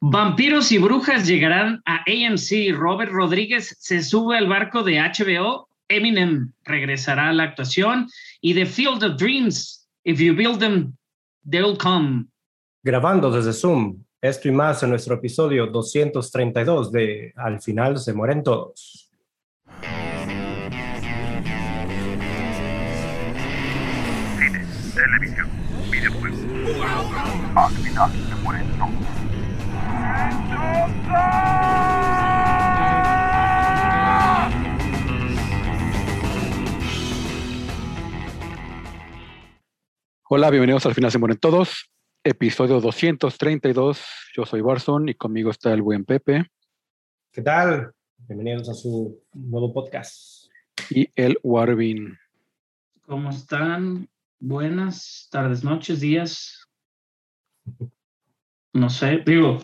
Vampiros y brujas llegarán a AMC. Robert Rodríguez se sube al barco de HBO. Eminem regresará a la actuación. Y The Field of Dreams. If you build them, they'll come. Grabando desde Zoom. Esto y más en nuestro episodio 232 de Al final se mueren todos. Cine, televisión, videojuegos. Al final se mueren todos. Hola, bienvenidos al final se mueren todos. Episodio 232. Yo soy Barson y conmigo está el buen Pepe ¿Qué tal? Bienvenidos a su nuevo podcast. y el Warvin. ¿Cómo están? Buenas tardes, noches, días. No sé, digo,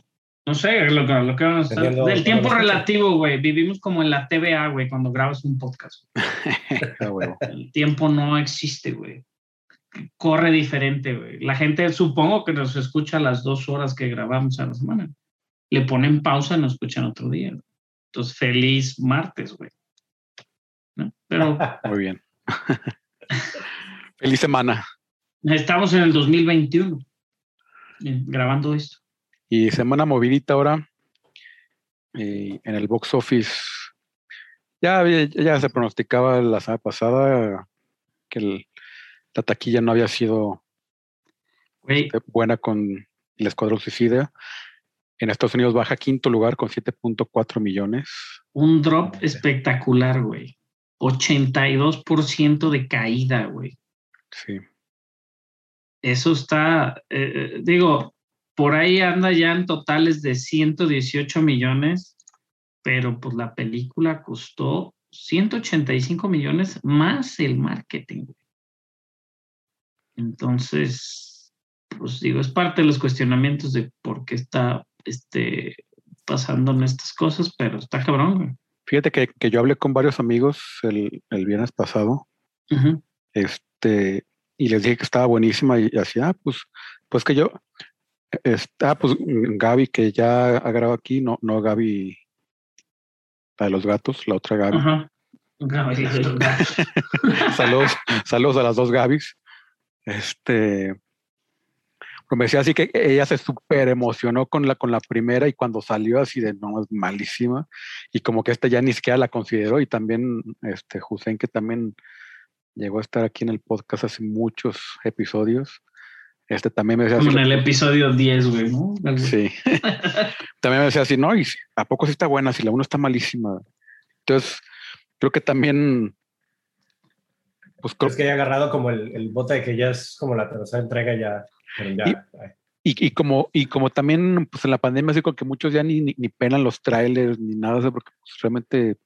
no sé lo que, lo que vamos a estar. Del de tiempo relativo, güey. Vivimos como en la TVA, güey, cuando grabas un podcast. Ah. El tiempo no existe, güey. Corre diferente, güey. La gente, supongo que nos escucha las dos horas que grabamos a la semana. Le ponen pausa y nos escuchan otro día. Entonces, feliz martes, güey. ¿No? Pero Muy bien. Feliz semana. estamos en el 2021 eh, grabando esto. Y semana movidita ahora. eh, en el box office. Ya, ya se pronosticaba la semana pasada que el- la taquilla no había sido buena con el Escuadrón Suicida. En Estados Unidos baja quinto lugar con 7.4 millones. un drop espectacular, güey. 82% de caída, güey. Sí. Eso está, eh, eh, digo, por ahí anda ya en totales de 118 millones, pero pues la película costó 185 millones más el marketing. Entonces, pues digo, es parte de los cuestionamientos de por qué está este, pasando en estas cosas, pero está cabrón, güey. Fíjate que, que yo hablé con varios amigos el, el viernes pasado este, y les dije que estaba buenísima y así, ah, pues, pues que yo, está, pues mm, Gaby que ya ha grabado aquí, no, no Gaby, la de los gatos, la otra Gaby. Ajá. Gabriel de los gatos. saludos, saludos a las dos Gabis. Este, pero me decía así que ella se súper emocionó con la, con la primera y cuando salió así de no, es malísima. Y como que esta ya ni siquiera la consideró. Y también este Hussein, que también llegó a estar aquí en el podcast hace muchos episodios. Este también me decía Como así, en el episodio 10, güey, ¿no? Sí. también me decía así, no, y ¿a poco sí está buena? Si la uno está malísima. Entonces, creo que también. Pues creo Es que ya agarrado como el, el bote de que ya es como la tercera entrega ya. pero ya, Y, y como, y como también pues en la pandemia, así como que muchos ya ni, ni, ni pelan los trailers ni nada, o sea, porque pues, realmente,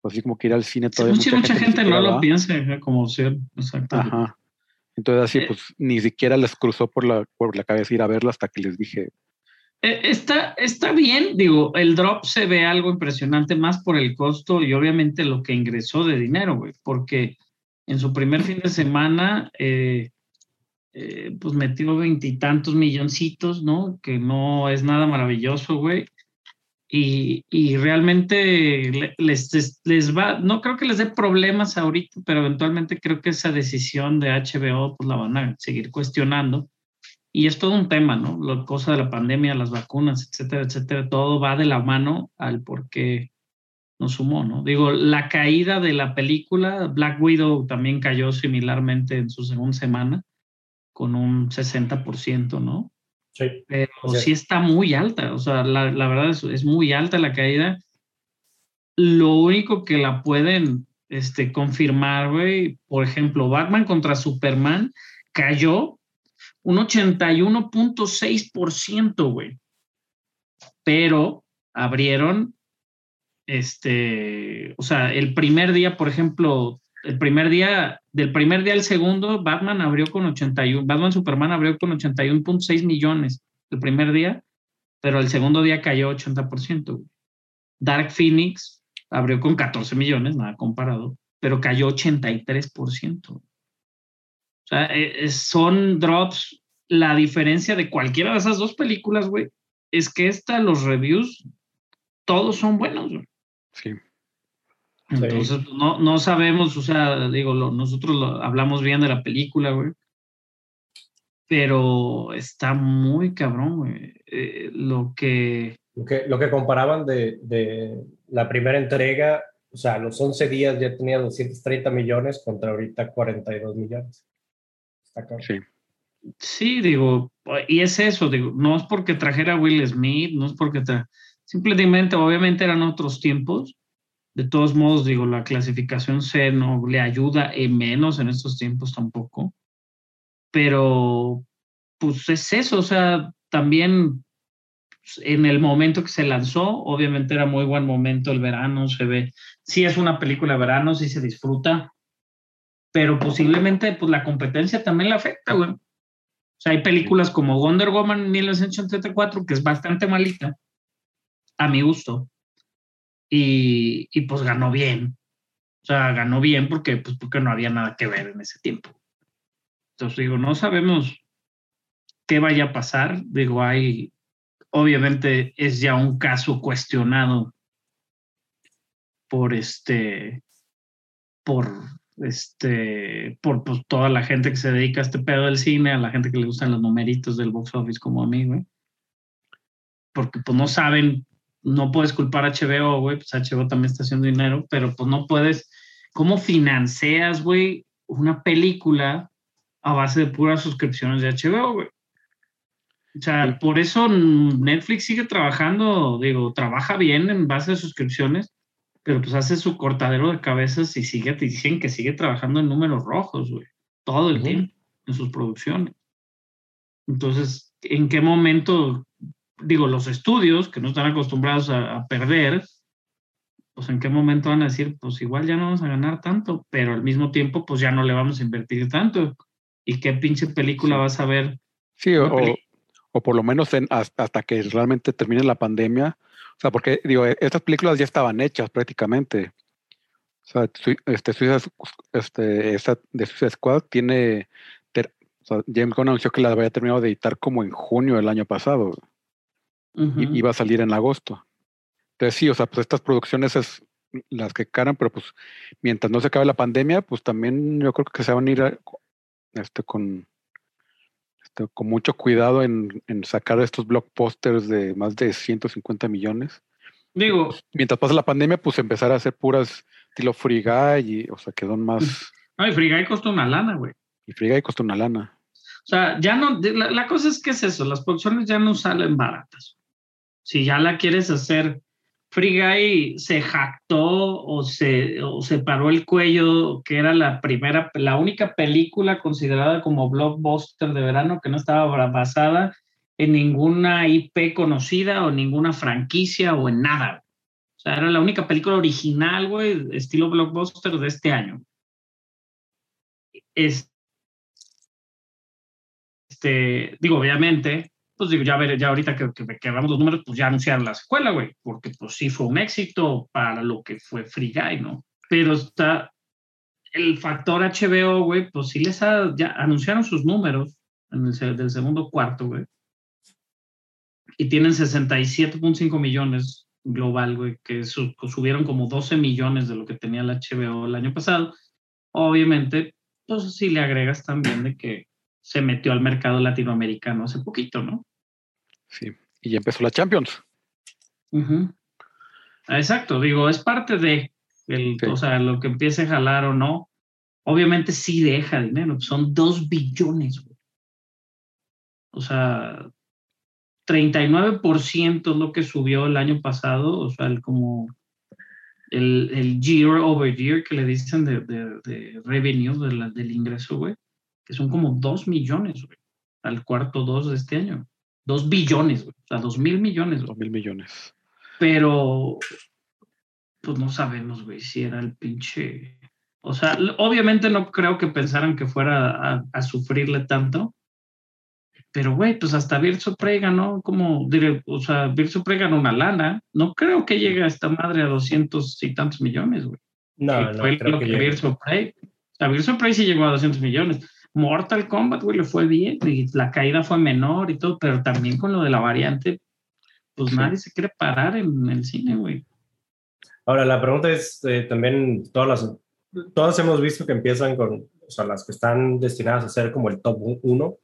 pues así como que ir al cine todavía. Sí, mucha, gente no lo piensa como ser, exacto. Ajá. Entonces así, Eh. pues ni siquiera les cruzó por la, por la cabeza ir a verla hasta que les dije, Eh, Está, está bien, digo, el drop se ve algo impresionante más por el costo y obviamente lo que ingresó de dinero, güey, porque en su primer fin de semana, eh, pues metió veintitantos milloncitos, ¿no? Que no es nada maravilloso, güey. Y, y realmente le- les, les va, no creo que les dé problemas ahorita, pero eventualmente creo que esa decisión de HBO pues la van a seguir cuestionando. Y es todo un tema, ¿no? La cosa de la pandemia, las vacunas, etcétera, etcétera, todo va de la mano al por qué nos sumó, ¿no? Digo, la caída de la película, Black Widow también cayó similarmente en su segunda semana, con un 60%, ¿no? Sí. Pero O sea- sí está muy alta, o sea, la, la verdad es, es muy alta la caída. Lo único que la pueden este, confirmar, güey, por ejemplo, Batman contra Superman cayó un 81.6%, güey. Pero abrieron, este, o sea, el primer día, por ejemplo, el primer día, del primer día al segundo, Batman abrió con 81, Batman Superman abrió con 81.6 millones el primer día, pero el segundo día cayó 80%. güey. Dark Phoenix abrió con 14 millones, nada comparado, pero cayó 83%. O sea, eh, eh, son drops, la diferencia de cualquiera de esas dos películas, güey, es que esta, los reviews, todos son buenos. güey. Sí. Entonces, pues, no, no sabemos, o sea, digo, lo- nosotros lo- hablamos bien de la película, güey. Pero está muy cabrón, güey. Eh, lo que. Lo que, lo que comparaban de, de la primera entrega, o sea, a los 11 días ya tenía 230 millones contra ahorita 42 millones. Está cabrón. Sí. Sí, digo, y es eso, digo, no es porque trajera a Will Smith, no es porque tra- simplemente, obviamente eran otros tiempos. De todos modos, digo, la clasificación C no le ayuda en menos en estos tiempos tampoco. Pero, pues es eso, o sea, también pues, en el momento que se lanzó, obviamente era muy buen momento el verano, se ve, sí es una película de verano, sí se disfruta, pero posiblemente pues la competencia también le afecta, güey. O sea, hay películas como Wonder Woman 1984, que es bastante malita, a mi gusto, y, y pues ganó bien. O sea, ganó bien porque, pues, porque no había nada que ver en ese tiempo. Entonces digo, no sabemos qué vaya a pasar. Digo, hay, obviamente es ya un caso cuestionado por este, por este, por pues, toda la gente que se dedica a este pedo del cine, a la gente que le gustan los numeritos del box office como a mí, güey. Porque pues no saben, no puedes culpar a HBO, güey, pues HBO también está haciendo dinero, pero pues no puedes, ¿cómo financias, güey, una película a base de puras suscripciones de HBO, güey? O sea, por eso Netflix sigue trabajando, digo, trabaja bien en base de suscripciones, pero pues hace su cortadero de cabezas y sigue, te dicen que sigue trabajando en números rojos, güey, todo el Ujú. tiempo en sus producciones. Entonces, ¿en qué momento, digo, los estudios que no están acostumbrados a, a perder, pues en qué momento van a decir, pues igual ya no vamos a ganar tanto, pero al mismo tiempo, pues ya no le vamos a invertir tanto? ¿Y qué pinche película vas a ver? Sí, o, o por lo menos en- hasta, que realmente termine la pandemia. O sea, porque digo, e- estas películas ya estaban hechas prácticamente. O sea, este, Suicide este, esa de Suicide Squad tiene. James Gunn anunció que la había terminado de editar como en junio del año pasado. Y iba a salir en agosto. Entonces sí, o sea, pues estas producciones es las que caran, pero pues mientras no se acabe la pandemia, pues también yo creo que se van a ir a- este, con, este, con mucho cuidado en, en sacar estos blockbusters de más de 150 millones. Digo, Mientras pasa la pandemia, pues empezar a hacer puras estilo Free Guy, y, o sea, que son más... no, y Free Guy costó una lana, güey. Y Free Guy costó una lana. O sea, ya no, la, la cosa es que es eso, las producciones ya no salen baratas. Si ya la quieres hacer, Free Guy se jactó o se, o se paró el cuello, que era la primera, la única película considerada como blockbuster de verano que no estaba basada en ninguna IP conocida o ninguna franquicia o en nada. O sea, era la única película original, güey, estilo blockbuster de este año. Es, este, digo, obviamente, pues digo, ya ver, ya ahorita que, que, que los números, pues ya anunciaron la secuela, güey, porque pues sí fue un éxito para lo que fue Free Guy, ¿no? Pero está el factor HBO, güey, pues sí les ha, ya anunciaron sus números en el del segundo cuarto, güey. Y tienen 67.5 millones global, güey, que su- subieron como 12 millones de lo que tenía la HBO el año pasado. Obviamente, pues sí le agregas también de que se metió al mercado latinoamericano hace poquito, ¿no? Sí. Y ya empezó la Champions. Exacto, digo, es parte de, el, Sí. o sea, lo que empiece a jalar o no. Obviamente sí deja dinero, son dos billones, güey. O sea, 39% es lo que subió el año pasado, o sea, el como el, el year over year que le dicen de, de, de revenue, de la- del ingreso, güey, que son como 2 millones, güey, al cuarto dos de este año. 2 billones, güey, o sea, 2 mil millones, güey Dos mil millones. pero pues no sabemos, güey, si era el pinche. O sea, obviamente no creo que pensaran que fuera a, a sufrirle tanto. Pero, güey, pues hasta Virso Prey ganó como, dire- o sea, Virso Prey ganó una lana. No creo que llegue a esta madre a 200 y tantos millones, güey. No, que no, fue creo lo que que. Virso Prey. O sea, Virso Prey sí llegó a 200 millones. Mortal Kombat, güey, le fue bien y la caída fue menor y todo, pero también con lo de la variante, pues Sí. nadie se quiere parar en el cine, güey. Ahora, la pregunta es eh, también, todas las, todas hemos visto que empiezan con, o sea, las que están destinadas a ser como el top 1,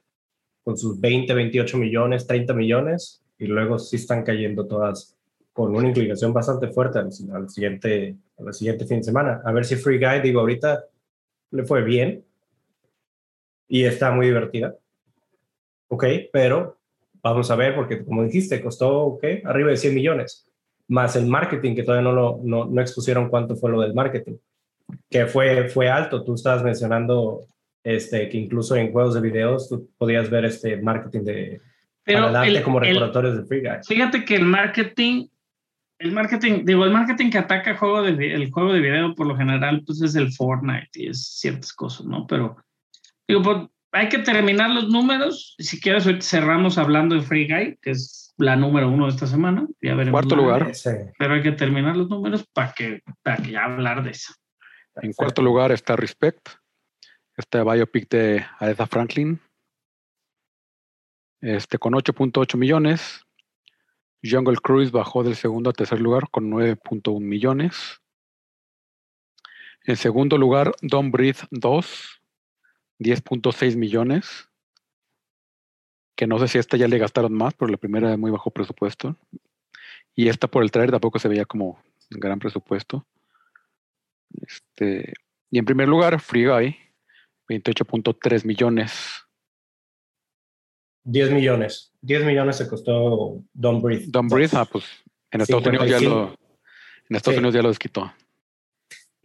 con sus 20, 28 millones, 30 millones, y luego sí están cayendo todas con una inclinación bastante fuerte al, al siguiente, al siguiente fin de semana. A ver si Free Guy, digo, ahorita le fue bien y está muy divertida. Ok, pero vamos a ver, porque como dijiste, costó, ok, arriba de 100 millones más el marketing, que todavía no, lo, no, no expusieron cuánto fue lo del marketing, que fue, fue alto. Tú estabas mencionando este, que incluso en juegos de videos tú podías ver este marketing de, Pero para darte el- como el- recordatorios de Free Guy. Fíjate que el marketing, el marketing, digo, el marketing que ataca el juego de, el juego de video por lo general, pues es el Fortnite y es ciertas cosas, ¿no? Pero, digo, pues, hay que terminar los números. Si quieres, cerramos hablando de Free Guy, que es la número uno de esta semana. Ya veremos. Cuarto lugar. Pero hay que terminar los números para que, para que ya hablar de eso. En cuarto lugar está Respect, este biopic de Aretha Franklin, este con 8.8 millones. Jungle Cruise bajó del segundo a tercer lugar con 9.1 millones. En segundo lugar, Don't Breathe 2, 10.6 millones. Que no sé si esta ya le gastaron más, pero la primera de muy bajo presupuesto. Y esta por el trailer tampoco se veía como gran presupuesto. Este, y en primer lugar, Free Guy, 28.3 millones. 10 millones. 10 millones se costó Don't Breathe. Don't Breathe, ah, pues en Estados Unidos ya 55. lo, en Estados Sí. Unidos ya lo desquitó.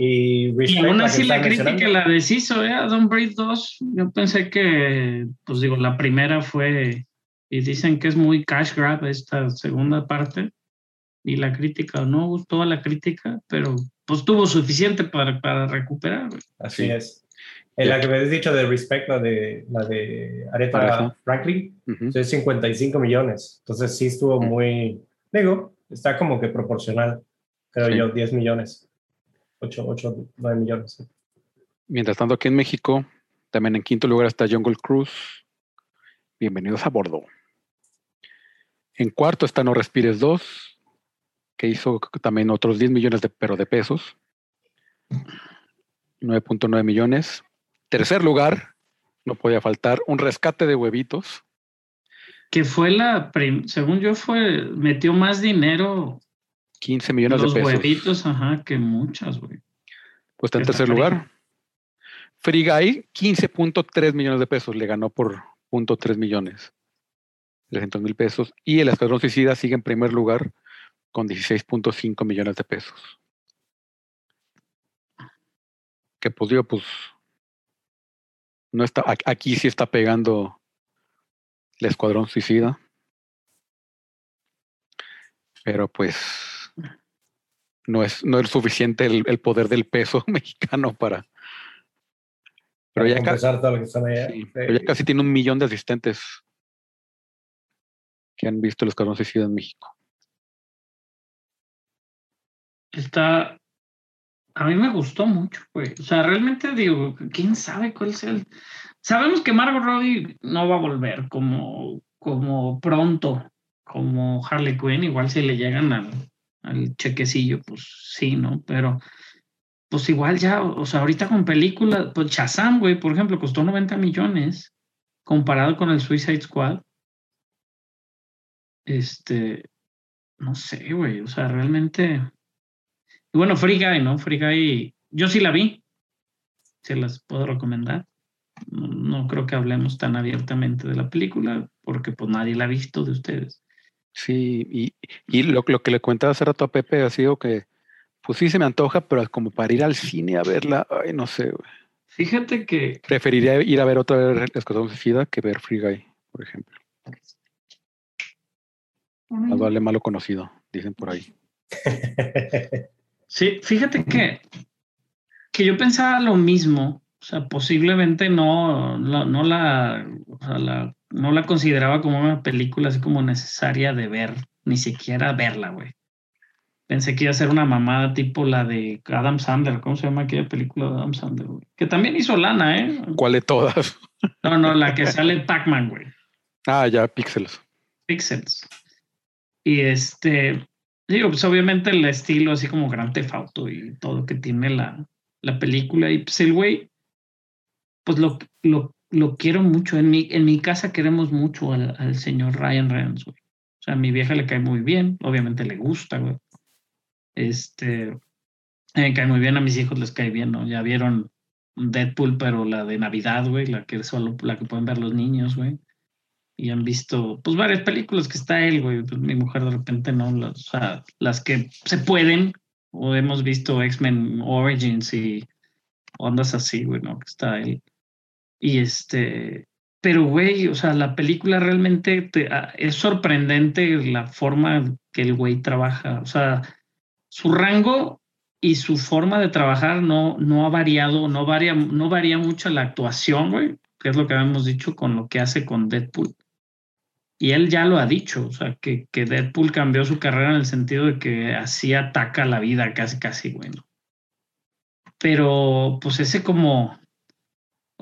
Y, Y aún así la crítica la deshizo, ¿eh? A Don't Breathe 2. Yo pensé que, pues digo, la primera fue, y dicen que es muy cash grab esta segunda parte. Y la crítica, no gustó a la crítica, pero pues tuvo suficiente para, para recuperar. güey. Así Sí. es. En la que me has dicho de Respect, la de, la de Aretha. Franklin, Ujú. es 55 millones. Entonces sí estuvo Mm. muy, digo, está como que proporcional, creo Sí. yo, 10 millones. 8, 8, 9 millones. sí. Mientras tanto, aquí en México, también en quinto lugar está Jungle Cruise. Bienvenidos a bordo. En cuarto está No Respires 2, que hizo también otros 10 millones de, pero de pesos. 9.9 millones. Tercer lugar, no podía faltar, un rescate de huevitos. Que fue la, según yo, fue, metió más dinero 15 millones los de pesos. huevitos, ajá, que muchas, güey. Pues está en tercer Free. lugar. Free Guy, 15.3 millones de pesos, le ganó por punto .3 millones. 300 mil pesos. Y el Escuadrón Suicida sigue en primer lugar con 16.5 millones de pesos. Que pues digo, pues no está, aquí sí está pegando el Escuadrón Suicida. Pero pues no es, no es suficiente el, el poder del peso mexicano para. Pero Para ya, ca- compensar todo lo que están allá. sí, Sí. pero ya casi tiene un millón de asistentes que han visto el Escuadrón Suicida en México. Está. A mí me gustó mucho, güey. O sea, realmente digo, quién sabe cuál sea el. Sabemos que Margot Robbie no va a volver como, como pronto, como Harley Quinn. Igual si le llegan al, al chequecillo, pues sí, ¿no? Pero, pues igual ya, o sea, ahorita con películas, pues Shazam, güey, por ejemplo, costó 90 millones comparado con el Suicide Squad. Este, no sé, güey, o sea, realmente. Y bueno, Free Guy, ¿no? Free Guy, yo sí la vi. Se las puedo recomendar. No creo que hablemos tan abiertamente de la película, porque pues nadie la ha visto de ustedes. Sí, y, y lo, lo que le comentaba hace rato a Pepe ha sido que, pues sí se me antoja, pero como para ir al cine a verla, ay, no sé, güey. Fíjate que Preferiría ir a ver otra vez Escuadrón Suicida que ver Free Guy, por ejemplo. Más vale malo conocido, dicen por ahí. Sí, fíjate que, que yo pensaba lo mismo. O sea, posiblemente no, la- no, la, o sea, la- no la consideraba como una película así como necesaria de ver, ni siquiera verla, güey. Pensé que iba a ser una mamada tipo la de Adam Sandler. ¿Cómo se llama aquella película de Adam Sandler, güey? Que también hizo lana, ¿eh? ¿Cuál de todas? No, no, la que sale Pac-Man, güey. Ah, ya, Pixels. Pixels. Y este, digo, pues obviamente el estilo así como Grand Theft Auto y todo que tiene la, la película. Y pues el güey, pues lo, lo, lo quiero mucho. En mi, en mi casa queremos mucho al, al señor Ryan Reynolds, güey. O sea, a mi vieja le cae muy bien, obviamente le gusta, güey. Este, me cae muy bien, a mis hijos les cae bien, ¿no? Ya vieron Deadpool, pero la de Navidad, güey, la que solo la que pueden ver los niños, güey. Y han visto, pues, varias películas que está él, güey. Pues, mi mujer de repente no, las, o sea, las que se pueden, o hemos visto X-Men Origins y ondas así, güey, ¿no? Que está él. Y este, pero, güey, o sea, la película realmente te, ah, es sorprendente la forma que el güey trabaja. O sea, su rango y su forma de trabajar no, no ha variado, no varía, no varía mucho la actuación, güey, que es lo que habíamos dicho con lo que hace con Deadpool. Y él ya lo ha dicho, o sea, que, que Deadpool cambió su carrera en el sentido de que así ataca la vida casi, casi, bueno. Pero, pues ese como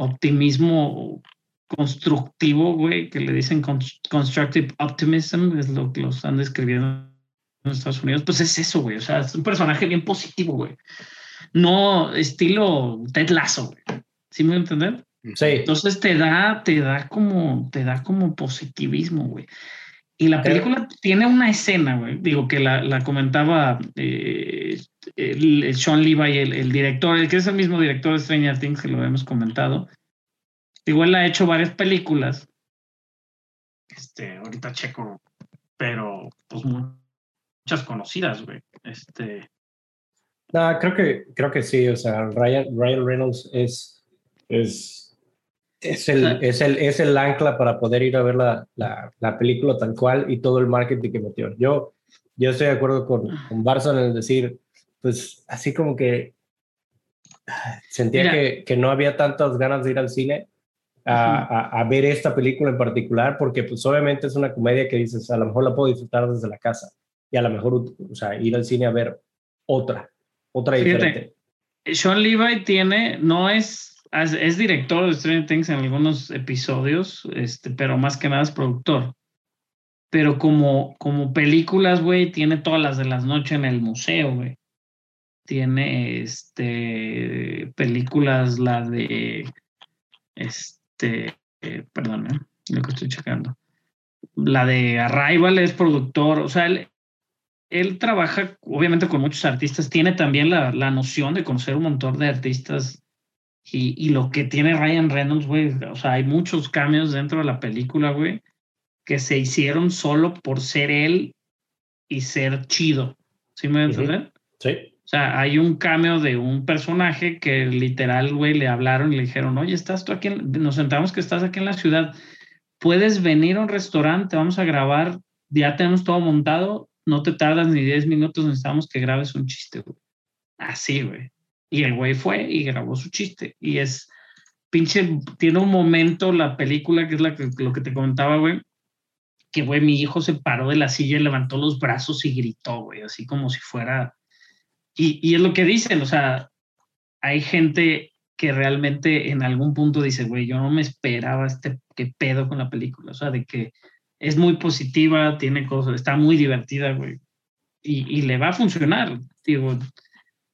optimismo constructivo, güey, que le dicen constructive optimism, es lo que los están describiendo en Estados Unidos, pues es eso, güey. O sea, es un personaje bien positivo, güey. No estilo Ted Lasso, güey. ¿Sí me entender? Sí. Entonces te da, te da como, te da como positivismo, güey. Y la película tiene una escena, güey. Digo que la, la comentaba eh, el, el, Sean Levi, el, el, director, el que es el mismo director de Stranger Things, que lo hemos comentado. Igual ha hecho varias películas. Este, ahorita checo, pero pues muchas conocidas, güey. Este. No, creo que, creo que sí. O sea, Ryan, Ryan Reynolds es, es, es, el, es, el, es el ancla para poder ir a ver la, la, la, película tal cual y todo el marketing que metió. Yo, yo estoy de acuerdo con, con Barson en el decir, pues así como que sentía que, que, no había tantas ganas de ir al cine a, a, a, ver esta película en particular, porque pues obviamente es una comedia que dices, a lo mejor la puedo disfrutar desde la casa y a lo mejor, o sea, ir al cine a ver otra, otra diferente. Fíjate, Sean Levi tiene, no es, es director de Stranger Things en algunos episodios, este, pero más que nada es productor. Pero como, como películas, güey, tiene todas las de las noches en el museo, güey. Tiene este, películas, la de, este, perdón, ¿eh? lo que estoy checando. La de Arrival es productor, o sea, él, él trabaja obviamente con muchos artistas, tiene también la, la noción de conocer un montón de artistas y, y, lo que tiene Ryan Reynolds, güey, o sea, hay muchos cambios dentro de la película, güey, que se hicieron solo por ser él y ser chido. ¿Sí me entienden? Sí. O sea, hay un cambio de un personaje que literal, güey, le hablaron y le dijeron, oye, estás tú aquí, en... nos sentamos que estás aquí en la ciudad, puedes venir a un restaurante, vamos a grabar, ya tenemos todo montado, no te tardas ni 10 minutos, necesitamos que grabes un chiste, güey. Así, güey. Y el güey fue y grabó su chiste. Y es, pinche, tiene un momento la película, que es la que, lo que te comentaba, güey, que, güey, mi hijo se paró de la silla y levantó los brazos y gritó, güey, así como si fuera... Y, y es lo que dicen, o sea, hay gente que realmente en algún punto dice, güey, yo no me esperaba este, qué pedo con la película, o sea, de que es muy positiva, tiene cosas, está muy divertida, güey. Y, y, le va a funcionar. Digo,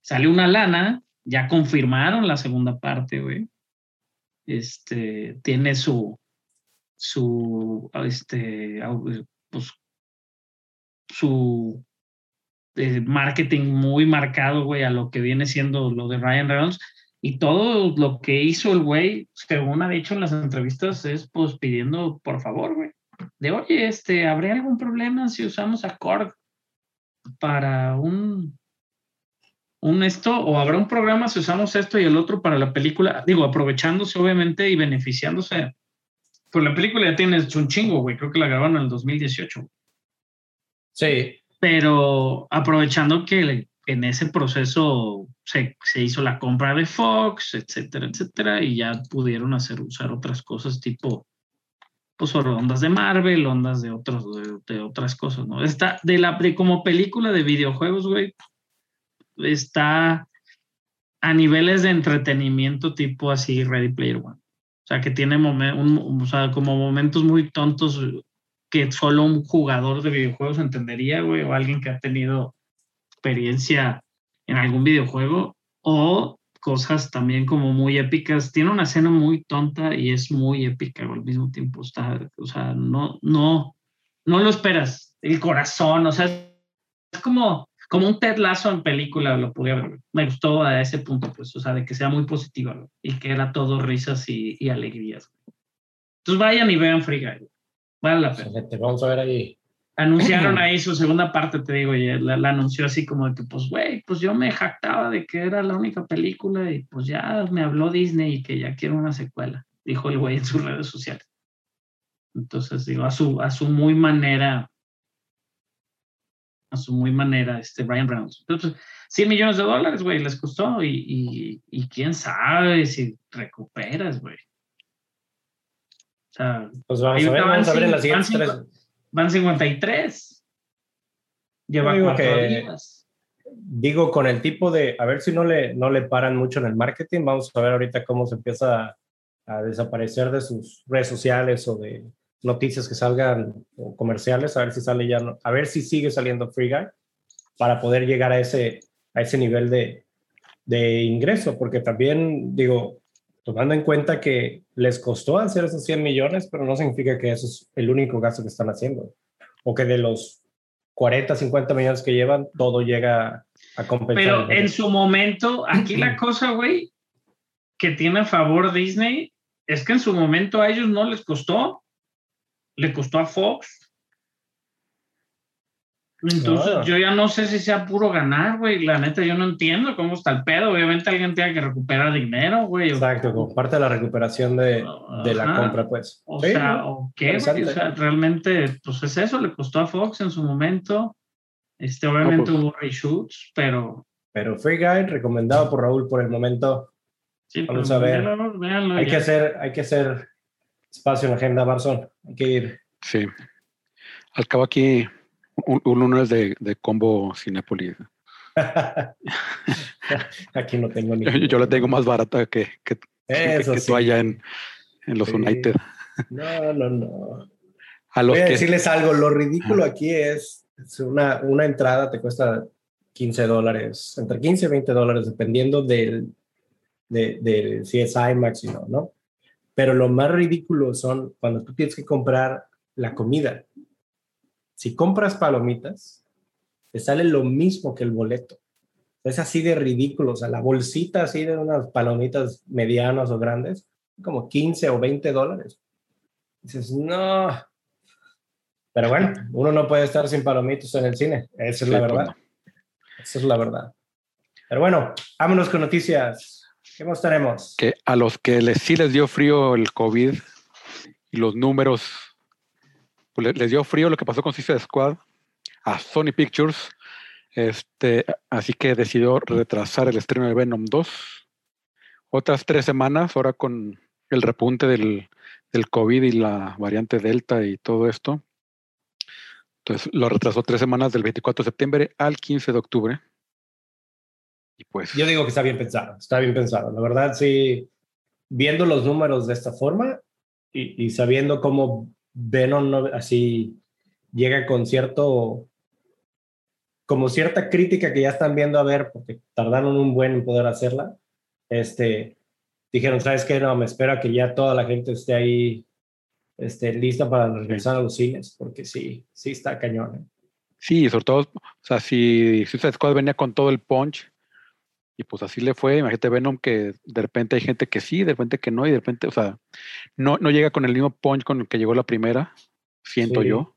sale una lana, ya confirmaron la segunda parte, güey. Este, tiene su, su, este, pues, su eh, marketing muy marcado, güey, a lo que viene siendo lo de Ryan Reynolds. Y todo lo que hizo el güey, según ha dicho en las entrevistas, es pues pidiendo por favor, güey de, oye, este, ¿habría algún problema si usamos Accord para un, un esto? ¿O habrá un programa si usamos esto y el otro para la película? Digo, aprovechándose obviamente y beneficiándose. Pues la película ya tiene un chingo, güey. Creo que la grabaron en el 2018. Sí. Pero aprovechando que en ese proceso se, se, hizo la compra de Fox, etcétera, etcétera, y ya pudieron hacer usar otras cosas tipo pues ondas de Marvel, ondas de otros, de, de, otras cosas, ¿no? Está, de la, de como película de videojuegos, güey, está a niveles de entretenimiento tipo así Ready Player One. O sea, que tiene como momentos muy tontos que solo un jugador de videojuegos entendería, güey, o alguien que ha tenido experiencia en algún videojuego, o cosas también como muy épicas. Tiene una escena muy tonta y es muy épica al mismo tiempo. Está, o sea, no, no, no lo esperas. El corazón, o sea, es como, como un Ted Lasso en película, lo podía ver. Me gustó a ese punto, pues, o sea, de que sea muy positiva y que era todo risas y, y alegrías. Entonces vayan y vean Free Guy. Vale la pena. Excelente, Vamos a ver ahí. Anunciaron ahí su segunda parte, te digo, y la, la anunció así como de que, pues, güey, pues yo me jactaba de que era la única película y pues ya me habló Disney y que ya quiere una secuela, dijo el güey en sus redes sociales. Entonces, digo, a su, a su muy manera, a su muy manera, este Ryan Reynolds. Entonces, 100 millones de dólares, güey, les costó y, y, y quién sabe si recuperas, güey. O sea, Pues vamos a ver, van vamos a ver en las siguientes van tres. cinco- van 53. Lleva digo cuatro que- días. Digo, con el tipo de, a ver si no le, no le paran mucho en el marketing, vamos a ver ahorita cómo se empieza a, a desaparecer de sus redes sociales o de noticias que salgan comerciales, a ver si sale ya, a ver si sigue saliendo Free Guy para poder llegar a ese, a ese nivel de, de ingreso, porque también, digo, tomando en cuenta que les costó hacer esos 100 millones, pero no significa que eso es el único gasto que están haciendo, o que de los 40, 50 millones que llevan, todo llega a compensar. Pero en su momento, aquí la cosa, güey, que tiene a favor Disney es que en su momento a ellos no les costó, le costó a Fox. Entonces Ah. yo ya no sé si sea puro ganar, güey. La neta, yo no entiendo cómo está el pedo. Obviamente alguien tiene que recuperar dinero, güey. Exacto, como parte de la recuperación de, de la compra, pues. O Sí, sea, ¿no? ¿o qué? O sea, realmente, pues es eso, le costó a Fox en su momento. Este, obviamente pues. hubo reshoots, pero Pero Free Guy, recomendado por Raúl por el momento. sí, Vamos a ver. véanlo, véanlo Hay ya. que hacer, hay que hacer espacio en la agenda, Barzón. Hay que ir. Sí. Al cabo aquí, un, un lunes de, de combo Cinépolis. Aquí no tengo ni. Yo, yo la tengo más barata que, que, que- Eso que sí. tú allá en, en los Sí. United. No, no, no. A los Voy a decirles algo. Lo ridículo aquí es, es una, una entrada te cuesta 15 dólares, entre 15 y 20 dólares, dependiendo del, de, de si es IMAX y no, ¿no? Pero lo más ridículo son cuando tú tienes que comprar la comida. Si compras palomitas, te sale lo mismo que el boleto. Es así de ridículo. O sea, la bolsita así de unas palomitas medianas o grandes, como 15 o 20 dólares. Dices, no. Pero bueno, uno no puede estar sin palomitas en el cine. Esa es la verdad. Esa es la verdad. Pero bueno, vámonos con noticias. ¿Qué más que a los que les, sí les dio frío el COVID y los números, pues le- les dio frío lo que pasó con Suicide Squad a Sony Pictures, este, así que decidió retrasar el estreno de Venom 2 otras tres semanas, ahora con el repunte del COVID y la variante Delta y todo esto. Entonces lo retrasó tres semanas del 24 de septiembre al 15 de octubre. Y pues... Yo digo que está bien pensado, está bien pensado. La verdad, sí, viendo los números de esta forma y, y sabiendo cómo Venom no- así llega con cierto, como cierta crítica que ya están viendo a ver, porque tardaron un buen en poder hacerla, este, dijeron, ¿sabes qué? No, me espero a que ya toda la gente esté ahí este, lista para regresar a los cines, porque sí, sí está cañón. ¿eh? Sí, sobre todo, o sea, si Suicide Squad venía con todo el punch y pues así le fue, imagínate Venom que de repente hay gente que sí, de repente que no y de repente, o sea, no, no llega con el mismo punch con el que llegó la primera, siento Sí. yo.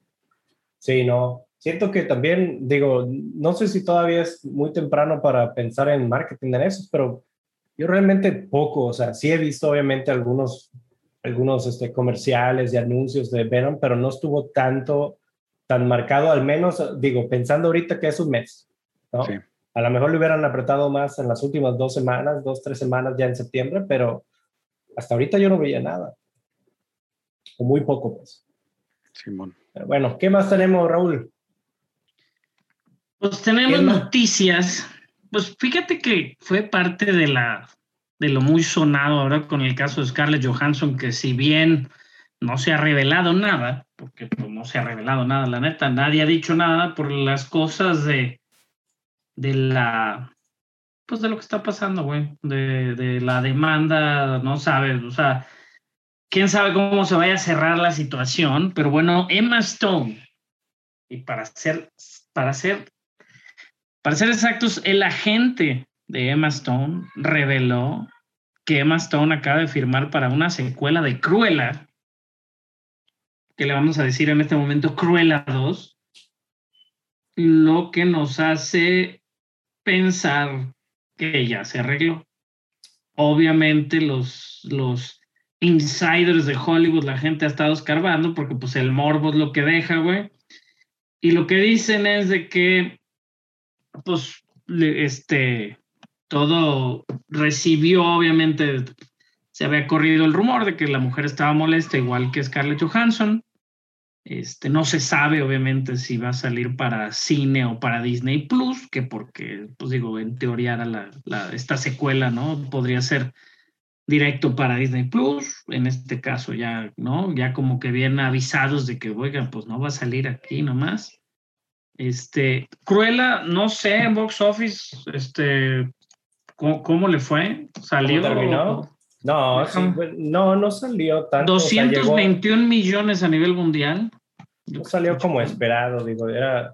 Sí, no. Siento que también, digo, no sé si todavía es muy temprano para pensar en marketing de esos, pero yo realmente poco, o sea, sí he visto obviamente algunos, algunos este, comerciales y anuncios de Venom, pero no estuvo tanto, tan marcado, al menos, digo, pensando ahorita que es un mes, ¿no? Sí. A lo mejor le hubieran apretado más en las últimas dos semanas, dos, tres semanas ya en septiembre, pero hasta ahorita yo no veía nada. O muy poco, pues. Simón. Pero bueno, ¿qué más tenemos, Raúl? Pues tenemos noticias. Pues fíjate que fue parte de la de lo muy sonado ahora con el caso de Scarlett Johansson, que si bien no se ha revelado nada, porque pues, no se ha revelado nada, la neta, nadie ha dicho nada por las cosas de, de la, pues de lo que está pasando, güey, de, de la demanda, no sabes, o sea, quién sabe cómo se vaya a cerrar la situación, pero bueno, Emma Stone, y para ser, para ser, para ser exactos, el agente de Emma Stone reveló que Emma Stone acaba de firmar para una secuela de Cruella, que le vamos a decir en este momento Cruella 2, lo que nos hace pensar que ya se arregló. Obviamente los, los insiders de Hollywood, la gente ha estado escarbando porque pues el morbo es lo que deja, güey. Y lo que dicen es de que, pues, este, todo recibió, obviamente, se había corrido el rumor de que la mujer estaba molesta, igual que Scarlett Johansson. Este, no se sabe, obviamente, si va a salir para cine o para Disney Plus, que porque, pues digo, en teoría la, la, esta secuela, ¿no? Podría ser directo para Disney Plus, en este caso ya, ¿no? Ya como que vienen avisados de que, oigan, pues no va a salir aquí nomás. Este, Cruella, no sé, en box office, este, ¿cómo, cómo le fue? ¿Salió? terminó? No, sí, no, no salió tanto. 221 o sea, llegó, millones a nivel mundial. No salió como esperado, digo, era,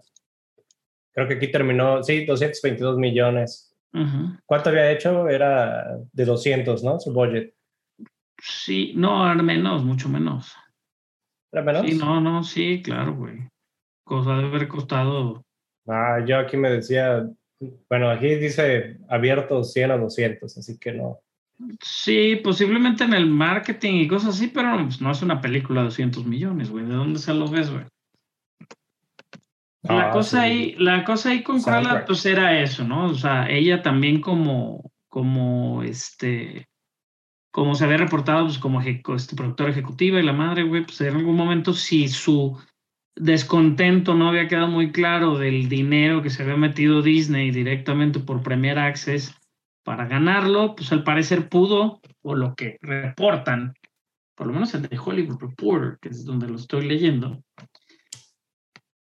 creo que aquí terminó, sí, 222 millones. Uh -huh. ¿Cuánto había hecho? Era de 200, ¿no? Su budget. Sí, no, al menos, mucho menos. ¿Era menos? Sí, no, no, sí, claro, güey. Cosa de haber costado. Ah, yo aquí me decía, bueno, aquí dice abierto 100 a 200, así que no. Sí, posiblemente en el marketing y cosas así, pero pues, no es una película de 200 millones, güey. ¿De dónde se lo ves, güey? La, ah, cosa sí. ahí, la cosa ahí con Cruella, pues era eso, ¿no? O sea, ella también como, como este, como se había reportado, pues como este, productora ejecutiva y la madre, güey, pues en algún momento si su descontento no había quedado muy claro del dinero que se había metido Disney directamente por Premier Access para ganarlo, pues al parecer pudo, o lo que reportan, por lo menos el de Hollywood Reporter, que es donde lo estoy leyendo,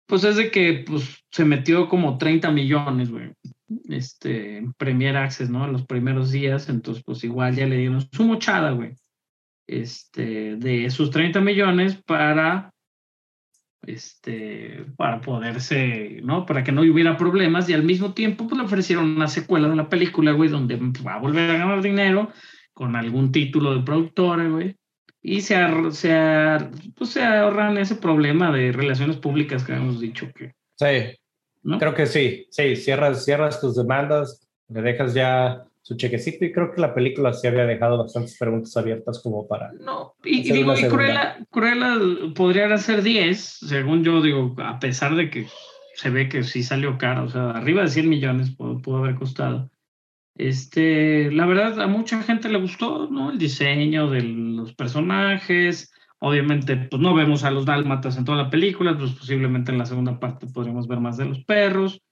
pues es de que pues, se metió como 30 millones, güey, este, en Premier Access, ¿no? En los primeros días, entonces pues igual ya le dieron su mochada, güey, este, de esos 30 millones para, este, para poderse, ¿no? Para que no hubiera problemas y al mismo tiempo pues le ofrecieron una secuela de la película, güey, donde va a volver a ganar dinero con algún título de productora, güey y se, se, pues se ahorran ese problema de relaciones públicas que hemos dicho que. Sí, ¿no? creo que sí, sí, cierras, cierras tus demandas, le dejas ya su chequecito y creo que la película sí había dejado bastantes preguntas abiertas como para... No, y, y digo, y Cruella, Cruella podría ser 10, según yo digo, a pesar de que se ve que sí salió caro, o sea, arriba de 100 millones pudo, pudo haber costado. Este, la verdad, a mucha gente le gustó, ¿no? El diseño de los personajes. Obviamente, pues no vemos a los dálmatas en toda la película, pues posiblemente en la segunda parte podremos ver más de los perros.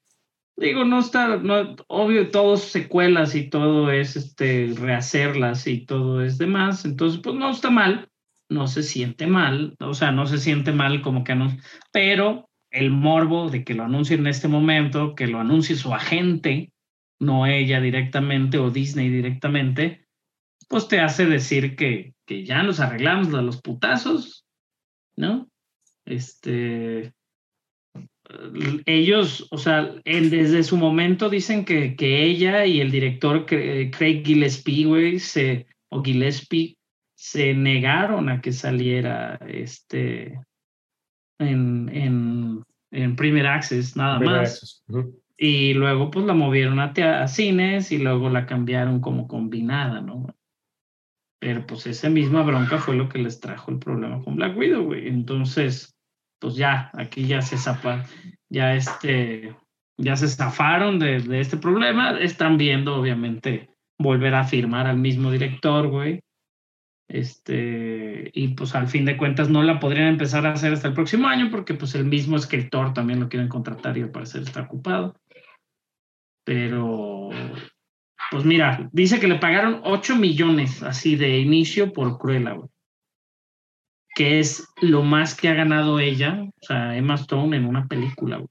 Digo, no está, no, obvio, todos secuelas y todo es este, rehacerlas y todo es demás. Entonces, pues no está mal, no se siente mal, o sea, no se siente mal como que no, pero el morbo de que lo anuncie en este momento, que lo anuncie su agente, no ella directamente o Disney directamente, pues te hace decir que, que ya nos arreglamos de los putazos, ¿no? Este, ellos, o sea, desde su momento dicen que, que, ella y el director Craig Gillespie, güey, se, o Gillespie, se negaron a que saliera este en, en, en Premier Access, nada más. Access. Uh -huh. Y luego pues la movieron a, a, cines y luego la cambiaron como combinada, ¿no? Pero pues esa misma bronca fue lo que les trajo el problema con Black Widow, güey. Entonces, pues ya, aquí ya se ya este, ya se zafaron de, de este problema. Están viendo, obviamente, volver a firmar al mismo director, güey. Este, y pues al fin de cuentas no la podrían empezar a hacer hasta el próximo año porque pues el mismo escritor también lo quieren contratar y al parecer está ocupado. Pero, pues mira, dice que le pagaron 8 millones así de inicio por Cruella, güey. Que es lo más que ha ganado ella, o sea, Emma Stone en una película. güey.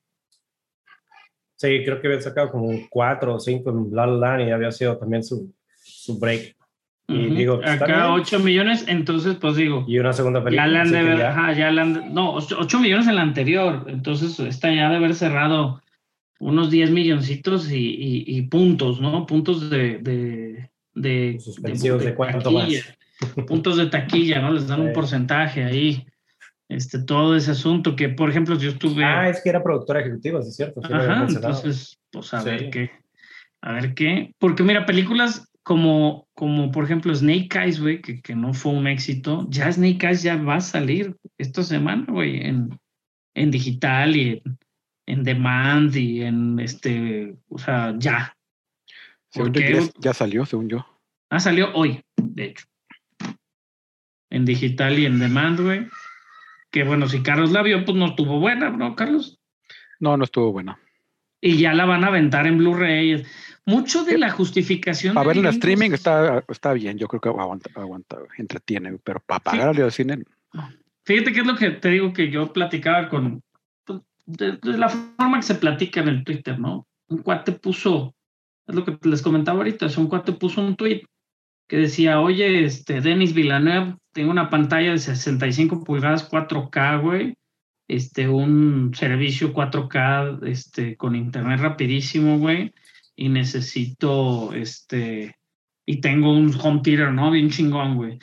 Sí, creo que había sacado como cuatro o cinco en La La Land y había sido también su, su break. Y Ujú. digo, está acá bien. 8 millones, entonces pues digo, Y una segunda ya película. la han de ver, ya- ajá, ya la han de- no, 8 millones en la anterior, entonces esta ya de haber cerrado unos 10 milloncitos y, y- y puntos, ¿no? Puntos de... de, de Suspensivos de cuánto taquilla, Puntos de taquilla, ¿no? Les dan un porcentaje ahí. Este, todo ese asunto que, por ejemplo, yo estuve... Ah, es que era productora ejecutiva, sí es cierto. sí Ajá, entonces, pues a Sí. ver qué. A ver qué. Porque mira, películas como, como por ejemplo Snake Eyes, güey, que, que no fue un éxito, ya Snake Eyes ya va a salir esta semana, güey, en, en digital y en, en demand y en este, o sea, ya. Según yo, Porque- ya, ya salió, según yo. Ah, salió hoy, de hecho. En digital y en demand, güey. Que bueno, si Carlos la vio, pues no estuvo buena, ¿no, Carlos? No, no estuvo buena. y ya la van a aventar en Blu-ray. Mucho de la justificación. De verla en streaming es- está, está bien, yo creo que aguanta, aguanta, entretiene, pero para Sí. pagarle al cine, Fíjate que es lo que te digo que yo platicaba con. pues, De, de la forma que se platica en el Twitter, ¿no? Un cuate puso. Es lo que les comentaba ahorita. es un cuate puso un tweet que decía: Oye, este, Denis Villeneuve, tengo una pantalla de 65 pulgadas 4K, güey. Este, un servicio 4K este, con internet rapidísimo, güey. Y necesito, este, y tengo un home theater, ¿no? Bien chingón, güey.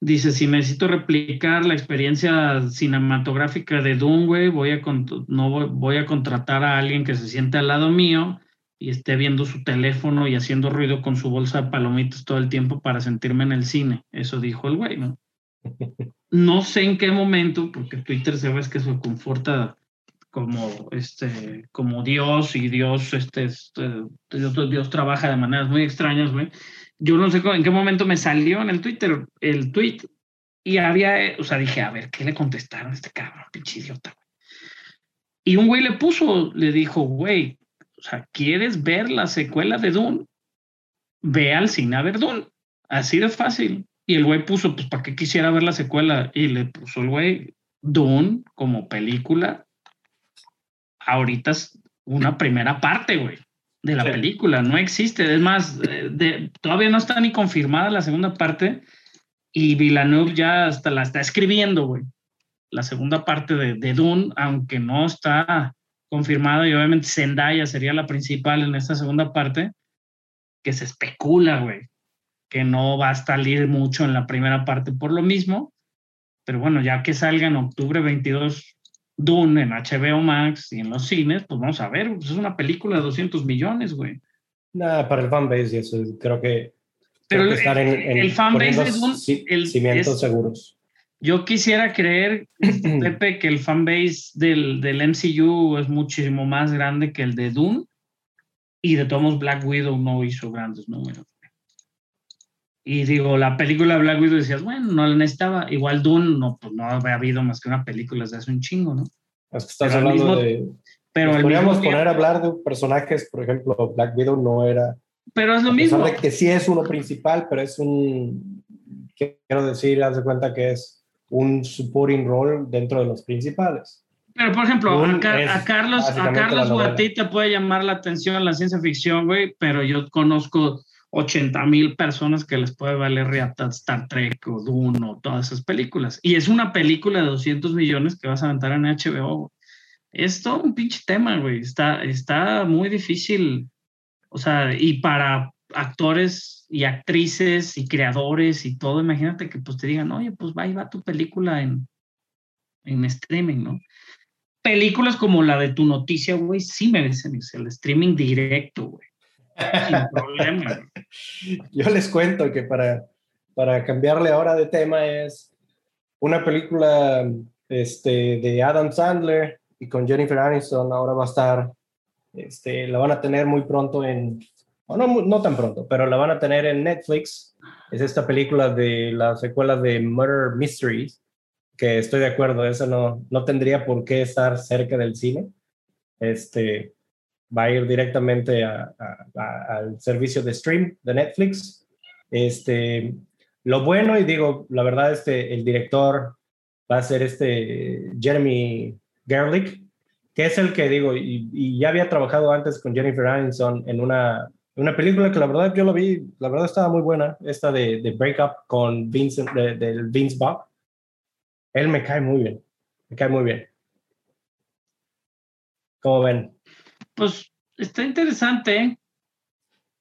Dice, si necesito replicar la experiencia cinematográfica de Doom, güey, voy a, no voy a contratar a alguien que se siente al lado mío y esté viendo su teléfono y haciendo ruido con su bolsa de palomitas todo el tiempo para sentirme en el cine. Eso dijo el güey, ¿no? No sé en qué momento, porque Twitter se ve que se conforta como este como Dios y Dios este, este Dios, Dios trabaja de maneras muy extrañas, güey. Yo no sé en qué momento me salió en el Twitter el tweet y había, o sea, dije, a ver, ¿qué le contestaron a este cabrón, pinche idiota? güey? Y un güey le puso, le dijo, güey, sea, ¿quieres ver la secuela de Dune? Ve al cine a ver Dune. Así de fácil. Y el güey puso, pues, ¿para qué quisiera ver la secuela? Y le puso el güey, Dune como película. Ahorita es una primera parte, güey, de la Sí. película. No existe. Es más, eh, de- todavía no está ni confirmada la segunda parte. Y Villeneuve ya hasta la está escribiendo, güey. La segunda parte de, de Dune, aunque no está confirmada, y obviamente Zendaya sería la principal en esta segunda parte, que se especula, güey, que no va a salir mucho en la primera parte por lo mismo. Pero bueno, ya que salga en octubre 22 Dune en HBO Max y en los cines, pues vamos a ver, pues es una película de 200 millones, güey. Nada, para el fanbase y eso, creo que. Pero creo que el- estar en, en el fanbase es un- el- cimientos es- seguros. Yo quisiera creer, este, Pepe, que el fanbase del, del MCU es muchísimo más grande que el de Dune. Y de todos Black Widow no hizo grandes números. Y digo, la película Black Widow decías, bueno, no la necesitaba. Igual Dune, no, pues no había habido más que una película desde hace un chingo, ¿no? Es que estás Pero hablando mismo- de. Pero al podríamos mismo poner a hablar de personajes, por ejemplo, Black Widow no era. pero es lo a pesar mismo. de que sí es uno principal, pero es un. Quiero decir, haz de cuenta que es un supporting role dentro de los principales. Pero, por ejemplo, a, Car- a Carlos, a Carlos ti te puede llamar la atención la ciencia ficción, güey, pero yo conozco 80 mil personas que les puede valer riata Star Trek o Dune o todas esas películas. Y es una película de 200 millones que vas a aventar en HBO. güey. Es todo un pinche tema, güey. Está, está muy difícil. O sea, y para actores y actrices y creadores y todo, imagínate que pues te digan, oye, pues va y va tu película en, en streaming, ¿no? películas como la de tu noticia, güey, sí merecen irse al streaming directo, güey. Sin problema. Yo les cuento que para, para cambiarle ahora de tema es una película este, de Adam Sandler y con Jennifer Aniston. Ahora va a estar, este, la van a tener muy pronto en, no, no tan pronto, pero la van a tener en Netflix. Es esta película de la secuela de Murder Mysteries, que estoy de acuerdo, esa no, no tendría por qué estar cerca del cine. Este, va a ir directamente al servicio de stream de Netflix. Este, lo bueno, y digo, la verdad, este, el director va a ser este Jeremy Gerlich, que es el que digo, y, y ya había trabajado antes con Jennifer Aniston en una, una película que la verdad yo lo vi, la verdad estaba muy buena, esta de, de Break Up con Vince, de, del Vince Bob. Él me cae muy bien, me cae muy bien. ¿Cómo ven? Pues está interesante.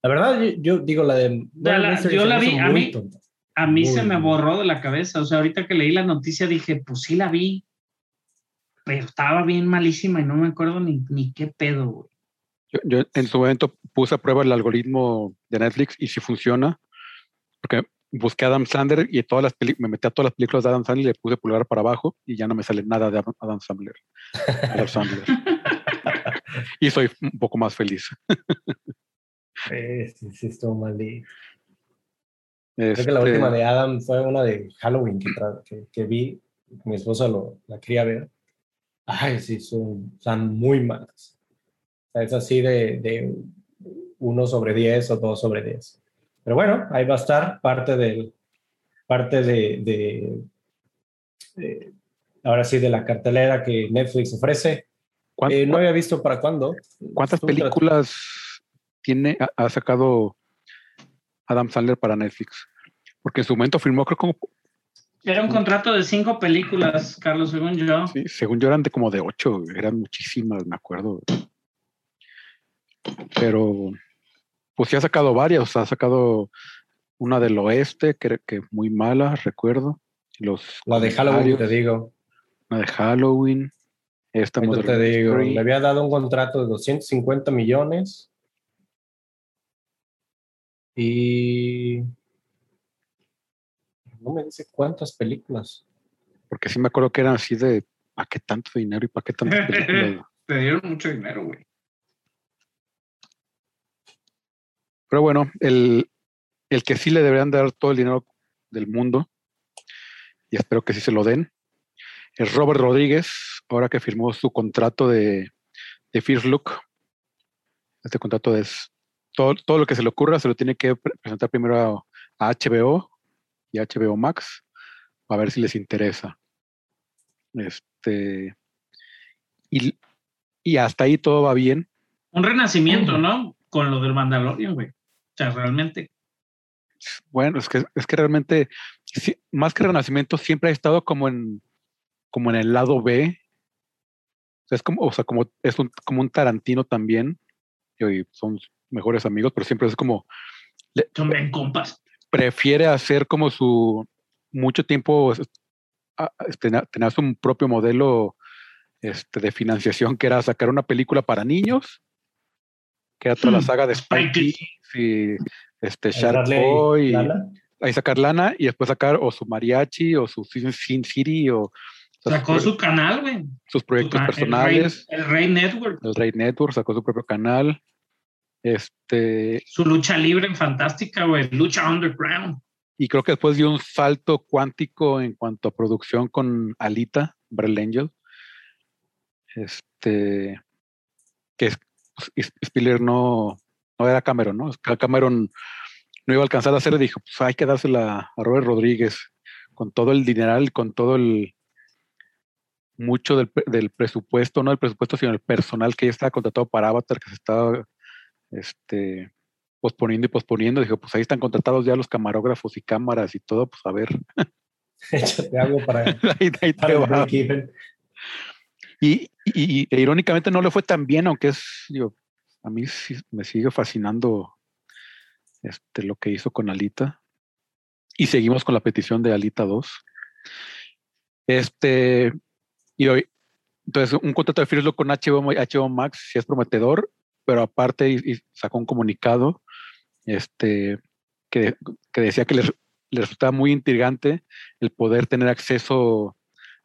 La verdad, yo, yo digo la de... La- la- yo la vi, a mí- tonta. A mí Muy se me borró de la cabeza. O sea, ahorita que leí la noticia dije, pues sí la vi, pero estaba bien malísima y no me acuerdo ni, ni qué pedo, güey. Yo, yo en su momento puse a prueba el algoritmo de Netflix y si funciona, porque busqué a Adam Sandler y todas las me metí a todas las películas de Adam Sandler y le puse pulgar para abajo y ya no me sale nada de Adam Adam Sandler. Adam Sandler. y soy un poco más feliz. Sí, sí, sí, estuvo maldito. Creo que la Este, última de Adam fue una de Halloween que, tra- que, que vi. Mi esposa lo, la quería ver. Ay, sí, son, son muy malas. Es así de, de 1 sobre 10 o 2 sobre 10. Pero bueno, ahí va a estar parte del parte de, de- de- ahora sí de la cartelera que Netflix ofrece. ¿cuán- Eh, no había visto para cuándo. ¿Cuántas películas tiene, ha, ha sacado Adam Sandler para Netflix? Porque en su momento firmó, creo como, Era un contrato de cinco películas, Carlos, según yo. sí, según yo eran de como de ocho, eran muchísimas, me acuerdo. Pero, pues sí ha sacado varias, ha sacado una del oeste, que, que muy mala, recuerdo. Los La de Halloween, te digo. Una de Halloween. Esta te digo, Mystery. le había dado un contrato de 250 millones. Y no me dice cuántas películas. Porque sí me acuerdo que eran así de, ¿para qué tanto dinero y para qué tantas películas? Te dieron mucho dinero, güey. Pero bueno, el, el que sí le deberían dar todo el dinero del mundo, y espero que sí se lo den, es Robert Rodríguez, ahora que firmó su contrato de, de First Look. Este contrato es todo, todo lo que se le ocurra, se lo tiene que pre- presentar primero a, a HBO y HBO Max, a ver si les interesa. Este, y, y hasta ahí todo va bien. Un renacimiento, ¿no? Con lo del Mandalorian, güey. O sea, realmente. Bueno, es que, es que realmente, más que Renacimiento, siempre ha estado como en, como en el lado B. O sea, es como, o sea, como, es un, como un Tarantino también. Y son mejores amigos, pero siempre es como, Son bien compas. prefiere hacer como su, mucho tiempo, es- a- a- tener, tener su propio modelo este, de financiación, que era sacar una película para niños, que era toda la Hmm, saga de Spike y este, Shark Boy, ahí sacar lana y después sacar o su mariachi o su Sin, City o, Sacó su canal, güey. sus Su proyectos personales. El Rey, el Rey Network. El Rey Network sacó su propio canal. Este, Su lucha libre en fantástica, güey. Lucha underground. y creo que después dio un salto cuántico en cuanto a producción con Alita, Brell Angel. Este, que es- Spiller no, no era Cameron, ¿no? Cameron no iba a alcanzar a hacer dijo, pues hay que dársela a Robert Rodríguez con todo el dineral, con todo el mucho del, del presupuesto, no el presupuesto, sino el personal que ya estaba contratado para Avatar, que se estaba este, posponiendo y posponiendo. Dijo, pues ahí están contratados ya los camarógrafos y cámaras y todo, pues a ver, Échate algo para, ahí, para el. Y, e irónicamente no le fue tan bien, aunque es, digo, a mí sí me sigue fascinando este, lo que hizo con Alita. Y seguimos con la petición de Alita 2. Este, y hoy, entonces, un contrato de First Look con HBO, HBO Max sí es prometedor, pero aparte sacó un comunicado este, que, que decía que les, les resultaba muy intrigante el poder tener acceso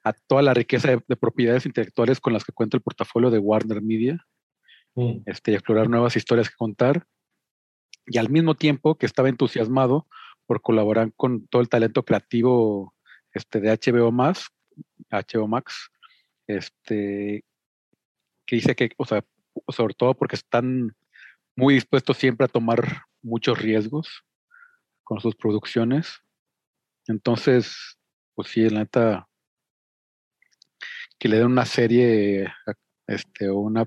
a toda la riqueza de, de propiedades intelectuales con las que cuenta el portafolio de Warner Media Mm. este, y explorar nuevas historias que contar. Y al mismo tiempo que estaba entusiasmado por colaborar con todo el talento creativo este, de HBO Max, HBO Max, este, que dice que, o sea, sobre todo porque están muy dispuestos siempre a tomar muchos riesgos con sus producciones. Entonces, pues sí, la neta, que le den una serie, este, o una,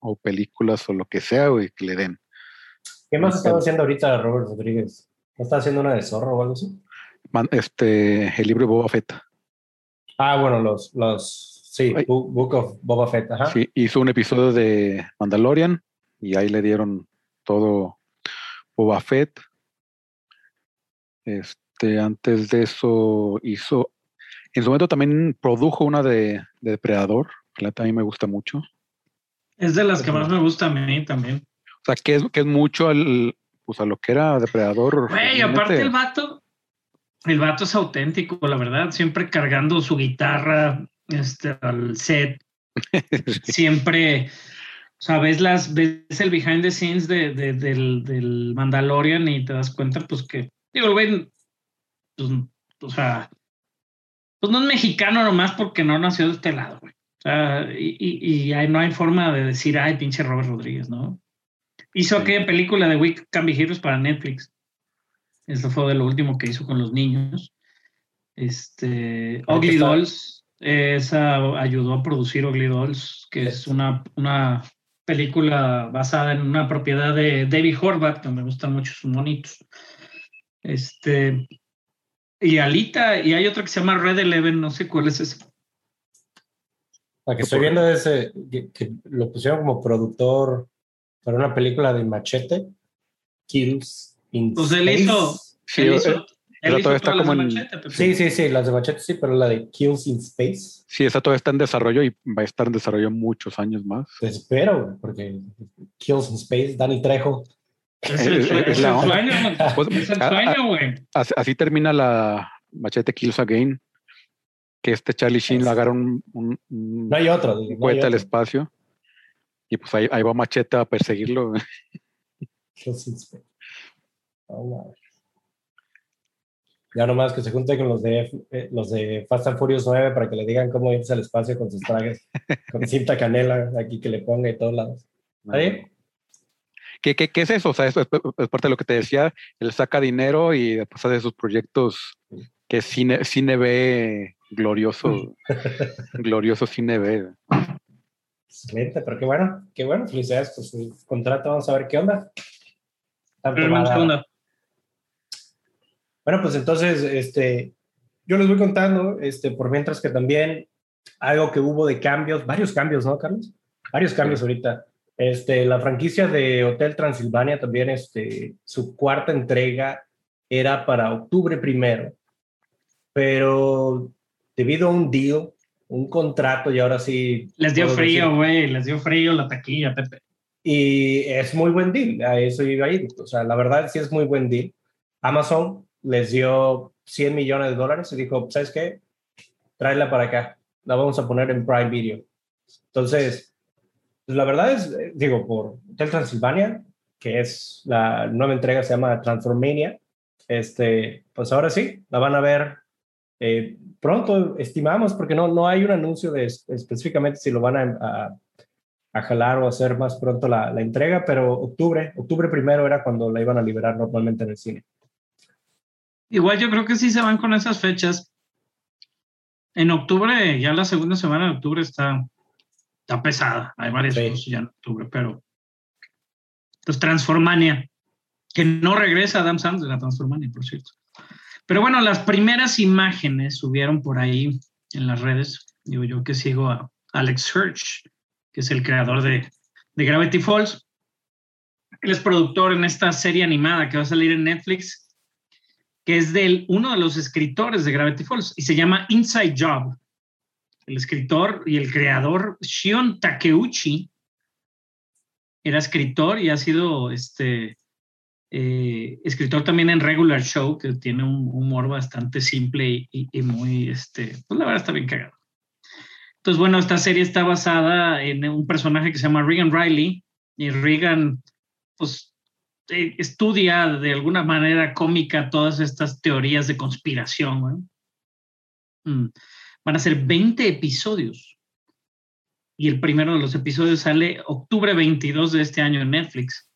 o películas o lo que sea, güey, que le den. ¿Qué más Este- estaba haciendo ahorita Robert Rodríguez? ¿No está haciendo una de zorro o algo así? Man- este, el libro de Boba Fett. Ah, bueno, los, los, sí, Ay. Book of Boba Fett, ajá. Sí, hizo un episodio de Mandalorian y ahí le dieron todo Boba Fett. Este, antes de eso hizo, en su momento también produjo una de, de Depredador, que la mí me gusta mucho. Es de las que más me gusta a mí también. O sea, que es, que es mucho al, pues a lo que era Depredador. Güey, aparte el vato, el vato es auténtico, la verdad, siempre cargando su guitarra este, al set, siempre, o sea, ves, las, ves el behind the scenes de, de- del, del Mandalorian y te das cuenta, pues que, digo, el güey, pues, o sea, pues no es mexicano nomás porque no nació de este lado, güey. O sea, y, y, no hay forma de decir, ay, pinche Robert Rodríguez, ¿no? Hizo Sí. aquella película de Week Can Be Heroes para Netflix. Eso fue de lo último que hizo con los niños. Este, Ugly. Dolls, esa ayudó a producir Ugly Dolls, que es una, una película basada en una propiedad de David Horvath, que me gustan mucho sus monitos. Este, y Alita, y hay otra que se llama Red Eleven, no sé cuál es ese. La que estoy viendo es eh, que, que lo pusieron como productor para una película de Machete, Kills in Pues él Space. hizo- Sí, él eh, hizo, él hizo todavía está como de en- Machete. Sí, sí, sí, las de Machete sí, pero la de Kills in Space. Sí, esa todavía está en desarrollo y va a estar en desarrollo muchos años más. Pues espero, porque Kills in Space, Danny Trejo. Es el, Es- sueño, es es la onda. es el güey. Así, así termina la Machete Kills Again, que este Charlie Sheen le agarra un, un, un No hay otro. no cohete al espacio y pues ahí, ahí va Machete a perseguirlo. Oh. Ya nomás que se junte con los de, eh, los de Fast and Furious 9 para que le digan cómo irse al espacio con sus trajes, con cinta canela aquí que le ponga y todos lados. ¿Está bien? ¿Qué, qué, qué es eso? O sea, eso es, es parte de lo que te decía. Él saca dinero y después hace sus proyectos que cine, cine B glorioso, glorioso cine B. Excelente, pero qué bueno, qué bueno, felicidades por su contrato, vamos a ver qué onda. Tanto Pero. Bueno, pues entonces, este, yo les voy contando, este, por mientras que también algo que hubo de cambios, varios cambios, ¿no, Carlos? Varios cambios ahorita. Este, la franquicia de Hotel Transilvania también, este, su cuarta entrega era para octubre primero, pero debido a un deal, un contrato, y ahora sí. Les dio frío, güey. Les dio frío la taquilla, Pepe. y es muy buen deal, a eso iba a ir. O sea, la verdad sí es muy buen deal. Amazon les dio 100 millones de dólares y dijo, ¿sabes qué? Tráela para acá, la vamos a poner en Prime Video. Entonces, pues la verdad es, eh, digo, por Hotel Transilvania, que es la nueva entrega, se llama Transformania, este, pues ahora sí, la van a ver eh, pronto, estimamos, porque no, no hay un anuncio de es- específicamente si lo van a, a a jalar o hacer más pronto la, la entrega, pero octubre, octubre primero era cuando la iban a liberar normalmente en el cine. Igual yo creo que sí se van con esas fechas. En octubre, ya la segunda semana de octubre está, está pesada. Hay varias Sí. cosas ya en octubre, pero. Pues Transformania, que no regresa Adam Sandler a Transformania, por cierto. Pero bueno, las primeras imágenes subieron por ahí en las redes. Digo yo que sigo a Alex Hirsch, que es el creador de, de Gravity Falls. Él es productor en esta serie animada que va a salir en Netflix, que es de uno de los escritores de Gravity Falls y se llama Inside Job. El escritor y el creador Shion Takeuchi era escritor y ha sido este, eh, escritor también en Regular Show, que tiene un humor bastante simple y, muy, este, pues la verdad está bien cagado. Entonces, bueno, esta serie está basada en un personaje que se llama Regan Riley y Regan, pues, eh, estudia de alguna manera cómica todas estas teorías de conspiración. Mm. Van a ser 20 episodios. Y el primero de los episodios sale octubre 22 de este año en Netflix.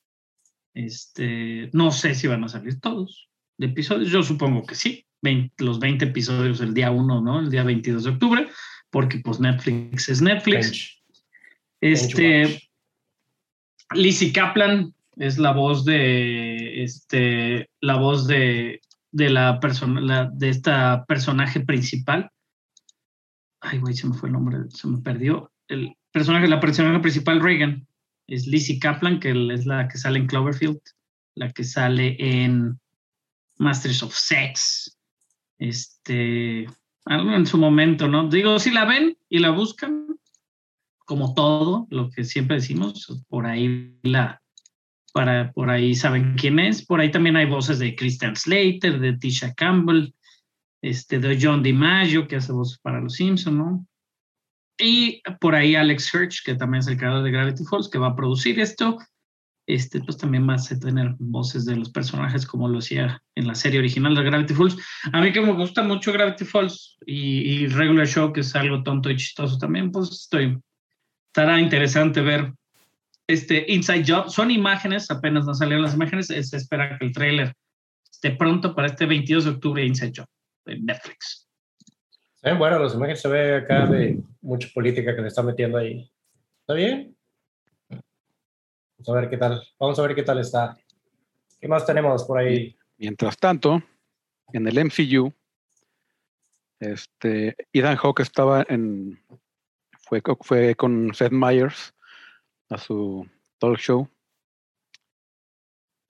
Este, no sé si van a salir todos de episodios. Yo supongo que sí. 20 los 20 episodios el día 1, ¿no? El día 22 de octubre. porque pues Netflix es Netflix. Bench. Este, Lizzie Kaplan es la voz de, este, la voz de, de la persona, de esta personaje principal. Ay, güey, se me fue el nombre, se me perdió. El personaje, la personaje principal, Reagan, es Lizzie Kaplan, que es la que sale en Cloverfield, la que sale en Masters of Sex. Este, algo en su momento, ¿no? Digo, si la ven y la buscan, como todo, lo que siempre decimos, por ahí la, para, por ahí saben quién es. Por ahí también hay voces de Christian Slater, de Tisha Campbell, este, de John DiMaggio, que hace voces para Los Simpson. Y por ahí Alex Hirsch, que también es el creador de Gravity Falls, que va a producir esto. Este, pues también va a tener voces de los personajes como lo hacía en la serie original de Gravity Falls. A mí que me gusta mucho Gravity Falls y, Regular Show, que es algo tonto y chistoso también, pues estoy, estará interesante ver este Inside Job. Son imágenes, apenas no salieron las imágenes, se espera que el trailer esté pronto para este 22 de octubre Inside Job de Netflix. Bueno, los imágenes se ve acá de mucha política que le está metiendo ahí. ¿Está bien? Vamos a ver qué tal. Vamos a ver qué tal está. ¿Qué más tenemos por ahí? Mientras tanto, en el MCU, este, Ethan Hawke estaba en, fue, fue con Seth Meyers a su talk show.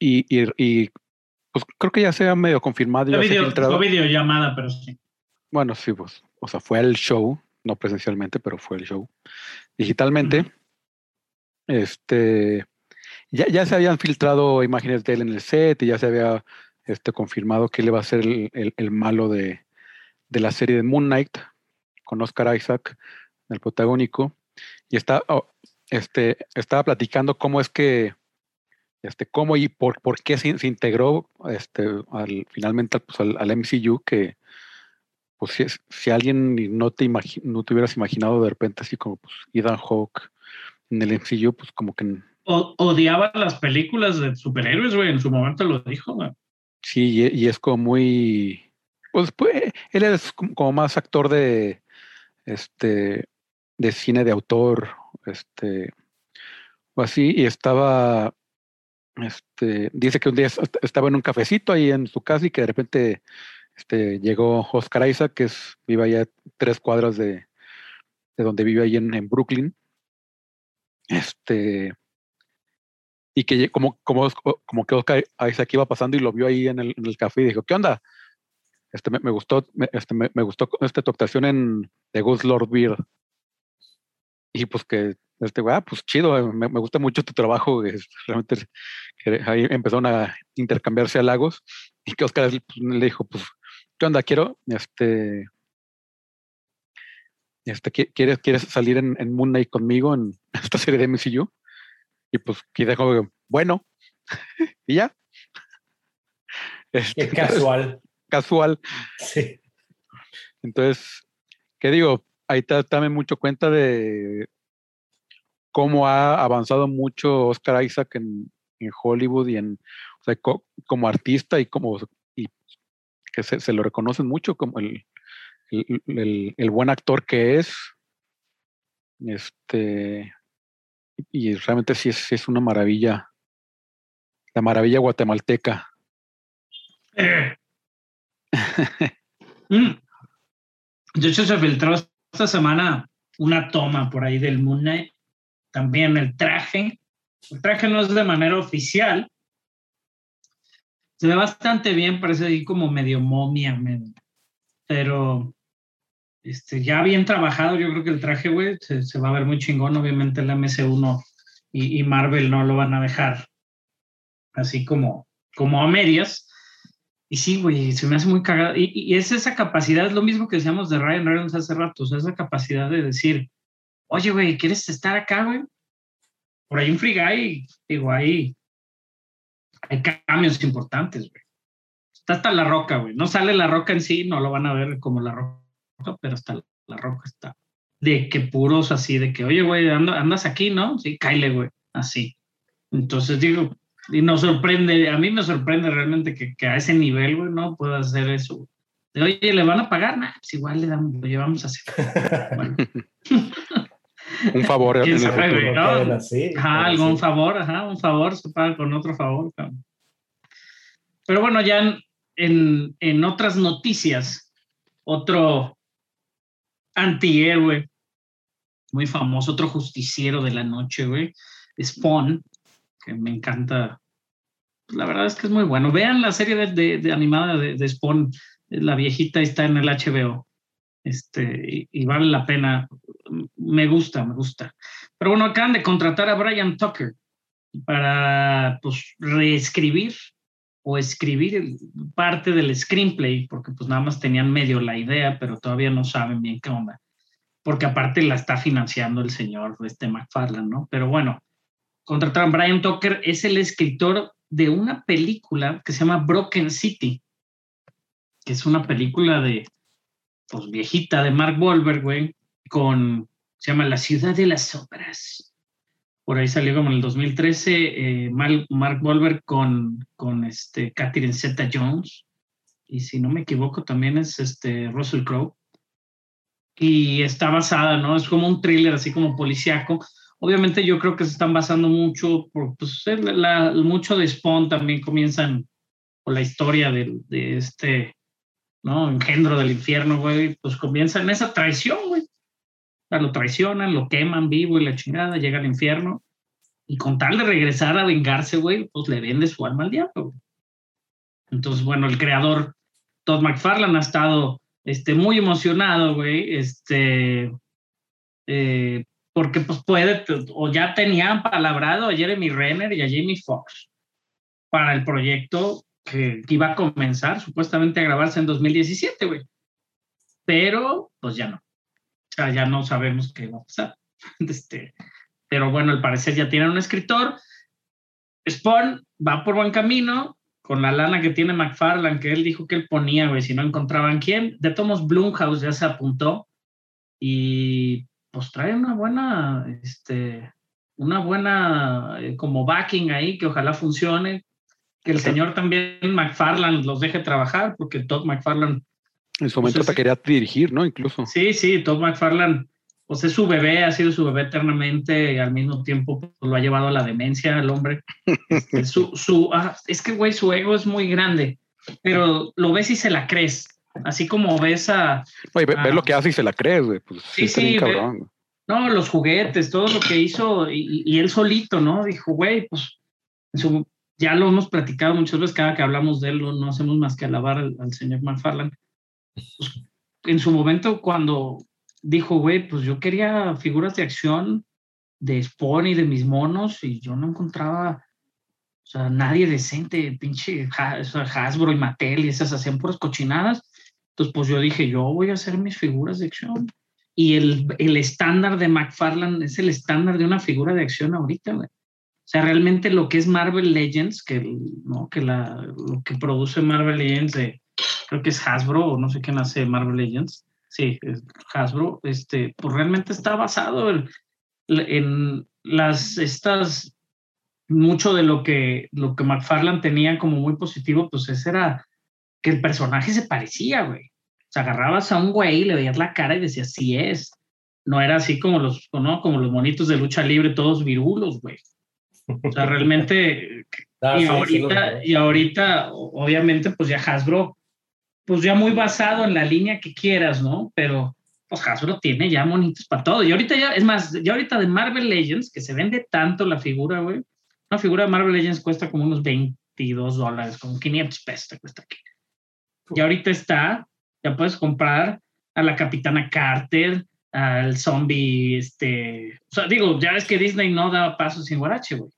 Y, y, y, pues creo que ya se ha medio confirmado. Ya Fue, se ha video, filtrado. videollamada, pero sí. Bueno, sí, pues, o sea, fue el show, no presencialmente, pero fue el show. Digitalmente, este, ya, ya se habían filtrado imágenes de él en el set y ya se había este, confirmado que él iba a ser el, el- el malo de, de la serie de Moon Knight con Oscar Isaac, el protagónico. Y está, oh, este, estaba platicando cómo es que, este, cómo y por, por qué se, se integró este, al, finalmente pues, al, al MCU, que pues si, si alguien no te, no te hubieras imaginado de repente así como pues, Ethan Hawke en el MCU, pues como que O- odiaba las películas de superhéroes, güey. En su momento lo dijo, güey. sí, y, y es como muy, pues, pues él es como, como más actor de, este, de cine de autor, este, o así, y estaba, este, dice que un día est- estaba en un cafecito ahí en su casa y que de repente este, llegó Oscar Isaac, que es, vive allá tres cuadras de, de donde vive ahí en, en Brooklyn. Este, y que como, como, como que Oscar Isaac iba pasando y lo vio ahí en el, en el café y dijo, ¿qué onda? Este, me, gustó, me, este, me, gustó este, tu actuación en The Ghost Lord Beer. Y pues que, este, ah, pues chido, eh, me, me gusta mucho tu trabajo. es- realmente que ahí empezaron a intercambiarse halagos y que Oscar pues, le dijo, pues, ¿qué onda? Quiero, este, este, ¿qui- ¿quieres, quieres salir en, en Moon Knight conmigo en esta serie de MCU? Y pues, que dijo, bueno, y ya. Este, Qué casual. casual. Sí. Entonces, ¿qué digo? Ahí te también mucho cuenta de cómo ha avanzado mucho Oscar Isaac en, Hollywood y en, como artista y como y que se, lo reconocen mucho como el, el, buen actor que es. Este, y realmente sí es, es una maravilla, la maravilla guatemalteca. Eh. Mm. De hecho, se filtró esta semana una toma por ahí del Moon Knight. También el traje. El traje no es de manera oficial. Se ve bastante bien, parece ahí como medio momia, medio- pero este, ya bien trabajado. Yo creo que el traje, güey, se, se va a ver muy chingón. Obviamente el MC1 y, y Marvel no lo van a dejar así como, como a medias. Y sí, güey, se me hace muy cagado. Y, y es esa capacidad, es lo mismo que decíamos de Ryan Reynolds hace rato, o sea, esa capacidad de decir, oye, güey, ¿quieres estar acá, güey? Por ahí un free guy, digo, ahí hay cambios importantes, güey. Está hasta la roca, güey. No sale la roca en sí, no lo van a ver como la roca, pero hasta la roca está. De que puros así, de que, oye, güey, anda- andas aquí, ¿no? Sí, cáile, güey, así. Entonces digo, y nos sorprende, a mí me sorprende realmente que, que a ese nivel, güey, no pueda hacer eso. De, Oye, ¿le van a pagar? Nah, pues igual le damos, lo llevamos a hacer. Bueno. Un favor ¿Quién sabe? No Ajá, algún sí. favor, ajá, un favor se paga con otro favor. Pero bueno, ya en, en, en otras noticias, otro antihéroe muy famoso, otro justiciero de la noche, güey, Spawn, que me encanta. La verdad es que es muy bueno. Vean la serie de, de- de animada de, de Spawn, la viejita está en el HBO. Este, y, y vale la pena. Me gusta, me gusta. Pero bueno, acaban de contratar a Brian Tucker para pues, reescribir o escribir parte del screenplay, porque pues nada más tenían medio la idea, pero todavía no saben bien qué onda. Porque aparte la está financiando el señor este McFarlane, ¿no? Pero bueno, contrataron Brian Tucker, es el escritor de una película que se llama Broken City, que es una película de, pues viejita, de Mark Wahlberg, güey, con, se llama La Ciudad de las Sombras. Por ahí salió como en el 2013 eh, Mark Wahlberg con, con este Catherine Zeta-Jones. Y si no me equivoco, también es este Russell Crowe. Y está basada, ¿no? Es como un thriller así como policíaco. Obviamente yo creo que se están basando mucho, por, pues, la- la- mucho de Spawn también comienzan con la historia del- de, este, ¿no? Engendro del infierno, güey. Pues comienza en esa traición, güey. Lo traicionan, lo queman vivo y la chingada, llega al infierno. Y con tal de regresar a vengarse, güey, pues le vende su alma al diablo. Entonces, bueno, el creador Todd McFarlane ha estado este, muy emocionado, güey, este, eh, porque pues puede, o ya tenían palabrado a Jeremy Renner y a Jamie Foxx para el proyecto que, que iba a comenzar supuestamente a grabarse en 2017, güey. Pero, pues ya no. O sea, ya no sabemos qué va a pasar. Este, pero bueno, al parecer ya tienen un escritor. Spawn va por buen camino con la lana que tiene McFarlane, que él dijo que él ponía, güey, si no encontraban quién. De Tomos Blumhouse ya se apuntó y pues trae una buena, este, una buena eh, como backing ahí que ojalá funcione. Que el señor también McFarlane los deje trabajar, porque Todd McFarlane En su momento Pues te quería dirigir, ¿no? Incluso. Sí, sí, Todd McFarlane, pues es su bebé, ha sido su bebé eternamente y al mismo tiempo pues, lo ha llevado a la demencia el hombre. Este, su, su, ah, es que, güey, su ego es muy grande, pero lo ves y se la crees. Así como ves a, Oye, ve- ves lo que hace y se la crees, güey. Pues Sí, sí, cabrón. no, los juguetes, todo lo que hizo y, y él solito, ¿no? Dijo, güey, pues su- ya lo hemos platicado muchas veces, cada que hablamos de él, no, hacemos más que alabar al, al señor McFarlane. En su momento, cuando dijo, güey, pues yo quería figuras de acción de Spawn y de mis monos y yo no encontraba, o sea, nadie decente, pinche Hasbro y Mattel y esas hacían puras cochinadas. Entonces, pues yo dije, yo voy a hacer mis figuras de acción. Y el, el estándar de McFarlane es el estándar de una figura de acción ahorita, güey. O sea, realmente lo que es Marvel Legends, que, ¿no? que la, lo que produce Marvel Legends, de, creo que es Hasbro, o no sé quién hace Marvel Legends, sí, es Hasbro, este, pues realmente está basado en, en las, estas, mucho de lo que, lo que McFarlane tenía como muy positivo, pues ese era que el personaje se parecía, güey. O sea, agarrabas a un güey, le veías la cara y decías, sí es. No era así como los, ¿no? como los monitos de lucha libre, todos virulos, güey. O sea, realmente Ah, y, ahorita, y ahorita, obviamente, pues ya Hasbro, pues ya muy basado en la línea que quieras, ¿no? Pero pues Hasbro tiene ya monitos para todo. Y ahorita ya, es más, ya ahorita de Marvel Legends, que se vende tanto la figura, güey. Una figura de Marvel Legends cuesta como unos 22 dólares, como 500 pesos te cuesta aquí. Y ahorita está, ya puedes comprar a la Capitana Carter, al zombie, este, o sea, digo, ya ves que Disney no da pasos sin guarache, güey.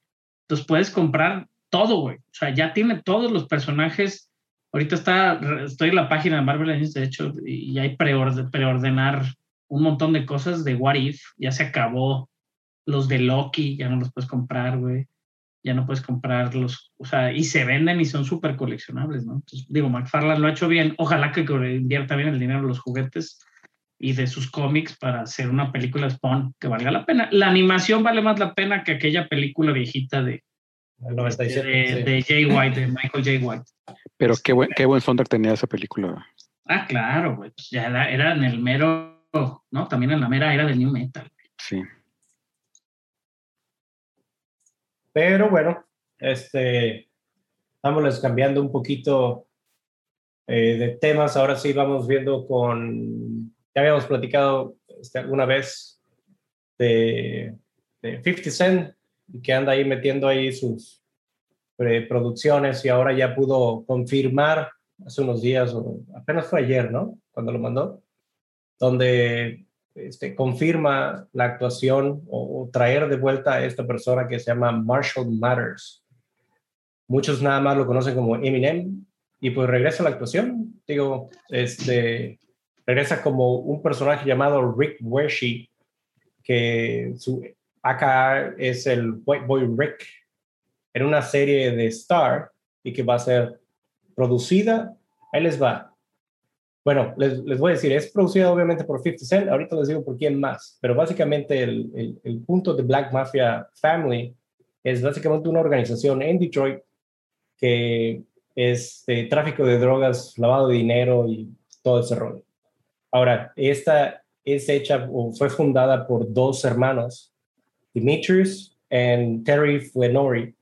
Entonces puedes comprar todo, güey. O sea, ya tiene todos los personajes. Ahorita está, estoy en la página de Marvel Legends, de hecho, y hay preorde- preordenar un montón de cosas de What If. Ya se acabó los de Loki, ya no los puedes comprar, güey. Ya no puedes comprar los, o sea, y se venden y son súper coleccionables, ¿no? Entonces, digo, McFarlane lo ha hecho bien. Ojalá que invierta bien el dinero en los juguetes y de sus cómics para hacer una película Spawn que valga la pena. La animación vale más la pena que aquella película viejita de, El 97. de, sí. de Jay White, de Michael J. White. Pero qué buen, qué buen soundtrack tenía esa película. Ah, claro, güey. Pues ya era, era en el mero, ¿no? También en la mera era del New Metal. Sí. Pero bueno, este, estamos cambiando un poquito eh, de temas. Ahora sí vamos viendo con, ya habíamos platicado este, alguna vez de, de 50 Cent, que anda ahí metiendo ahí sus producciones y ahora ya pudo confirmar hace unos días, o apenas fue ayer, ¿no? Cuando lo mandó, donde este, confirma la actuación o, traer de vuelta a esta persona que se llama Marshall Matters. Muchos nada más lo conocen como Eminem y pues regresa a la actuación. Digo, este, regresa como un personaje llamado Rick Wershey, que su acá es el White Boy Rick, en una serie de Star y que va a ser producida, ahí les va. Bueno, les, les, voy a decir, es producida obviamente por 50 Cent, ahorita les digo por quién más, pero básicamente el, el, el punto de Black Mafia Family es básicamente una organización en Detroit que es de tráfico de drogas, lavado de dinero y todo ese rollo. Ahora, esta es hecha o fue fundada por dos hermanos, Demetrius y Terry Flenori,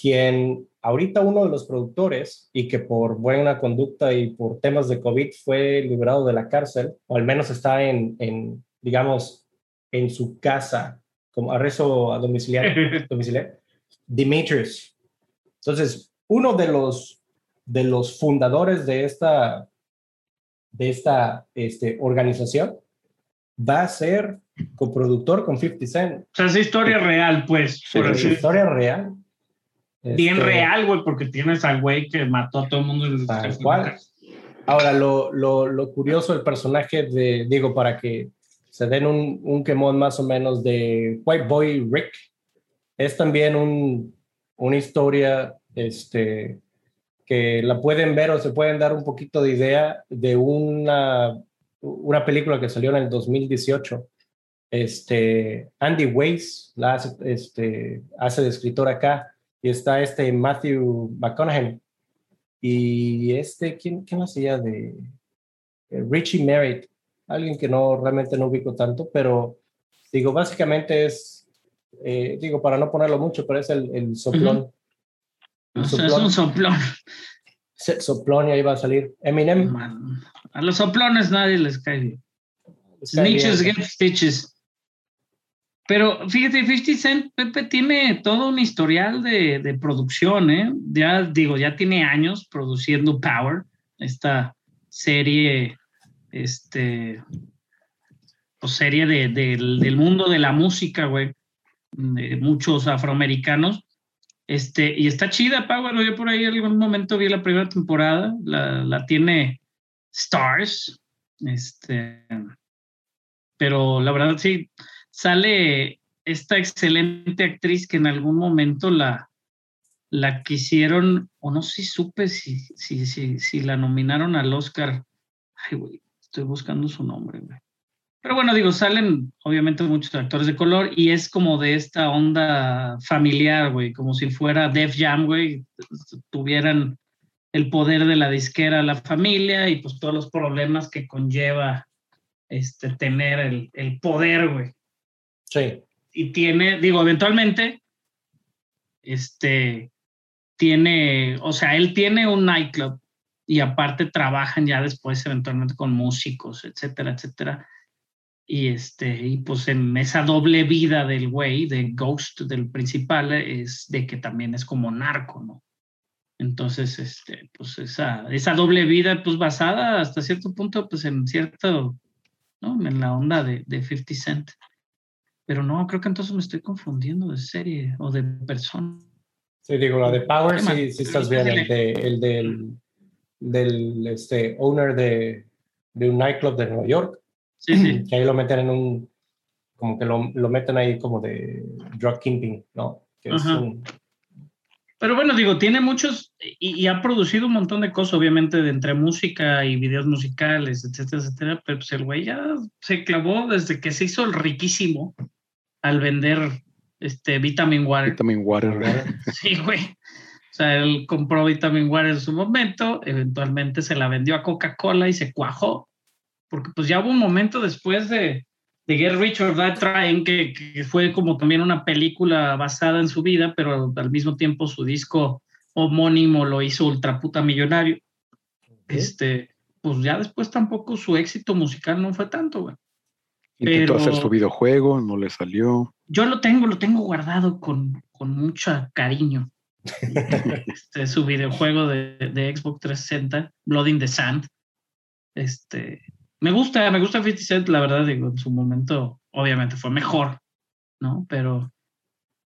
quien ahorita uno de los productores y que por buena conducta y por temas de COVID fue liberado de la cárcel, o al menos está en, en digamos, en su casa, como arresto a domiciliario, domiciliario Demetrius. Entonces, uno de los, de los fundadores de esta, de esta este, organización va a ser coproductor con 50 Cent. O sea, es historia real, pues. Por es historia real. Bien este, real, güey, porque tienes al güey que mató a todo el mundo. En tal cual. Ahora, lo, lo, lo, curioso del personaje de, digo, para que se den un, un, quemón más o menos de White Boy Rick, es también un, una historia este, que la pueden ver o se pueden dar un poquito de idea de una, una película que salió en el 2018. Este, Andy Weiss la hace, este, hace de escritor acá y está este Matthew McConaughey. Y este, ¿quién, quién hacía de Richie Merritt? Alguien que no realmente no ubico tanto, pero digo, básicamente es, eh, digo, para no ponerlo mucho, pero es el, el soplón. Uh -huh. el soplón. es un soplón. Soplón y ahí va a salir Eminem. Man. A los soplones nadie les cae bien. Snitches get stitches. Pero fíjate, 50 Cent, Pepe, tiene todo un historial de, de, producción, ¿eh? Ya digo, ya tiene años produciendo Power, esta serie, este, o serie de, de, del mundo de la música, güey, de muchos afroamericanos. Este, y está chida, Power, yo por ahí en algún momento vi la primera temporada, la, la tiene Stars, este, pero la verdad sí, sale esta excelente actriz que en algún momento la, la quisieron, o no sé si supe si, si, si, la nominaron al Oscar. Ay, güey, estoy buscando su nombre, güey. Pero bueno, digo, salen obviamente muchos actores de color y es como de esta onda familiar, güey, como si fuera Def Jam, güey, tuvieran el poder de la disquera la familia y pues todos los problemas que conlleva este, tener el, el poder, güey. Sí. Y tiene, digo, eventualmente, este, tiene, o sea, él tiene un nightclub y aparte trabajan ya después eventualmente con músicos, etcétera, etcétera. Y este, y pues en esa doble vida del güey, de Ghost, del principal, es de que también es como narco, ¿no? Entonces, este, pues esa, esa doble vida, pues basada hasta cierto punto, pues en cierto, ¿no? En la onda de, de 50 Cent. Pero no, creo que entonces me estoy confundiendo de serie o de persona. Sí, digo, la de Power, sí, sí estás bien, el, de, el del, del este, owner de, de un nightclub de Nueva York. Sí, sí. Que ahí lo meten en un, como que lo, lo meten ahí como de drug kimping, ¿no? Que es un, pero bueno, digo, tiene muchos y, y, ha producido un montón de cosas, obviamente, de entre música y videos musicales, etcétera, etcétera. Pero pues el güey ya se clavó desde que se hizo el riquísimo al vender este Vitamin Water. Vitamin Water. Sí, güey. O sea, él compró Vitamin Water en su momento, eventualmente se la vendió a Coca-Cola y se cuajó, porque pues ya hubo un momento después de, de Get Rich or Die Trying, que, que fue como también una película basada en su vida, pero al mismo tiempo su disco homónimo lo hizo ultra puta millonario. Este, pues ya después tampoco su éxito musical no fue tanto, güey. Intentó hacer su videojuego, no le salió. Yo lo tengo, lo tengo guardado con, con mucho cariño. Este, su videojuego de, de Xbox 360, Blood in the Sand. Este, me gusta, me gusta 50 Cent, la verdad, digo, en su momento, obviamente fue mejor, ¿no? Pero,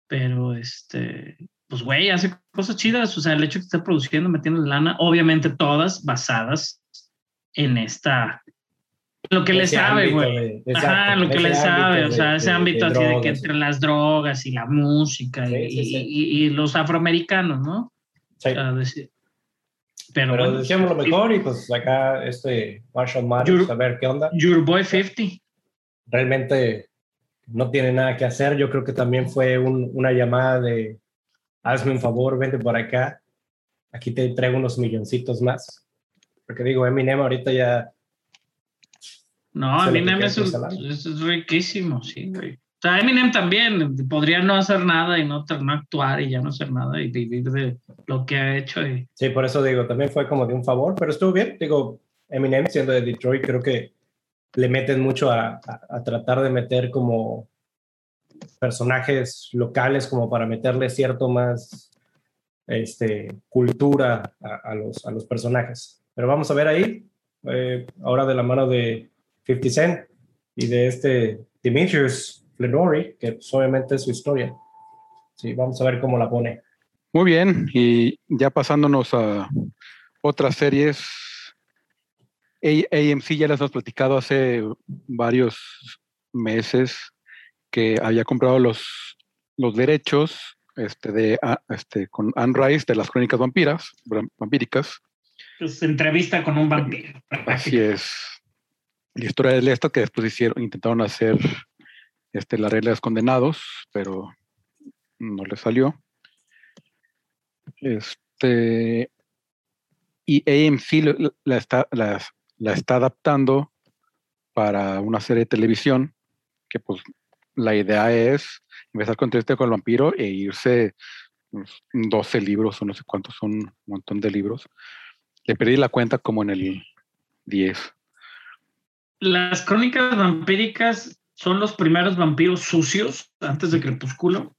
pero, este, pues, güey, hace cosas chidas, o sea, el hecho que esté produciendo, metiendo lana, obviamente todas basadas en esta, lo que le sabe, güey. Ajá, lo que le sabe, o sea, de- ese ámbito de así de que drogas. entre las drogas y la música y, Sí, sí, sí. y- y- y los afroamericanos, ¿no? Sí. O sea, decir- pero, Pero bueno, decíamos lo mejor y pues acá este Marshall Mathers, Your- a ver qué onda. Your Boy 50. Realmente no tiene nada que hacer. Yo creo que también fue un- una llamada de hazme un favor, vente por acá. Aquí te traigo unos milloncitos más. Porque digo, Eminem ahorita ya No, Eminem es, un- es- es riquísimo, sí, güey. O sea, Eminem también podría no hacer nada y no, no actuar y ya no hacer nada y vivir de lo que ha hecho. Y, Sí, por eso digo, también fue como de un favor, pero estuvo bien. Digo, Eminem siendo de Detroit, creo que le meten mucho a, a- a tratar de meter como personajes locales, como para meterle cierto más este, cultura a, a los, a los personajes. Pero vamos a ver ahí, eh, ahora de la mano de 50 Cent y de este Demetrius Flannery, que pues, obviamente es su historia. Sí, vamos a ver cómo la pone. Muy bien, y ya pasándonos a otras series. AMC ya les hemos platicado hace varios meses que había comprado los, los derechos este, de, ah, este, con Anne Rice de las crónicas vampiras, vam- vampíricas. pues, entrevista con un vampiro. Así es. La historia de esta que después hicieron, intentaron hacer este, la regla de los condenados, pero no le salió. Este, y AMC la está, la, está adaptando para una serie de televisión que pues la idea es empezar con Entrevista con el vampiro e irse unos 12 libros o no sé cuántos son, un montón de libros. Le perdí la cuenta como en el 10. Las crónicas vampíricas son los primeros vampiros sucios antes de Crepúsculo.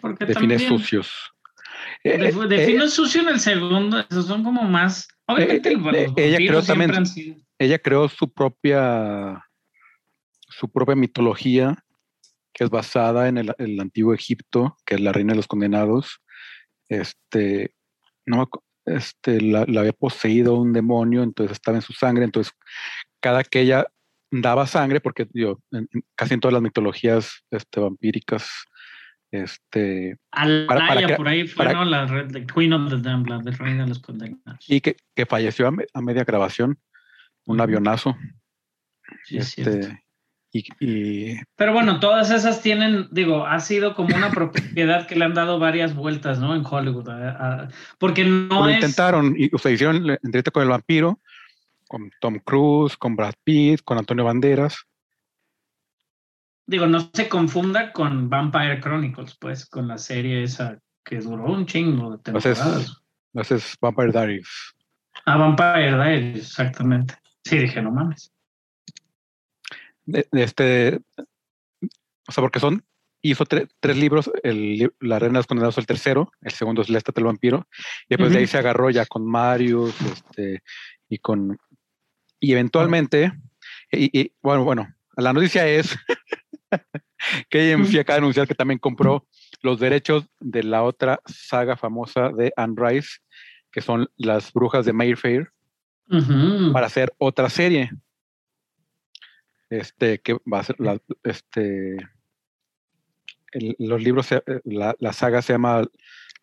Porque Define también, sucios. Eh, eh, define sucio en el segundo, esos son como más. Obviamente, eh, los eh, ella siempre también- han sido- ella creó su propia su propia mitología que es basada en el, el antiguo Egipto, que es la reina de los condenados. Este, no, este, la, la había poseído un demonio, entonces estaba en su sangre, entonces cada que ella daba sangre, porque yo, en- en- casi en todas las mitologías este, vampíricas, este, Alaya, para- para que- por ahí fue, para- ¿no? La red de Queen of the Damned, la de Reina de los Condenados. y que, que falleció a, me- a media grabación, un avionazo. Sí, es este, y, y Pero bueno, todas esas tienen, digo, ha sido como una propiedad que le han dado varias vueltas, ¿no? En Hollywood. a- a- porque no lo es. intentaron, y o sea, hicieron la entrevista con el vampiro, con Tom Cruise, con Brad Pitt, con Antonio Banderas. Digo, no se confunda con Vampire Chronicles, pues, con la serie esa que duró un chingo de temporadas. Entonces, Vampire Diaries. Ah, Vampire Diaries, exactamente. Sí, dije, no mames. De- de este, o sea, porque son, hizo tre- tres libros, el, La Reina de los Condenados el tercero, el segundo es Lestat el Vampiro, y después de ahí se agarró ya con Marius, este, y con, y eventualmente, y, y, bueno, bueno, la noticia es que AMC acaba de anunciar que también compró los derechos de la otra saga famosa de Anne Rice, que son las brujas de Mayfair, para hacer otra serie. Este, que va a ser la, este, el- los libros, eh, la, la saga se llama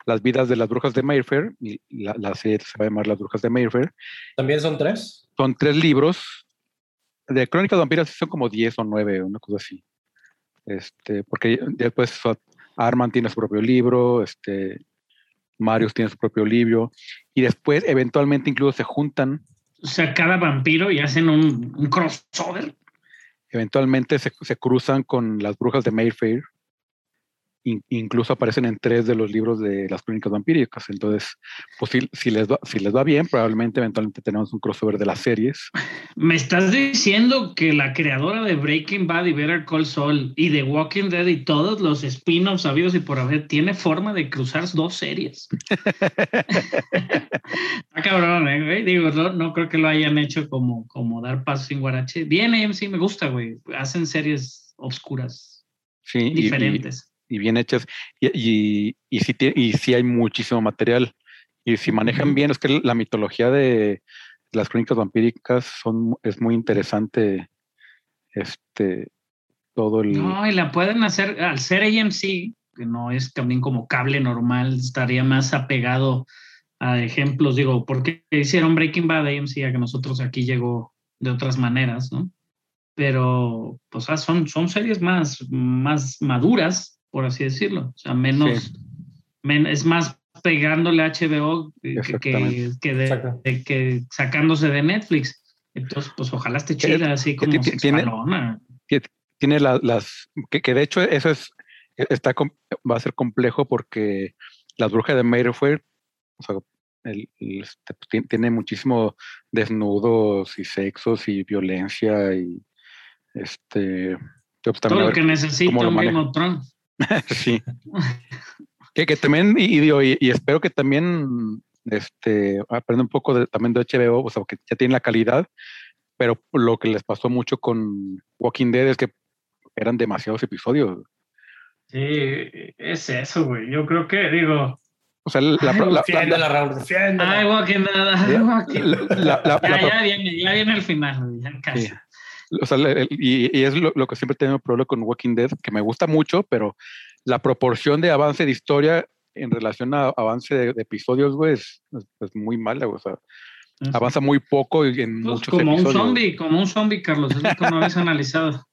Las vidas de las brujas de Mayfair y la, la serie se va a llamar Las brujas de Mayfair. ¿También son tres? Son tres libros. De Crónicas Vampiras son como 10 o 9, una cosa así. Este, porque después Arman tiene su propio libro, este, Marius tiene su propio libro, y después eventualmente incluso se juntan. O sea, cada vampiro y hacen un, un crossover. Eventualmente se, se, cruzan con las brujas de Mayfair incluso aparecen en tres de los libros de las crónicas vampíricas. Entonces, pues si, les va, si les va bien, probablemente eventualmente tenemos un crossover de las series. Me estás diciendo que la creadora de Breaking Bad y Better Call Saul y de Walking Dead y todos los spin-offs sabidos y por haber tiene forma de cruzar dos series. Está cabrón, ¿eh, güey? Digo, no, no, creo que lo hayan hecho como, como dar paso sin guarache. Bien, AMC me gusta, güey. Hacen series oscuras. Sí, diferentes y bien hechas y, y, y, sí, y sí hay muchísimo material. Y si manejan bien, es que la mitología de las crónicas vampíricas son, es muy interesante. Este, todo el. No, y la pueden hacer al ser AMC, que no es también como cable normal, estaría más apegado a ejemplos. Digo, porque hicieron Breaking Bad AMC a que nosotros aquí llegó de otras maneras, ¿no? Pero, pues, ah, son, son series más, más maduras por así decirlo. O sea, menos, es más pegándole a HBO que, que, que, sacándose de Netflix. Entonces, pues ojalá esté chida, así como tiene, tiene las, que, de hecho eso es, está, va a ser complejo porque las brujas de Mayfair, o sea, el, este, tiene muchísimo desnudos y sexos y violencia y este pues, todo lo que necesita un Game of sí. que, que, también, y, y, y, espero que también este, aprenda un poco de, también de HBO, o sea, que ya tiene la calidad, pero lo que les pasó mucho con Walking Dead es que eran demasiados episodios. Sí, es eso, güey. Yo creo que, digo, o sea, la, Ay, la, Raúl, Ay, Walking Dead. Ya, viene, ya viene el final, ya casi. Sí o sea, y, y, es lo, lo, que siempre tengo problema con Walking Dead, que me gusta mucho, pero la proporción de avance de historia en relación a avance de, de episodios, güey, es, es, muy mala, o sea, avanza muy poco y en pues muchos como episodios. un zombie, como un zombie, Carlos, es lo que no habéis analizado.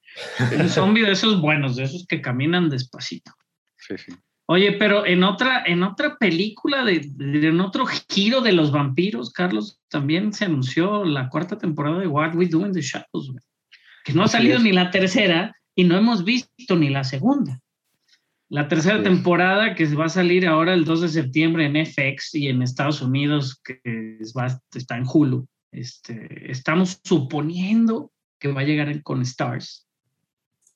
un zombie de esos buenos, de esos que caminan despacito. Sí, sí. Oye, pero en otra, en otra película, de, de, en otro giro de los vampiros, Carlos, también se anunció la cuarta temporada de What We Do in the Shadows, güey que no ha salido ni la tercera y no hemos visto ni la segunda. La tercera temporada que va a salir ahora el 2 de septiembre en FX y en Estados Unidos, que va, está en Hulu. Este, estamos suponiendo que va a llegar con Stars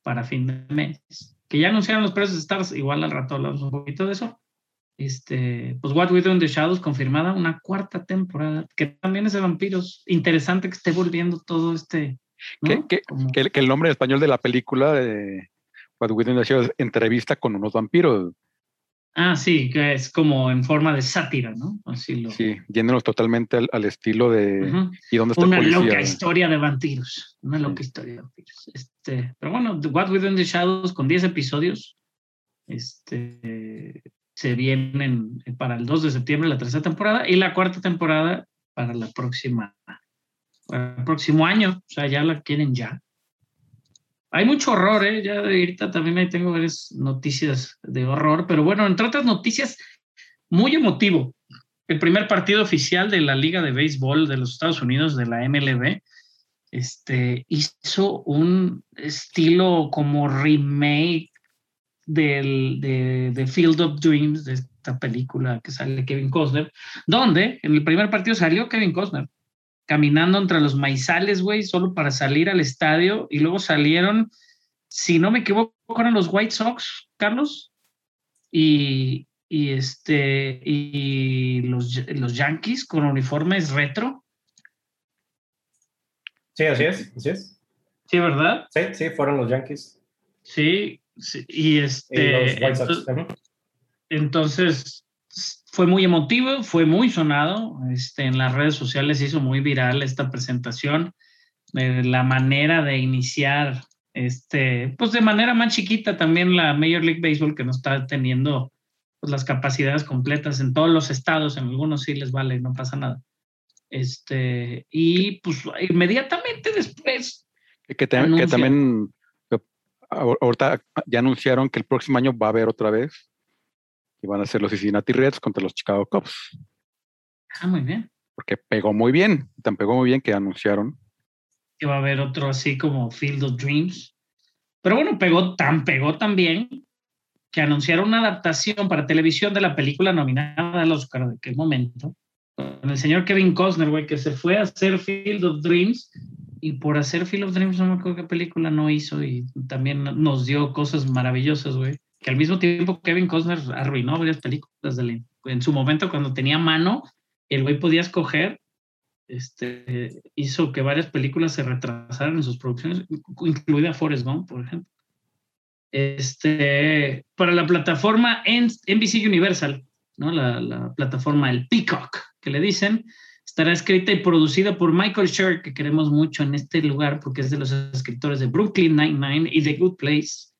para fin de mes. Que ya anunciaron los precios de Stars, igual al rato hablamos un poquito de eso. Este, pues What We Do in the Shadows confirmada una cuarta temporada, que también es de vampiros. Interesante que esté volviendo todo este que, que, el nombre español de la película de What We Do es entrevista con unos vampiros. Ah, sí, que es como en forma de sátira, ¿no? Así lo... Sí, yéndonos totalmente al, estilo de ¿Y dónde está Una loca historia de vampiros. Una loca historia de vampiros. Este, pero bueno, What We Do in the Shadows con 10 episodios. Este se vienen para el 2 de septiembre la tercera temporada y la cuarta temporada para la próxima el próximo año, o sea, ya la quieren ya. Hay mucho horror, ¿eh? Ya ahorita también ahí tengo varias noticias de horror, pero bueno, entre otras noticias, muy emotivo. El primer partido oficial de la Liga de Béisbol de los Estados Unidos, de la MLB, este, hizo un estilo como remake del, de, de, Field of Dreams, de esta película que sale Kevin Costner, donde en el primer partido salió Kevin Costner caminando entre los maizales, güey, solo para salir al estadio y luego salieron, si no me equivoco, eran los White Sox, Carlos, y, y este, y los, los Yankees con uniformes retro. Sí, así es, así es. Sí, ¿verdad? Sí, sí, fueron los Yankees. Sí, sí y este. Y los White Sox. Entonces, entonces fue muy emotivo, fue muy sonado, este, en las redes sociales hizo muy viral esta presentación, eh, la manera de iniciar, este, pues de manera más chiquita también la Major League Baseball que no está teniendo pues, las capacidades completas en todos los estados, en algunos sí les vale, no pasa nada. Este, y pues inmediatamente después... Que, que también ahor- ahorita ya anunciaron que el próximo año va a haber otra vez y van a ser los Cincinnati Reds contra los Chicago Cubs, Ah, muy bien. porque pegó muy bien, tan pegó muy bien que anunciaron. Que va a haber otro así como Field of Dreams. Pero bueno, pegó tan, pegó tan bien que anunciaron una adaptación para televisión de la película nominada al Oscar de qué momento. Con el señor Kevin Costner, güey, que se fue a hacer Field of Dreams y por hacer Field of Dreams no me acuerdo qué película no hizo y también nos dio cosas maravillosas, güey. Que al mismo tiempo Kevin Costner arruinó varias películas de en su momento cuando tenía mano, el güey podía escoger este, hizo que varias películas se retrasaran en sus producciones, incluida Forrest Gump, por ejemplo. Este, para la plataforma NBC Universal, ¿no? la, la plataforma El Peacock, que le dicen, estará escrita y producida por Michael Schur, que queremos mucho en este lugar porque es de los escritores de Brooklyn Nine-Nine y The Good Place.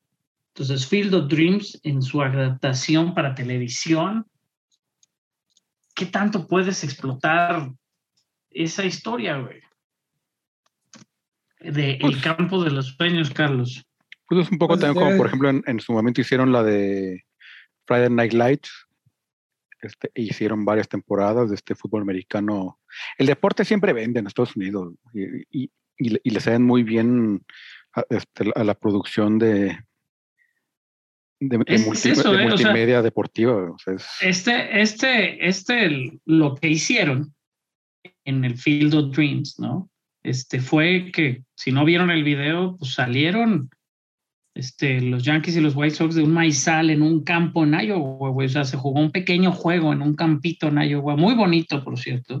Entonces, Field of Dreams en su adaptación para televisión, ¿qué tanto puedes explotar esa historia, güey? De El Pues- campo de los sueños, Carlos. Pues es un poco Pues también como, por ejemplo, en, en su momento hicieron la de Friday Night Lights. Este, e hicieron varias temporadas de este fútbol americano. El deporte siempre vende en Estados Unidos y, y, y le- y le saben muy bien a, este, a la producción de, de, de Es multi- eso, de eh, o sea, multimedia deportiva. o sea, es- Este, este, este, lo que hicieron en el Field of Dreams, ¿no? Este fue que, si no vieron el video, pues salieron este, los Yankees y los White Sox de un maizal en un campo en Iowa, güey. O sea, se jugó un pequeño juego en un campito en Iowa, muy bonito, por cierto.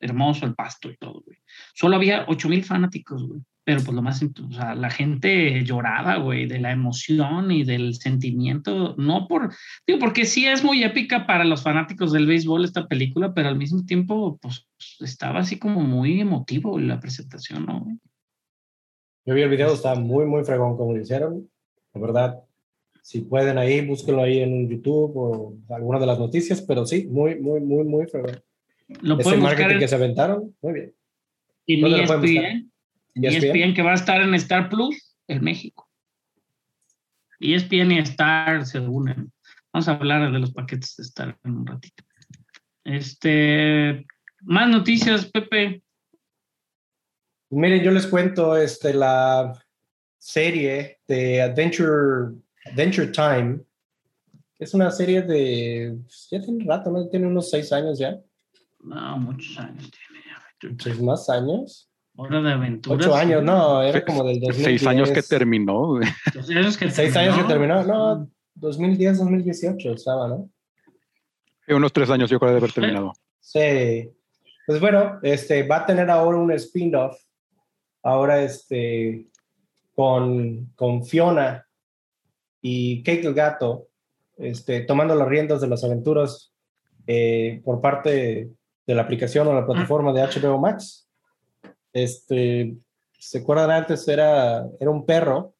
Hermoso el pasto y todo, güey. Solo había ocho mil fanáticos, güey. Pero pues lo más, o sea, la gente lloraba, güey, de la emoción y del sentimiento, no por, digo, porque sí es muy épica para los fanáticos del béisbol esta película, pero al mismo tiempo, pues estaba así como muy emotivo la presentación, ¿no? Yo vi el video, está muy, muy fregón como lo hicieron. La verdad, si pueden ahí, búsquenlo ahí en YouTube o alguna de las noticias, pero sí, muy, muy, muy, muy fregón. Lo Ese marketing en, que se aventaron, muy bien. en ESPN, ESPN. ESPN que va a estar en Star Plus en México. ESPN y Star se unen. Vamos a hablar de los paquetes de Star en un ratito. Este, más noticias, Pepe. Miren, yo les cuento este, la serie de Adventure, Adventure Time. Es una serie de. Ya tiene un rato, ¿no? Tiene unos seis años ya. No, muchos años tiene. Seis más años. Hora de aventuras. Ocho años, no, era como del 2010. seis años que terminó. Los años que Seis años que terminó, no, 2010, 2018 estaba, ¿no? Sí, unos tres años yo creo de haber terminado. Sí. Pues bueno, este, va a tener ahora un spin-off. Ahora, este, con, con Fiona y Kate el gato, este, tomando las riendas de las aventuras eh, por parte de la aplicación o la plataforma de HBO Max. Este, ¿se acuerdan antes? Era, era un perro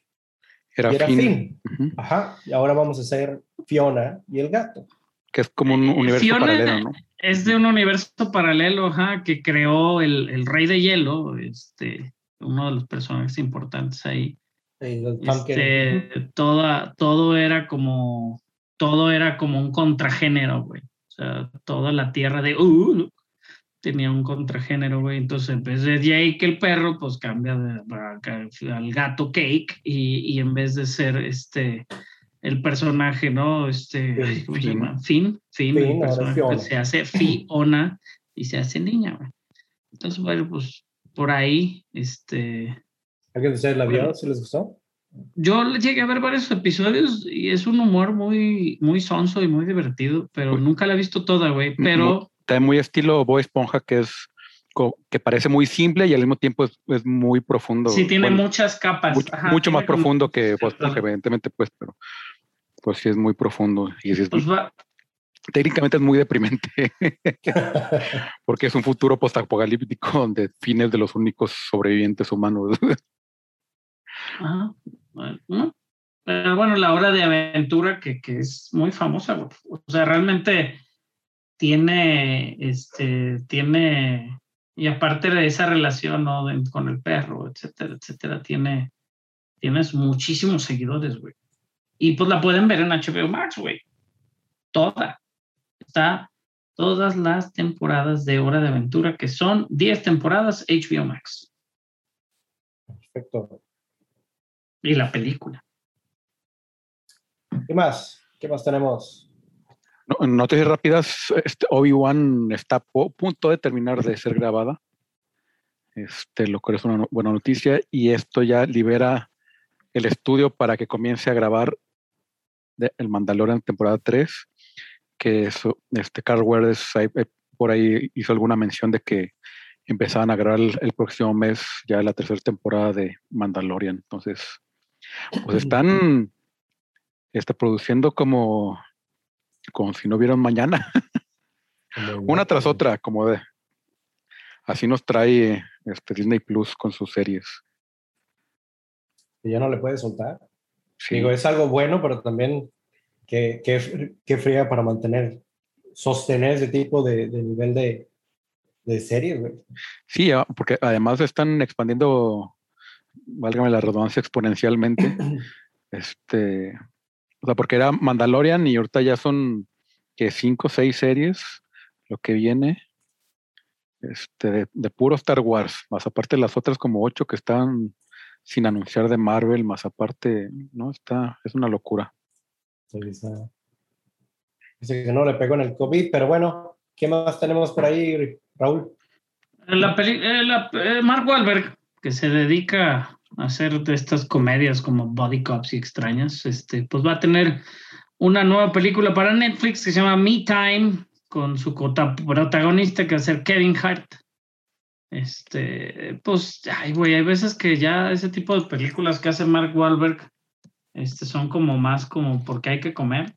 Era, y era Finn, Finn. ujú, Ajá. Y ahora vamos a hacer Fiona y el gato. que es como un universo Fiona- paralelo, ¿no? Es de un universo paralelo, ajá, que creó el, el Rey de Hielo, este, uno de los personajes importantes ahí. Este, toda, todo era como, todo era como un contragénero, güey. O sea, toda la tierra de uh, tenía un contragénero, güey. Entonces, en vez de Jake el perro, pues cambia de- al gato Cake y, y en vez de ser este el personaje, ¿no? Este, ay, ¿cómo se Finn. llama? Finn, Finn, Finn, el personaje, pues, se hace Fiona y se hace niña, güey. Entonces, bueno, pues por ahí, este, ¿Alguien de ustedes la vio? Bueno. ¿Sí les gustó? yo le llegué a ver varios episodios y es un humor muy, muy sonso y muy divertido, pero Uy. nunca la he visto toda, güey. Pero Está muy estilo Bob Esponja, que es que parece muy simple y al mismo tiempo es, es muy profundo. sí tiene Bueno, muchas capas. mucho, Ajá, mucho más como- profundo que Bob Esponja, evidentemente, pues, pero pues sí es muy profundo y sí es- Pues va, técnicamente es muy deprimente porque es un futuro postapocalíptico donde Finn es de los únicos sobrevivientes humanos. ajá, bueno, Pero bueno, la hora de aventura que, que es muy famosa. O sea, realmente tiene, este, tiene, y aparte de esa relación, ¿no? de- con el perro, etcétera, etcétera, tiene, Tienes muchísimos seguidores, güey. Y pues la pueden ver en HBO Max, güey. Toda. Está todas las temporadas de Hora de Aventura, que son 10 temporadas HBO Max. Perfecto. Y la película. ¿Qué más? ¿Qué más tenemos? No- Noticias rápidas, este, Obi-Wan está a punto de terminar de ser grabada, este, lo cual es una no- buena noticia, y esto ya libera el estudio para que comience a grabar de El Mandalorian temporada 3, que eso, este, Carl Weathers eh, por ahí hizo alguna mención de que empezaban a grabar el, el próximo mes ya la tercera temporada de Mandalorian, entonces, pues están está produciendo como como si no vieran mañana, una tras otra, como de así nos trae este Disney Plus con sus series. que ya no le puede soltar. Sí, Digo, es algo bueno, pero también que, que, que fría para mantener, sostener ese tipo de, de nivel de, de series, güey. sí, ah, porque además están expandiendo, válgame la redundancia, exponencialmente. este, o sea, porque era Mandalorian y ahorita ya son que cinco o seis series lo que viene. Este, de, de puro Star Wars, más aparte las otras como ocho que están sin anunciar de Marvel, más aparte, no, está, es una locura. Dice dice que no le pegó en el COVID, pero bueno, ¿qué más tenemos por ahí, Raúl? La peli eh, la- eh, Mark Wahlberg, que se dedica hacer de estas comedias como Body Cops y extrañas, este, pues va a tener una nueva película para Netflix que se llama Me Time, con su protagonista que va a ser Kevin Hart. Este, pues, ay, güey, hay veces que ya ese tipo de películas que hace Mark Wahlberg este, son como más como porque hay que comer,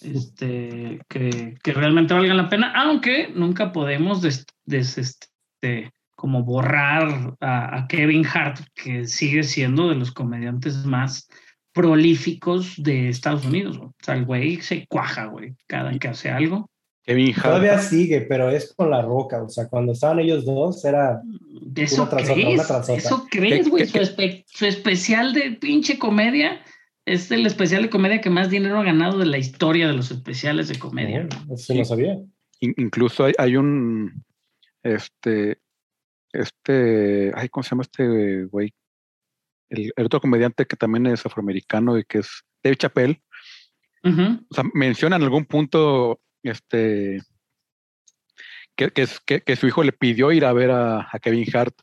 este, que, que realmente valgan la pena, aunque nunca podemos des- des- este, como borrar a, a Kevin Hart, que sigue siendo de los comediantes más prolíficos de Estados Unidos. O sea, el güey se cuaja, güey, cada que hace algo. Kevin Hart. Todavía sigue, pero es con la roca. O sea, cuando estaban ellos dos, era. ¿Eso Una tras otra, crees? una tras otra. ¿Eso crees, ¿Qué- güey? Su, espe- su especial de pinche comedia es el especial de comedia que más dinero ha ganado de la historia de los especiales de comedia. Eso sí no sabía. In- incluso hay, hay un este este ay cómo se llama este güey el, el otro comediante que también es afroamericano y que es Dave Chappelle. O sea menciona en algún punto este que, que, es- que- que su hijo le pidió ir a ver a, a Kevin Hart.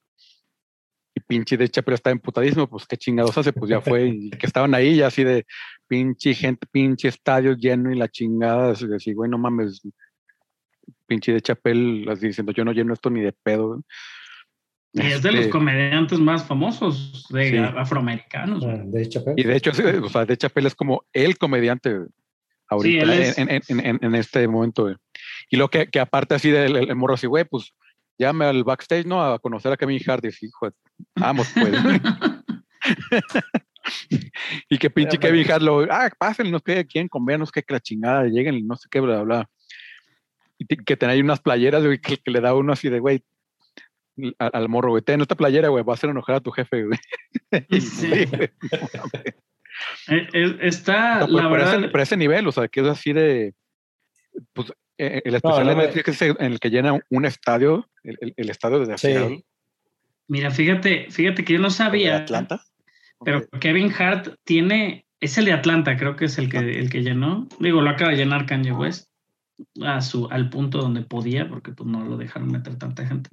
Y pinche Dave Chappelle está emputadísimo pues qué chingados hace pues ya fue y que estaban ahí ya así de pinche gente pinche estadio lleno y la chingada así, así, güey no mames. Pinche de Chapel así diciendo yo no lleno esto ni de pedo. Y es de los Este, comediantes más famosos de Sí. afroamericanos. Ah, De hecho, y de hecho, sí, o sea, de Chapel es como el comediante ahorita es- en, en- en- en- en este momento. Y lo que, que aparte así del el, el morro así, güey, pues llame al backstage, ¿no? A conocer a Kevin Hart y así, hijo, de- vamos pues. y que pinche Pero, Kevin Hart lo, ah, pasen, no sé qué, sé qué, que la chingada, lleguen, no sé qué, bla, bla, bla. Y que tener ahí unas playeras, güey, que, que le da uno así de, güey, al, al morro, güey, ten esta playera, güey, va a hacer enojar a tu jefe, güey. Sí. Eh, eh, Está, No, la pero verdad, ese, pero ese nivel, o sea, que es así de, pues, eh, el especial no de me- Netflix es en el que llena un estadio, el, el- el estadio de Sí. Seattle, mira, fíjate, fíjate que yo no de sabía, Atlanta. pero Kevin Hart tiene, es el de Atlanta, creo que es el que, el que llenó. Digo, lo acaba de llenar Kanye West a su, al punto donde podía, porque pues no lo dejaron meter tanta gente.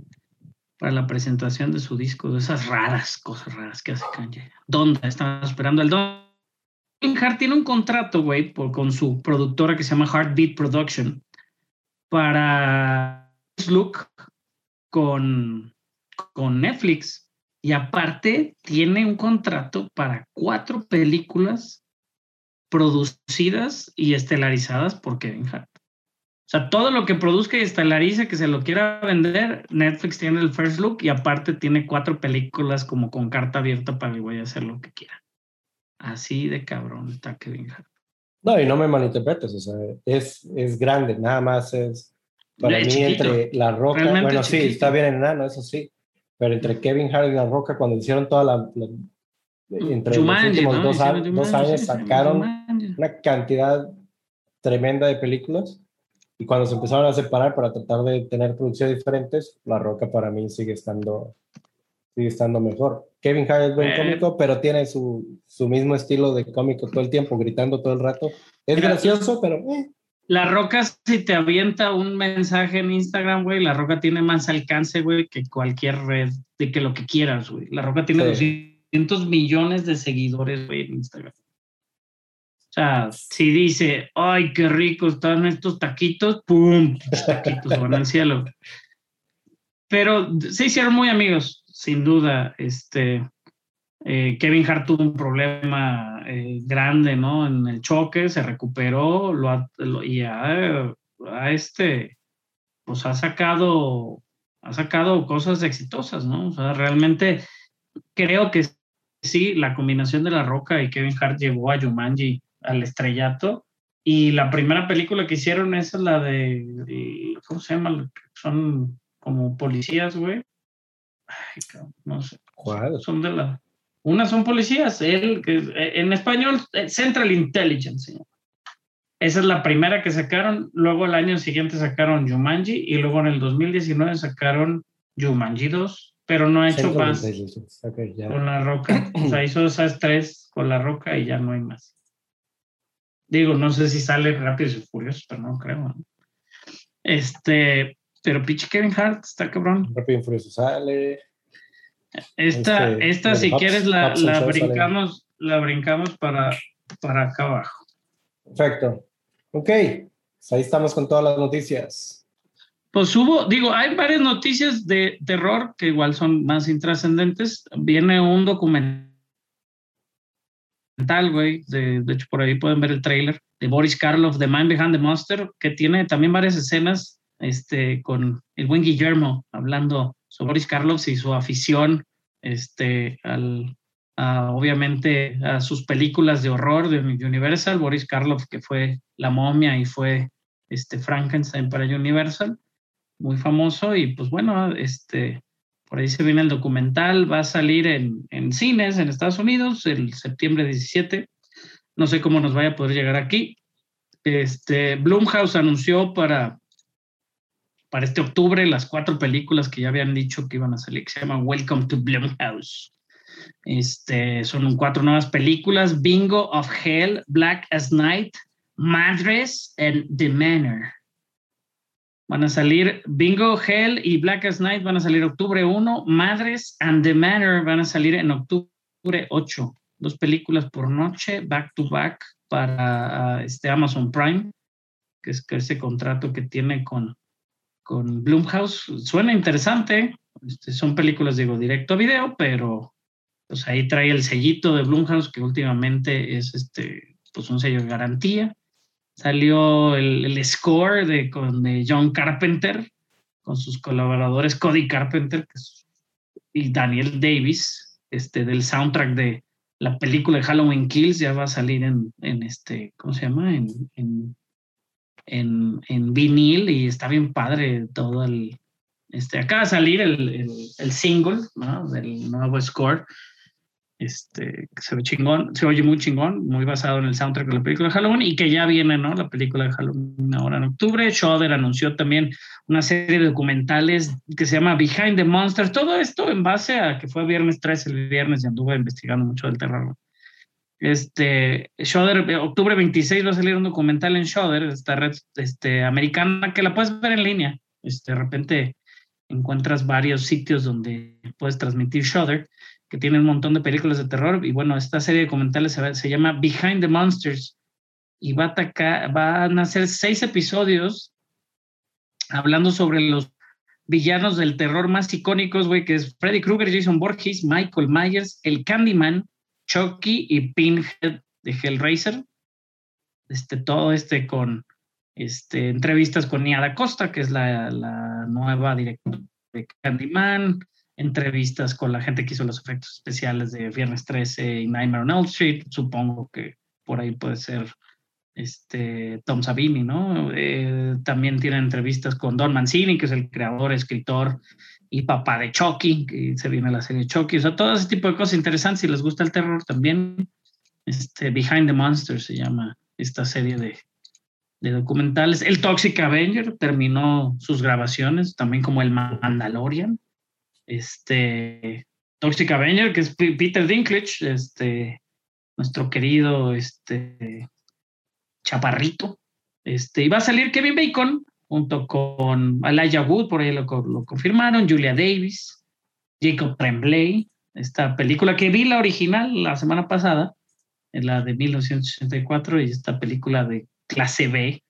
Para la presentación de su disco, de esas raras, cosas raras que hace Kanye. ¿Dónde? Estaban esperando el don. Kevin Hart tiene un contrato, güey, con su productora que se llama Heartbeat Production para Look con, con Netflix. Y aparte tiene un contrato para cuatro películas producidas y estelarizadas por Kevin Hart. O sea, todo lo que produzca y estelarice que se lo quiera vender, Netflix tiene el first look y aparte tiene cuatro películas como con carta abierta para que vaya a hacer lo que quiera. Así de cabrón está Kevin Hart. No, y no me malinterpretes, o sea, es, es grande, nada más es. Para Es mí, chiquito, entre La Roca, bueno, sí, chiquito. está bien enano, eso sí, pero entre Kevin Hart y La Roca, cuando hicieron toda la, la, entre Jumanji, los últimos ¿no? dos, a- dos años sí, sacaron Jumanji. una cantidad tremenda de películas y cuando se empezaron a separar para tratar de tener producciones diferentes, La Roca para mí sigue estando sigue estando mejor. Kevin Hart es buen Eh. cómico, pero tiene su, su mismo estilo de cómico todo el tiempo, gritando todo el rato. Es Mira, gracioso, pero eh, La Roca, si te avienta un mensaje en Instagram, güey, La Roca tiene más alcance, güey, que cualquier red, de que lo que quieras, güey. La Roca tiene Sí. 200 millones de seguidores, güey, en Instagram. O sea, si dice, ay, qué rico están estos taquitos, ¡pum! Los taquitos van al cielo. Pero se hicieron muy amigos, sin duda. Este, eh, Kevin Hart tuvo un problema eh, grande, ¿no? En el choque, se recuperó lo ha- lo- y ha, este, pues ha sacado, ha sacado cosas exitosas, ¿no? O sea, realmente creo que sí, la combinación de La Roca y Kevin Hart llevó a Jumanji al estrellato. Y la primera película que hicieron es la de, ¿cómo se llama? Son como policías, güey. Ay, cabrón, no sé ¿cuál? son de la. Unas son policías, él, que, eh, en español, eh, Central Intelligence. Esa es la primera que sacaron. Luego el año siguiente sacaron Jumanji y luego en el 2019 sacaron Jumanji 2, pero no ha hecho Central más Intelligence. Ok, ya. con la roca. O sea, hizo esas tres con la roca y ya no hay más. Digo, no sé si sale Rápidos y Furiosos, pero no creo. ¿no? Este, pero pinche Kevin Hart está cabrón. Rápido y Furioso sale. Esta, Este, esta si Hobbs- quieres, la, la sale. brincamos, la brincamos para, para acá abajo. Perfecto. Ok, pues ahí estamos con todas las noticias. Pues hubo, digo, hay varias noticias de terror que igual son más intrascendentes. Viene un documental, güey, de, de hecho por ahí pueden ver el trailer, de Boris Karloff, The Man Behind the Monster, que tiene también varias escenas este, con el buen Guillermo hablando sobre Boris Karloff y su afición este, al, obviamente a sus películas de horror de Universal. Boris Karloff, que fue La momia y fue este, Frankenstein para Universal muy famoso y pues bueno, este, por ahí se viene el documental, va a salir en, en cines en Estados Unidos el septiembre 17, no sé cómo nos vaya a poder llegar aquí. Este, Blumhouse anunció para, para este octubre las cuatro películas que ya habían dicho que iban a salir, que se llaman Welcome to Blumhouse. Este, son cuatro nuevas películas, Bingo of Hell, Black as Night, Madres and The Manor. Van a salir Bingo Hell y Black as Night van a salir octubre 1, Madres and the Manor van a salir en octubre 8. Dos películas por noche, back to back para uh, este Amazon Prime, que es ese contrato que tiene con, con Blumhouse. Suena interesante, este, son películas, digo, directo a video, pero pues ahí trae el sellito de Blumhouse, que últimamente es este, pues un sello de garantía salió el, el score de, con, de John Carpenter con sus colaboradores Cody Carpenter y Daniel Davis este, del soundtrack de la película de Halloween Kills ya va a salir en, en este, ¿cómo se llama? En, en, en, en vinil y está bien padre todo el... Este, acaba de salir el, el, el single ¿no? del nuevo score este, se ve chingón, se oye muy chingón, muy basado en el soundtrack de la película de Halloween y que ya viene, ¿no? La película de Halloween ahora en octubre. Shudder anunció también una serie de documentales que se llama Behind the Monsters. Todo esto en base a que fue viernes 13 el viernes y anduve investigando mucho del terror. Este, Shudder, octubre 26 va a salir un documental en Shudder, esta red este, americana, que la puedes ver en línea. Este, de repente encuentras varios sitios donde puedes transmitir Shudder que tiene un montón de películas de terror. Y bueno, esta serie de documentales se, llama Behind the Monsters y va a atacar, van a ser seis episodios hablando sobre los villanos del terror más icónicos, güey, que es Freddy Krueger, Jason Voorhees, Michael Myers, el Candyman, Chucky y Pinhead de Hellraiser. Este, todo este con este, entrevistas con Niada Costa, que es la, la nueva directora de Candyman, entrevistas con la gente que hizo los efectos especiales de Viernes 13 y Nightmare on Elm Street. Supongo que por ahí puede ser este, Tom Savini, ¿no? Eh, también tiene entrevistas con Don Mancini, que es el creador, escritor y papá de Chucky, que se viene la serie Chucky, o sea, todo ese tipo de cosas interesantes. Si les gusta el terror también, este, Behind the Monster se llama esta serie de, de documentales. El Toxic Avenger terminó sus grabaciones, también como el Mandalorian. Este, Toxic Avenger, que es Peter Dinklage, este, nuestro querido este, Chaparrito. Este, y va a salir Kevin Bacon junto con Elijah Wood, por ahí lo, lo confirmaron, Julia Davis, Jacob Tremblay, esta película que vi la original la semana pasada, en la de 1984, y esta película de clase B,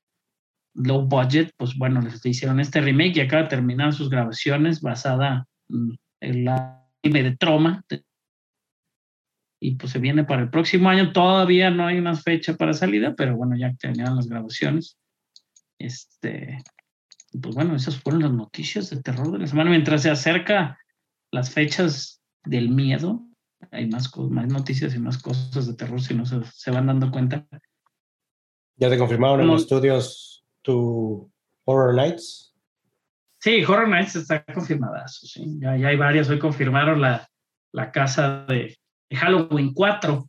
low budget, pues bueno, les hicieron este remake y acaba de terminar sus grabaciones basada en la anime de Troma. Y pues se viene para el próximo año. Todavía no hay una fecha para salida, pero bueno, ya terminaron las grabaciones. Este, pues bueno, esas fueron las noticias de terror de la semana. Mientras se acerca las fechas del miedo, hay más, más noticias y más cosas de terror si no se, se van dando cuenta. ¿Ya te confirmaron en los estudios tu Horror Nights? Sí, Horror Nights está confirmada. Sí. Ya, hay varias. Hoy confirmaron la, la casa de, Halloween 4.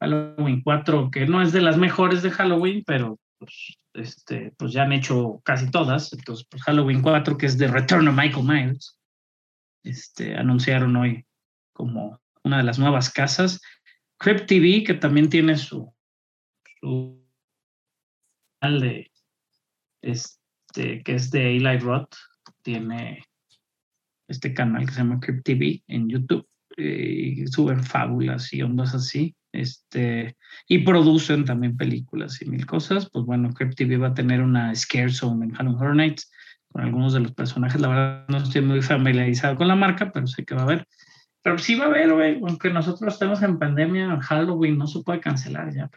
Halloween 4, que no es de las mejores de Halloween, pero pues, este, pues ya han hecho casi todas. Entonces, pues Halloween 4, que es de Return of Michael Myers, este, anunciaron hoy como una de las nuevas casas. Crypt TV, que también tiene su, su de este que es de Eli Roth tiene este canal que se llama Crypt TV en YouTube eh, y suben fábulas y ondas así este y producen también películas y mil cosas pues bueno Crypt TV va a tener una Scare Zone en Halloween Horror Nights con algunos de los personajes la verdad no estoy muy familiarizado con la marca pero sé que va a haber pero sí va a haber, güey, aunque nosotros estemos en pandemia, Halloween no se puede cancelar ya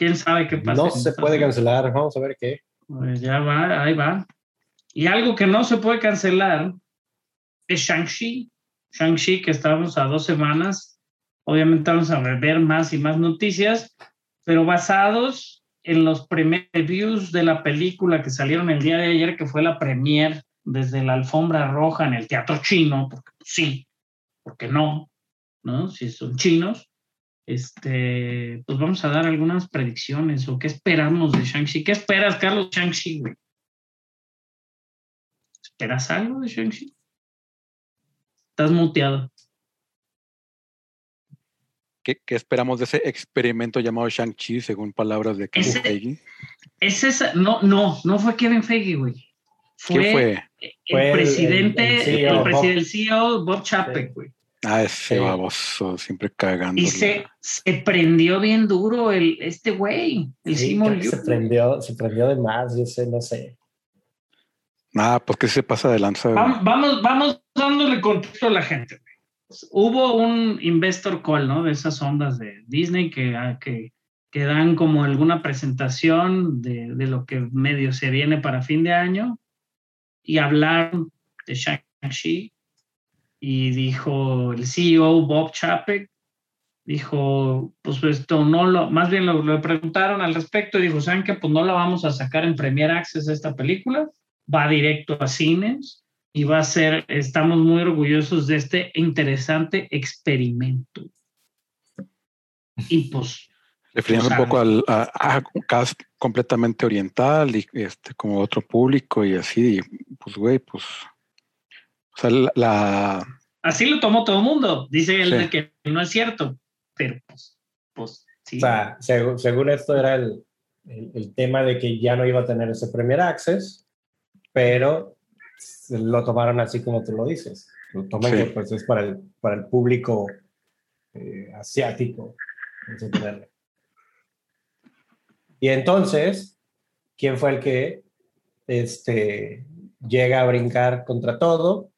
quién sabe qué pasa. No se puede cancelar, vamos a ver qué. Pues ya va, ahí va. Y algo que no se puede cancelar es Shang-Chi. Shang-Chi, que estábamos a dos semanas. Obviamente vamos a ver más y más noticias, pero basados en los previews de la película que salieron el día de ayer, que fue la premier desde la alfombra roja en el teatro chino, porque sí, porque no, ¿no? Si son chinos este, pues vamos a dar algunas predicciones o qué esperamos de Shang-Chi. ¿Qué esperas, Carlos Shang-Chi, güey? ¿Esperas algo de Shang-Chi? Estás muteado. ¿Qué, ¿Qué, esperamos de ese experimento llamado Shang-Chi, según palabras de Kevin ese, Feige? Es esa, no, no, no fue Kevin Feige, güey. Fue, ¿Quién fue? El Fue el- presidente, el el, CEO, presi- Bob. el CEO Bob Chapek, güey. Ah, ese Sí. baboso, siempre cagando. Y se, se prendió bien duro el, este güey, el Sí, Simon se prendió, se prendió de más, yo sé, no sé. Ah, pues que se pasa de lanza. Vam- Vamos, vamos dándole contexto a la gente. Hubo un investor call, ¿no? De esas ondas de Disney que, ah, que, que dan como alguna presentación de, de lo que medio se viene para fin de año y hablaron de Shang-Chi y dijo el CEO Bob Chapek, dijo, pues esto no lo, más bien lo, lo preguntaron al respecto y dijo, ¿saben qué? Pues no la vamos a sacar en Premier Access esta película, va directo a cines y va a ser, estamos muy orgullosos de este interesante experimento. Y pues, refiriéndose un o sea, poco al, a, a un cast completamente oriental y este como otro público y así, y, pues güey, pues o sea, la, la- así lo tomó todo el mundo, dice él Sí. de que no es cierto, pero pues, pues sí. O sea, seg- según esto era el, el, el tema de que ya no iba a tener ese Premier Access, pero lo tomaron así como tú lo dices. Lo toman Sí. que pues es para el, para el público eh, asiático. Y entonces, ¿quién fue el que este, llega a brincar contra todo?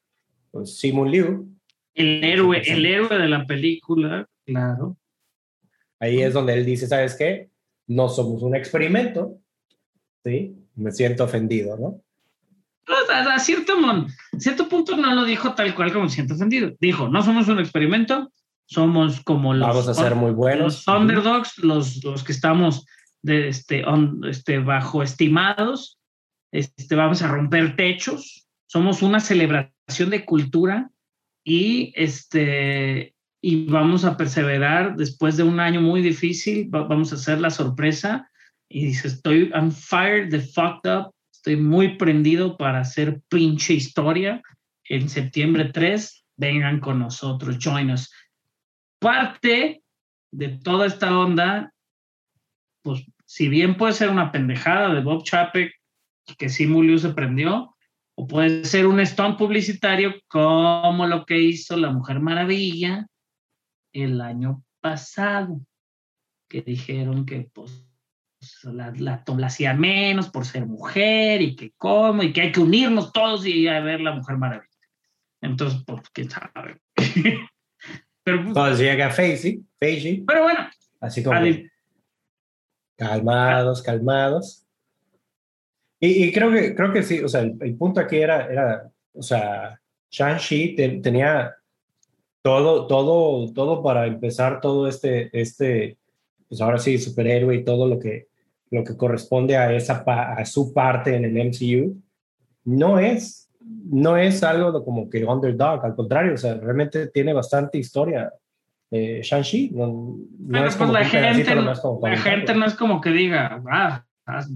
Pues Simon Liu. el héroe, el héroe de la película, claro. Ahí es donde él dice, ¿sabes qué? No somos un experimento, ¿sí? Me siento ofendido, ¿no? A, a cierto, mon- cierto punto no lo dijo tal cual como siento ofendido. Dijo, no somos un experimento, somos como los, Vamos a ser muy buenos. los underdogs, los, los que estamos de este, on- este, bajo estimados, este, vamos a romper techos, somos una celebración de cultura y, este, y vamos a perseverar después de un año muy difícil, va- vamos a hacer la sorpresa y dice, estoy, I'm fired the fucked up, estoy muy prendido para hacer pinche historia en septiembre 3, vengan con nosotros, join us. Parte de toda esta onda, pues si bien puede ser una pendejada de Bob Chapek, que sí Muliu se prendió, o puede ser un stunt publicitario como lo que hizo la Mujer Maravilla el año pasado, que dijeron que pues la, la, la hacía menos por ser mujer y que cómo, y que hay que unirnos todos y ir a ver la Mujer Maravilla. Entonces, pues, quién sabe. pero, pues, Entonces llega Facey, Facey, pero bueno, así como calmados, calmados. Y, y creo que creo que sí, o sea, el, el punto aquí era, era o sea, Shang-Chi te- tenía todo, todo, todo para empezar todo este, este, pues ahora sí, superhéroe y todo lo que, lo que corresponde a, esa, a su parte en el MCU. No es, no es algo como que underdog, al contrario, o sea, realmente tiene bastante historia. Eh, Shang-Chi, no, no es pues, como la gente, la gente no es como que diga, ah,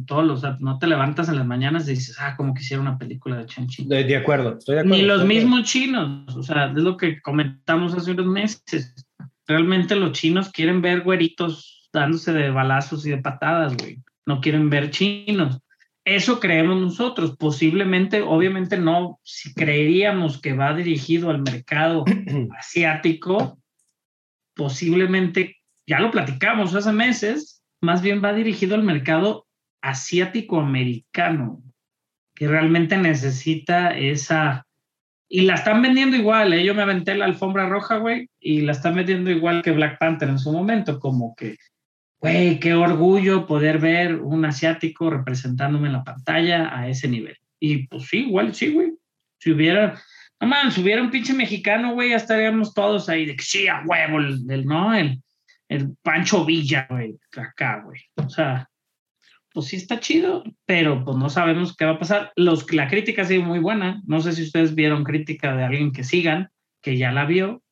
todos los, no te levantas en las mañanas y dices, ah, como quisiera una película de Chanchi. De, de acuerdo, estoy de acuerdo. Ni los mismos chinos, o sea, es lo que comentamos hace unos meses. Realmente los chinos quieren ver güeritos dándose de balazos y de patadas, güey. No quieren ver chinos. Eso creemos nosotros. Posiblemente, obviamente no, si creeríamos que va dirigido al mercado asiático, posiblemente, ya lo platicamos hace meses, más bien va dirigido al mercado asiático-americano, que realmente necesita esa... Y la están vendiendo igual, ¿eh? yo me aventé la alfombra roja, güey, y la están vendiendo igual que Black Panther en su momento, como que, güey, qué orgullo poder ver un asiático representándome en la pantalla a ese nivel. Y pues sí, igual sí, güey. Si hubiera, no man, si hubiera un pinche mexicano, güey, ya estaríamos todos ahí de que sí, a huevo, el, el- ¿no? El, el Pancho Villa, güey, acá, güey. O sea, pues sí está chido, pero pues no sabemos qué va a pasar. Los, la crítica ha sido muy buena. No sé si ustedes vieron crítica de alguien que sigan, que ya la vio,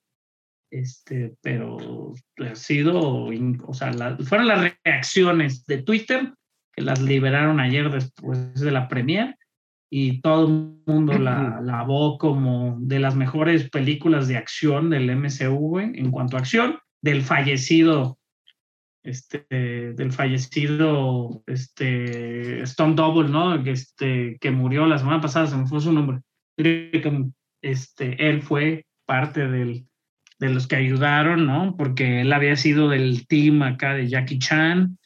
este, pero ha sido, o sea, la- fueron las reacciones de Twitter que las liberaron ayer después de la premier y todo el mundo la lavó como de las mejores películas de acción del MCU, en cuanto a acción, del fallecido, este, del fallecido, este, Stone Double, ¿no? Este, que murió la semana pasada, se me fue su nombre. Este, él fue parte de los que ayudaron, ¿no? Porque él había sido del team acá de Jackie Chan.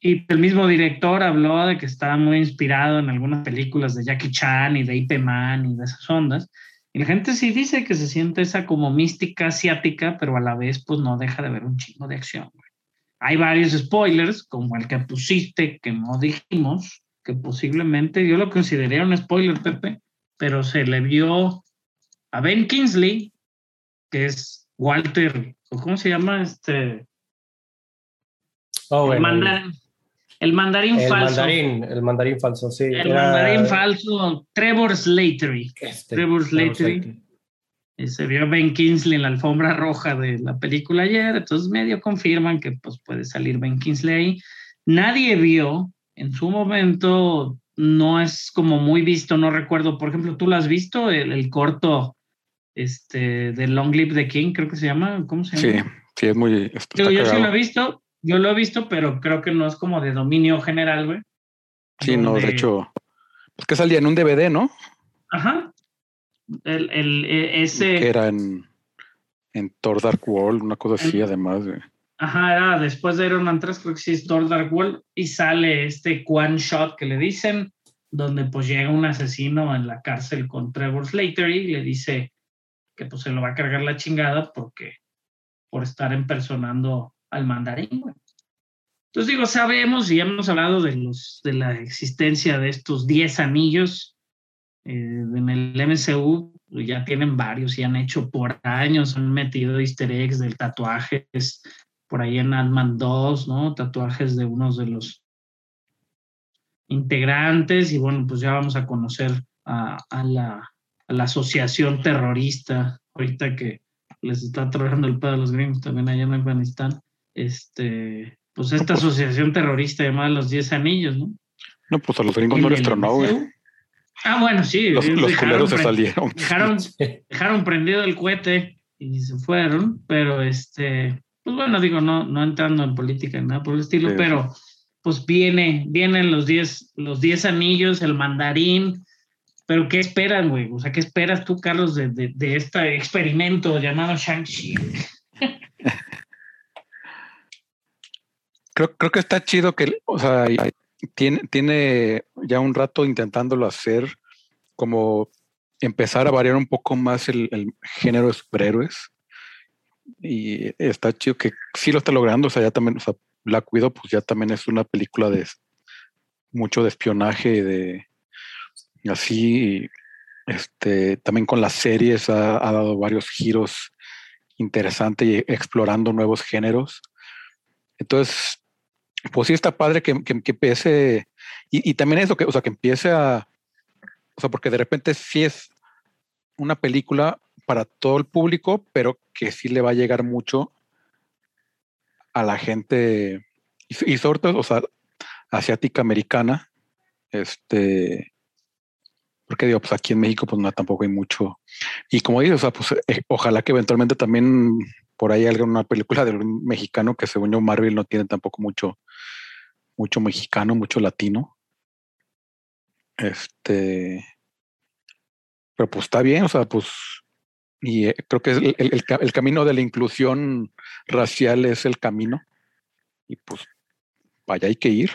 Y el mismo director habló de que estaba muy inspirado en algunas películas de Jackie Chan y de Ip Man y de esas ondas. Y la gente sí dice que se siente esa como mística asiática, pero a la vez pues no deja de ver un chingo de acción. Hay varios spoilers, como el que pusiste, que no dijimos, que posiblemente yo lo consideré un spoiler, Pepe, pero se le vio a Ben Kingsley, que es Walter, ¿o ¿cómo se llama? Este, Oh, el, bueno, mandarín, el mandarín el falso. mandarín, el mandarín falso, sí. el era- mandarín falso, Trevor Slattery. este, Trevor Slattery. Slattery. Y se vio Ben Kingsley en la alfombra roja de la película ayer, entonces medio confirman que pues, puede salir Ben Kingsley ahí. Nadie vio, en su momento no es como muy visto, no recuerdo, por ejemplo, ¿tú lo has visto? El, el corto este, de Long Live the King, creo que se llama, ¿cómo se Sí, llama? sí, es muy. Digo, yo sí lo he visto, yo lo he visto, pero creo que no es como de dominio general, güey. Sí, no, de hecho, es que salía en un DVD, ¿no? Ajá. El, el, e- ese... Que era en, en Thor Dark World, una cosa así, además. güey. Ajá, era después de Iron Man 3, creo que sí es Thor Dark World, y sale este one shot que le dicen, donde pues llega un asesino en la cárcel con Trevor Slattery y le dice que pues se lo va a cargar la chingada porque por estar impersonando al mandarín, güey. Entonces digo, sabemos y hemos hablado de los de la existencia de estos 10 anillos eh, en el MCU, ya tienen varios y han hecho por años, han metido easter eggs del tatuajes por ahí en Ant-Man 2, ¿no? Tatuajes de unos de los integrantes y bueno, pues ya vamos a conocer a, a, la, a la asociación terrorista, ahorita que les está trabajando el pedo a los gringos también allá en Afganistán, este, pues esta asociación terrorista llamada Los Diez Anillos, ¿no? No, pues a los gringos no les tronó, güey. Ah, bueno, sí. Los, los dejaron, se salieron. dejaron, dejaron prendido el cohete y se fueron, pero este, pues bueno, digo, no, no entrando en política ni nada por el estilo, Sí. pero pues viene, vienen los 10 los diez anillos, el mandarín, pero ¿qué esperan, güey? O sea, ¿qué esperas tú, Carlos, de, de, de este experimento llamado Shang-Chi? Creo, creo que está chido que, o sea, tiene, tiene ya un rato intentándolo hacer, como empezar a variar un poco más el, género de superhéroes. Y está chido que sí lo está logrando. O sea, ya también, o sea, Black Widow, pues ya también es una película de mucho de espionaje, de así. Este, también con las series ha, ha dado varios giros interesantes y explorando nuevos géneros. Entonces, pues sí está padre que, que, que empiece, y, y, también eso, que, o sea, que empiece a, o sea, porque de repente sí es una película para todo el público, pero que sí le va a llegar mucho a la gente, y, sobre todo, o sea, asiática americana, este, porque digo, pues aquí en México pues no tampoco hay mucho, y como dices, o sea, pues eh, ojalá que eventualmente también por ahí alguna película de un mexicano que según yo Marvel no tiene tampoco mucho mucho mexicano, mucho latino. Este, pero pues está bien, o sea, pues, y eh, creo que es el, el, camino de la inclusión racial es el camino. Y pues, vaya, hay que ir.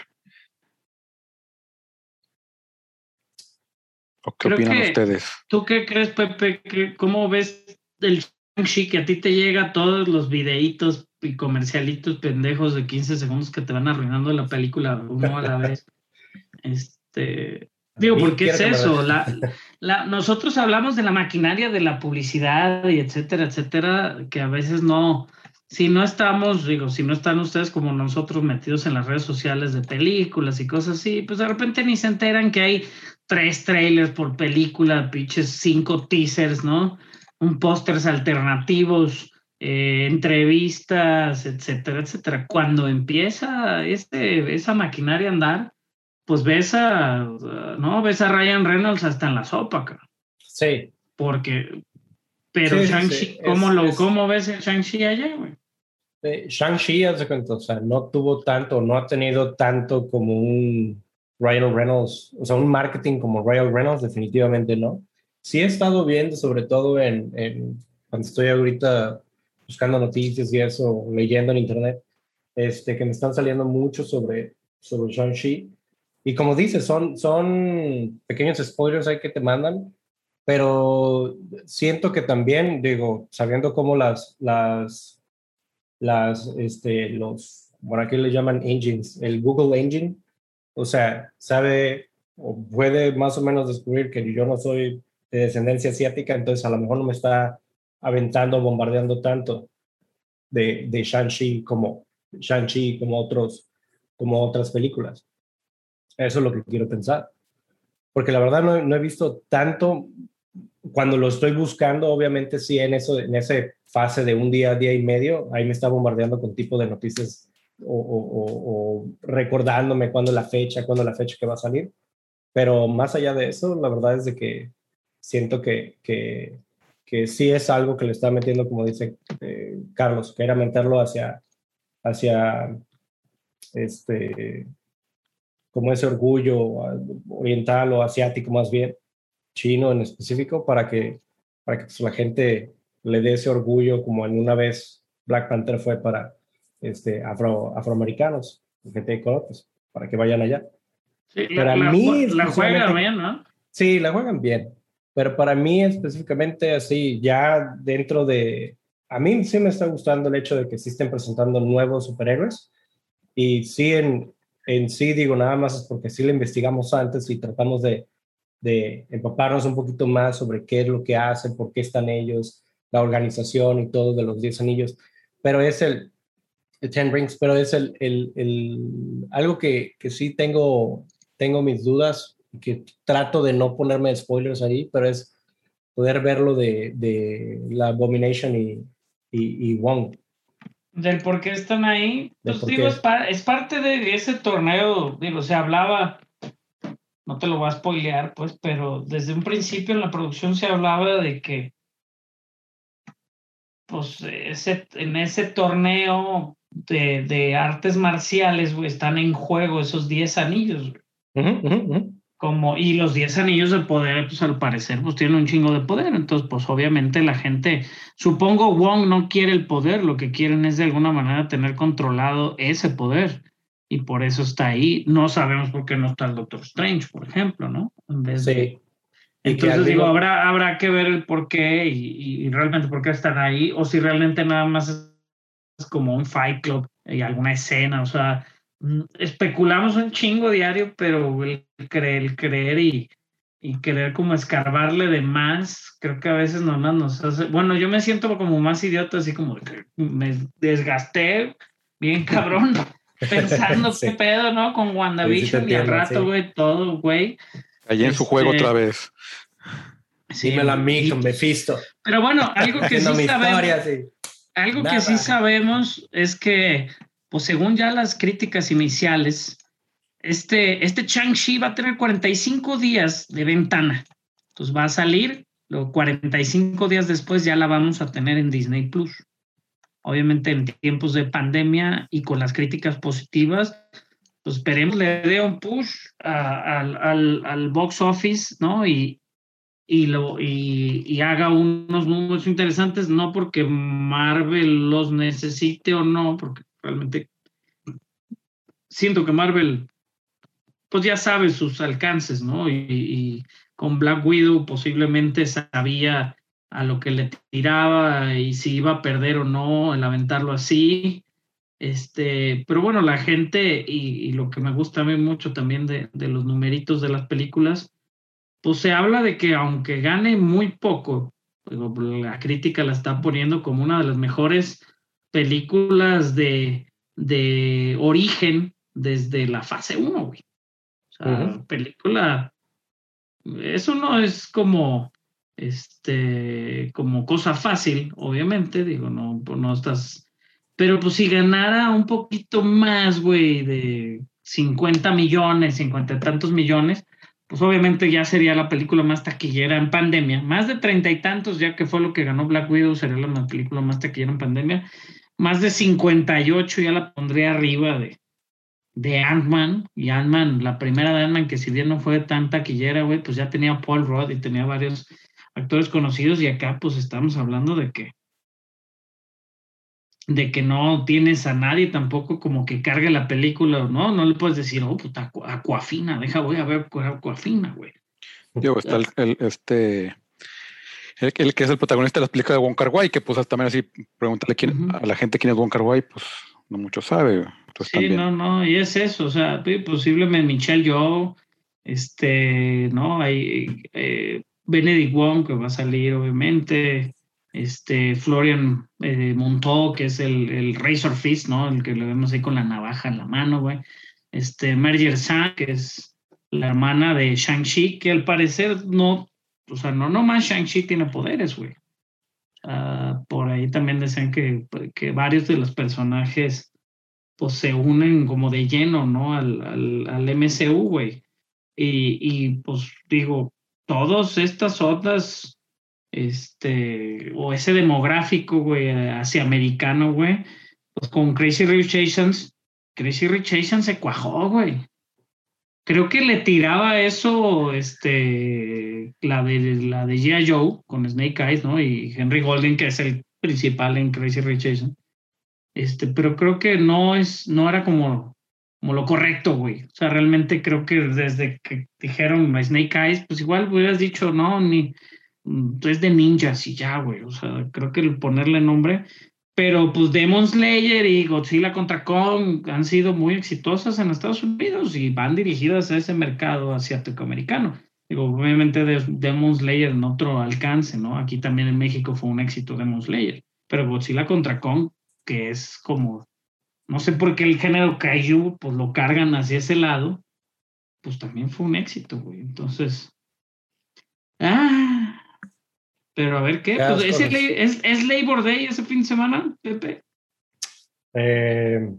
¿O qué Creo opinan que- ustedes? ¿Tú qué crees, Pepe? ¿Qué- ¿Cómo ves el Shang-Chi que a ti te llega todos los videitos y comercialitos pendejos de 15 segundos que te van arruinando la película uno a la vez? Este, digo, Ni ¿por qué es eso? La, la- nosotros hablamos de la maquinaria de la publicidad y etcétera, etcétera, que a veces no, si no estamos, digo, si no están ustedes como nosotros metidos en las redes sociales de películas y cosas así, pues de repente ni se enteran que hay tres trailers por película, pinches cinco teasers, ¿no? Un pósters alternativos, eh, entrevistas, etcétera, etcétera. Cuando empieza este, esa maquinaria a andar, pues ves a, ¿no? Ves a Ryan Reynolds hasta en la sopa, cara. Sí, porque, pero Sí, Shang-Chi, sí, ¿cómo, es- lo, es- ¿cómo ves el Shang-Chi allá, güey? Eh, Shang-Chi, o sea, no tuvo tanto, no ha tenido tanto como un Ryan Reynolds, o sea, un marketing como Ryan Reynolds, definitivamente no. Sí he estado viendo, sobre todo en, en- cuando estoy ahorita buscando noticias y eso, leyendo en internet, este, que me están saliendo mucho sobre, sobre Shang-Chi. Y como dices, son, son pequeños spoilers ahí que te mandan, pero siento que también, digo, sabiendo cómo las, las, las, este, los, bueno, aquí le llaman engines, el Google Engine, o sea, sabe o puede más o menos descubrir que yo no soy de descendencia asiática, entonces a lo mejor no me está aventando, bombardeando tanto de, de Shang-Chi como Shang-Chi como otros, como otras películas. Eso es lo que quiero pensar. Porque la verdad no, he visto tanto, cuando lo estoy buscando, obviamente sí en eso, en esa fase de un día, día y medio, ahí me está bombardeando con tipo de noticias o, recordándome cuándo la fecha, cuándo la fecha que va a salir. Pero más allá de eso, la verdad es de que siento que, que, que sí es algo que le está metiendo, como dice eh, Carlos, que era meterlo hacia, hacia este, como ese orgullo oriental o asiático más bien, chino en específico, para que, para que pues, la gente le dé ese orgullo como en una vez Black Panther fue para este, afro, afroamericanos, gente de color, pues, para que vayan allá. Sí, Para la, la mí, la juega especialmente- bien, ¿no? Sí, la juegan bien, pero para mí específicamente así, ya dentro de... A mí sí me está gustando el hecho de que sí estén presentando nuevos superhéroes. Y sí en, en sí digo nada más es porque sí lo investigamos antes y tratamos de, de empaparnos un poquito más sobre qué es lo que hacen, por qué están ellos, la organización y todo de los 10 anillos, pero es el, el Ten Rings, pero es el, el, el- algo que, que sí tengo tengo mis dudas, que trato de no ponerme spoilers ahí, pero es poder verlo de, de la Abomination y, y, y Wong. Del por qué están ahí, pues digo, es, pa- es parte de ese torneo, digo, se hablaba, no te lo voy a spoilear, pues, pero desde un principio en la producción se hablaba de que, pues, ese, en ese torneo de, de artes marciales, güey, están en juego esos 10 anillos, güey. Ujú, ujú, ujú. Como y los 10 anillos de poder, pues al parecer, pues tienen un chingo de poder. Entonces, pues obviamente la gente, supongo Wong no quiere el poder, lo que quieren es de alguna manera tener controlado ese poder. Y por eso está ahí. No sabemos por qué no está el Doctor Strange, por ejemplo, ¿no? En vez de- Sí. Que Entonces digo, habrá, habrá que ver el por qué y, y realmente por qué están ahí, o si realmente nada más es como un Fight Club y alguna escena, o sea, especulamos un chingo diario, pero el creer, el creer y, y querer como escarbarle de más, creo que a veces nomás nos hace, bueno, yo me siento como más idiota, así como que me desgasté bien cabrón. Pensando Sí. qué pedo, ¿no? Con WandaVision y al rato, sí. güey, todo, güey. Allí en su juego Este, otra vez. Sí, Dímelo a mí, con Mephisto. Pero bueno, algo que sí sabemos, historia, sí. algo que sí sabemos es que, pues según ya las críticas iniciales, este, este Chang-Chi va a tener 45 días de ventana. Entonces va a salir, luego 45 días después ya la vamos a tener en Disney Plus. Obviamente en tiempos de pandemia y con las críticas positivas, pues esperemos le dé un push a- al, al- al box office, ¿no? Y, y, lo, y, y haga unos números interesantes, no porque Marvel los necesite o no, porque realmente siento que Marvel, pues ya sabe sus alcances, ¿no? Y, con Black Widow posiblemente sabía a lo que le tiraba y si iba a perder o no el aventarlo así. Este, pero bueno, la gente y, lo que me gusta a mí mucho también de, de los numeritos de las películas, pues se habla de que aunque gane muy poco, la crítica la está poniendo como una de las mejores películas de, de origen desde la fase 1, güey. O sea, película, eso no es como, este, como cosa fácil, obviamente, digo, no, pues no estás, pero pues si ganara un poquito más, güey, de 50 millones, 50 y tantos millones, pues obviamente ya sería la película más taquillera en pandemia. Más de treinta y tantos, ya que fue lo que ganó Black Widow, sería la película más taquillera en pandemia. Más de 58 ya la pondría arriba de, de Ant-Man. Y Ant-Man, la primera de Ant-Man, que si bien no fue tan taquillera, güey, pues ya tenía Paul Rudd y tenía varios actores conocidos. Y acá, pues estamos hablando de que de que no tienes a nadie tampoco como que cargue la película, ¿no? No le puedes decir, oh, puta, Aqu- Aquafina, deja, voy a ver Aquafina, güey. Digo, está el- este el, el que es el protagonista de las películas de Wong Kar Wai, que pues también así pregúntale quién, a la gente quién es Wong Kar Wai, pues no mucho sabe. Entonces Sí, también. no, no, y es eso, o sea, posiblemente Michelle Yeoh, este, ¿no? Hay eh, Benedict Wong que va a salir, obviamente, este, Florian eh, que es el, el Razor Fist, ¿no? El que le vemos ahí con la navaja en la mano, güey. Este, Marger San, que es la hermana de Shang-Chi, que al parecer no, o sea, no nomás Shang-Chi tiene poderes, güey. Ah, por ahí también decían que, que varios de los personajes pues se unen como de lleno, ¿no? Al, al, al MCU, güey. Y, y pues digo, todas estas otras, este, o ese demográfico, güey, hacia americano, güey, pues con Crazy Rich Asians, Crazy Rich Asians se cuajó, güey. Creo que le tiraba eso, este, la de la de G.I. Joe con Snake Eyes, ¿no? Y Henry Golden, que es el principal en Crazy Rich Asians. Este, pero creo que no es, no era como, como lo correcto, güey. O sea, realmente creo que desde que dijeron Snake Eyes, pues igual hubieras dicho, no, ni mm, es de ninjas y ya, güey. O sea, creo que ponerle nombre. Pero pues Demon Slayer y Godzilla contra Kong han sido muy exitosas en Estados Unidos y van dirigidas a ese mercado asiático-americano. Digo, obviamente de- Demon Slayer en otro alcance, ¿no? Aquí también en México fue un éxito Demon Slayer. Pero Godzilla contra Kong que es como, no sé por qué el género kaiju, pues lo cargan hacia ese lado, pues también fue un éxito, güey. Entonces, ah, pero a ver qué, pues, ¿es, cosas. el- es, es Labor Day ese fin de semana, Pepe. Eh,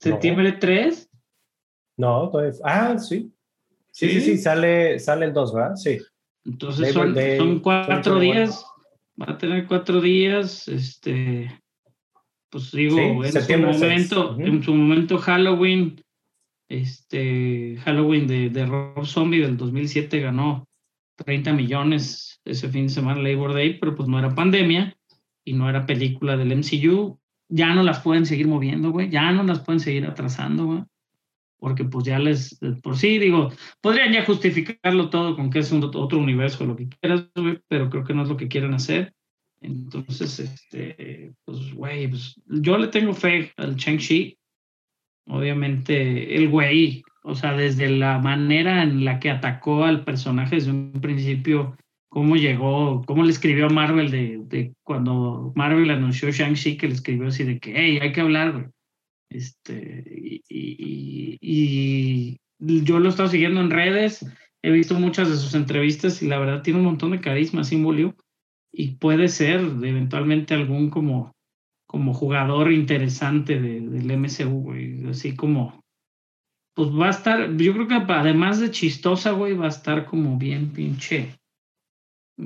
Septiembre 3. no, todavía. Ah, sí. Sí, sí, Sí. sale, sale el 2, ¿verdad? Sí. Entonces son, Day, son cuatro 2021. días. Va a tener cuatro días. Este, pues digo, Sí, en, su momento, en su momento Halloween, este, Halloween de, de Rob Zombie del 2007 ganó 30 millones ese fin de semana Labor Day, pero pues no era pandemia y no era película del MCU. Ya no las pueden seguir moviendo, güey. Ya no las pueden seguir atrasando, güey. Porque pues ya les, por sí, digo, podrían ya justificarlo todo con que es un, otro universo, lo que quieras, pero creo que no es lo que quieren hacer. Entonces, este, pues, güey, pues, yo le tengo fe al Shang-Chi. Obviamente, el güey, o sea, desde la manera en la que atacó al personaje desde un principio, cómo llegó, cómo le escribió a Marvel de, de cuando Marvel anunció Shang-Chi, que le escribió así de que, hey, hay que hablar, güey. Este, y, y- yo lo he estado siguiendo en redes, he visto muchas de sus entrevistas y la verdad tiene un montón de carisma, Liu, y puede ser eventualmente algún como, como jugador interesante de- del MCU, güey, así como, pues va a estar, yo creo que además de chistosa, güey, va a estar como bien pinche,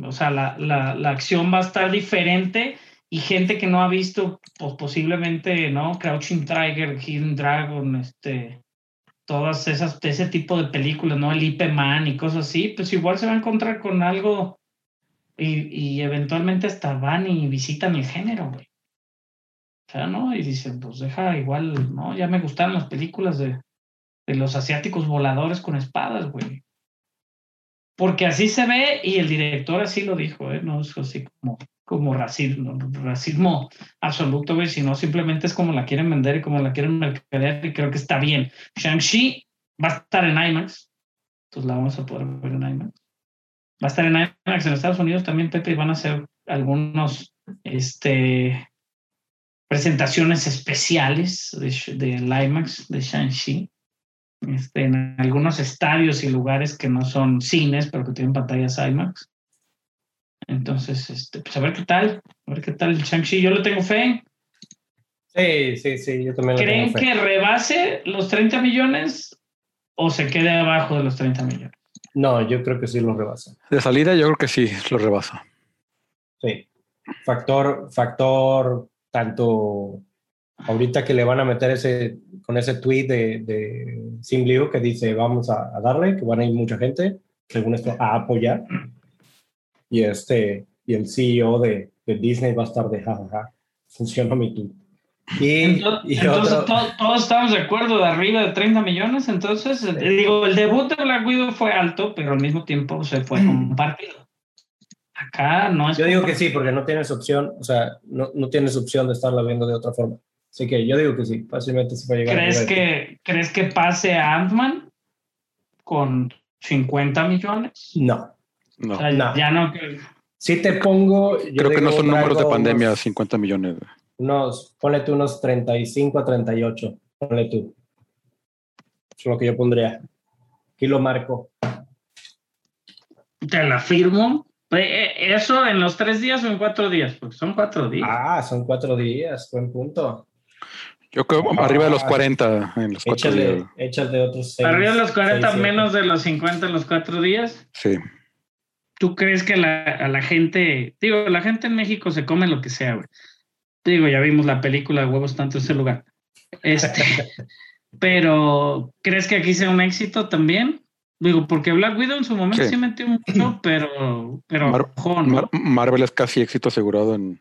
o sea, la, la, la acción va a estar diferente y gente que no ha visto, pues posiblemente, ¿no? Crouching Tiger, Hidden Dragon, este, todas esas, ese tipo de películas, ¿no? El Ip Man y cosas así, pues igual se va a encontrar con algo y, y eventualmente hasta van y visitan el género, güey. O sea, ¿no? Y dicen, pues deja igual, ¿no? Ya me gustaron las películas de, de los asiáticos voladores con espadas, güey. Porque así se ve y el director así lo dijo, ¿eh? No es así como, racismo, racismo absoluto, güey, sino simplemente es como la quieren vender y como la quieren mercadear y creo que está bien. Shang-Chi va a estar en IMAX, entonces la vamos a poder ver en IMAX. Va a estar en IMAX en Estados Unidos también, Pepe, y van a hacer algunos, este, presentaciones especiales de, del IMAX de Shang-Chi este, en algunos estadios y lugares que no son cines, pero que tienen pantallas IMAX. Entonces, este, pues a ver qué tal, a ver qué tal el Shang-Chi. Yo le tengo fe. Sí, sí, sí, yo también lo ¿Creen tengo fe. que rebase los 30 millones o se quede abajo de los 30 millones? No, yo creo que sí lo rebasa. De salida yo creo que sí lo rebasa. Sí. Factor, factor, tanto ahorita que le van a meter ese, con ese tweet de, de Sim Liu que dice vamos a, a darle, que van a ir mucha gente, según esto, a apoyar. Y este, y el CEO de, de Disney va a estar de jajaja, funciona mi tweet. Y, Entonces, y entonces, otro- to- todos estamos de acuerdo de arriba de 30 millones. Entonces, eh, digo, el debut de Black Widow fue alto, pero al mismo tiempo se fue compartido. Acá no es. Yo digo que sí, porque no tienes opción, o sea, no, no tienes opción de estarla viendo de otra forma. Así que yo digo que sí, fácilmente se va a llegar. a ¿Crees ver. que, ¿Crees que pase a Ant-Man con 50 millones? No. No. O sea, No. ya no. Si te pongo. yo Creo que no son números de pandemia, Unos, 50 millones. unos, ponle tú unos 35 a 38. Ponle tú. Es lo que yo pondría. Aquí lo marco. Te la firmo. Eh, ¿Eso en los tres días o en cuatro días? Porque son cuatro días. Ah, son cuatro días. Buen punto. Yo creo Ah. arriba de los 40 en los cuatro Échale, días. échale otros seis. Arriba de los 40, seis, siete. menos de los 50 en los cuatro días. Sí. ¿Tú crees que la, a la gente, digo, la gente en México se come lo que sea, güey? Digo, ya vimos la película de huevos tanto en ese lugar. Este, pero, ¿crees que aquí sea un éxito también? Digo, porque Black Widow en su momento sí, Sí. metió mucho, pero, pero, Mar- ojo, ¿no? Mar- Marvel es casi éxito asegurado en,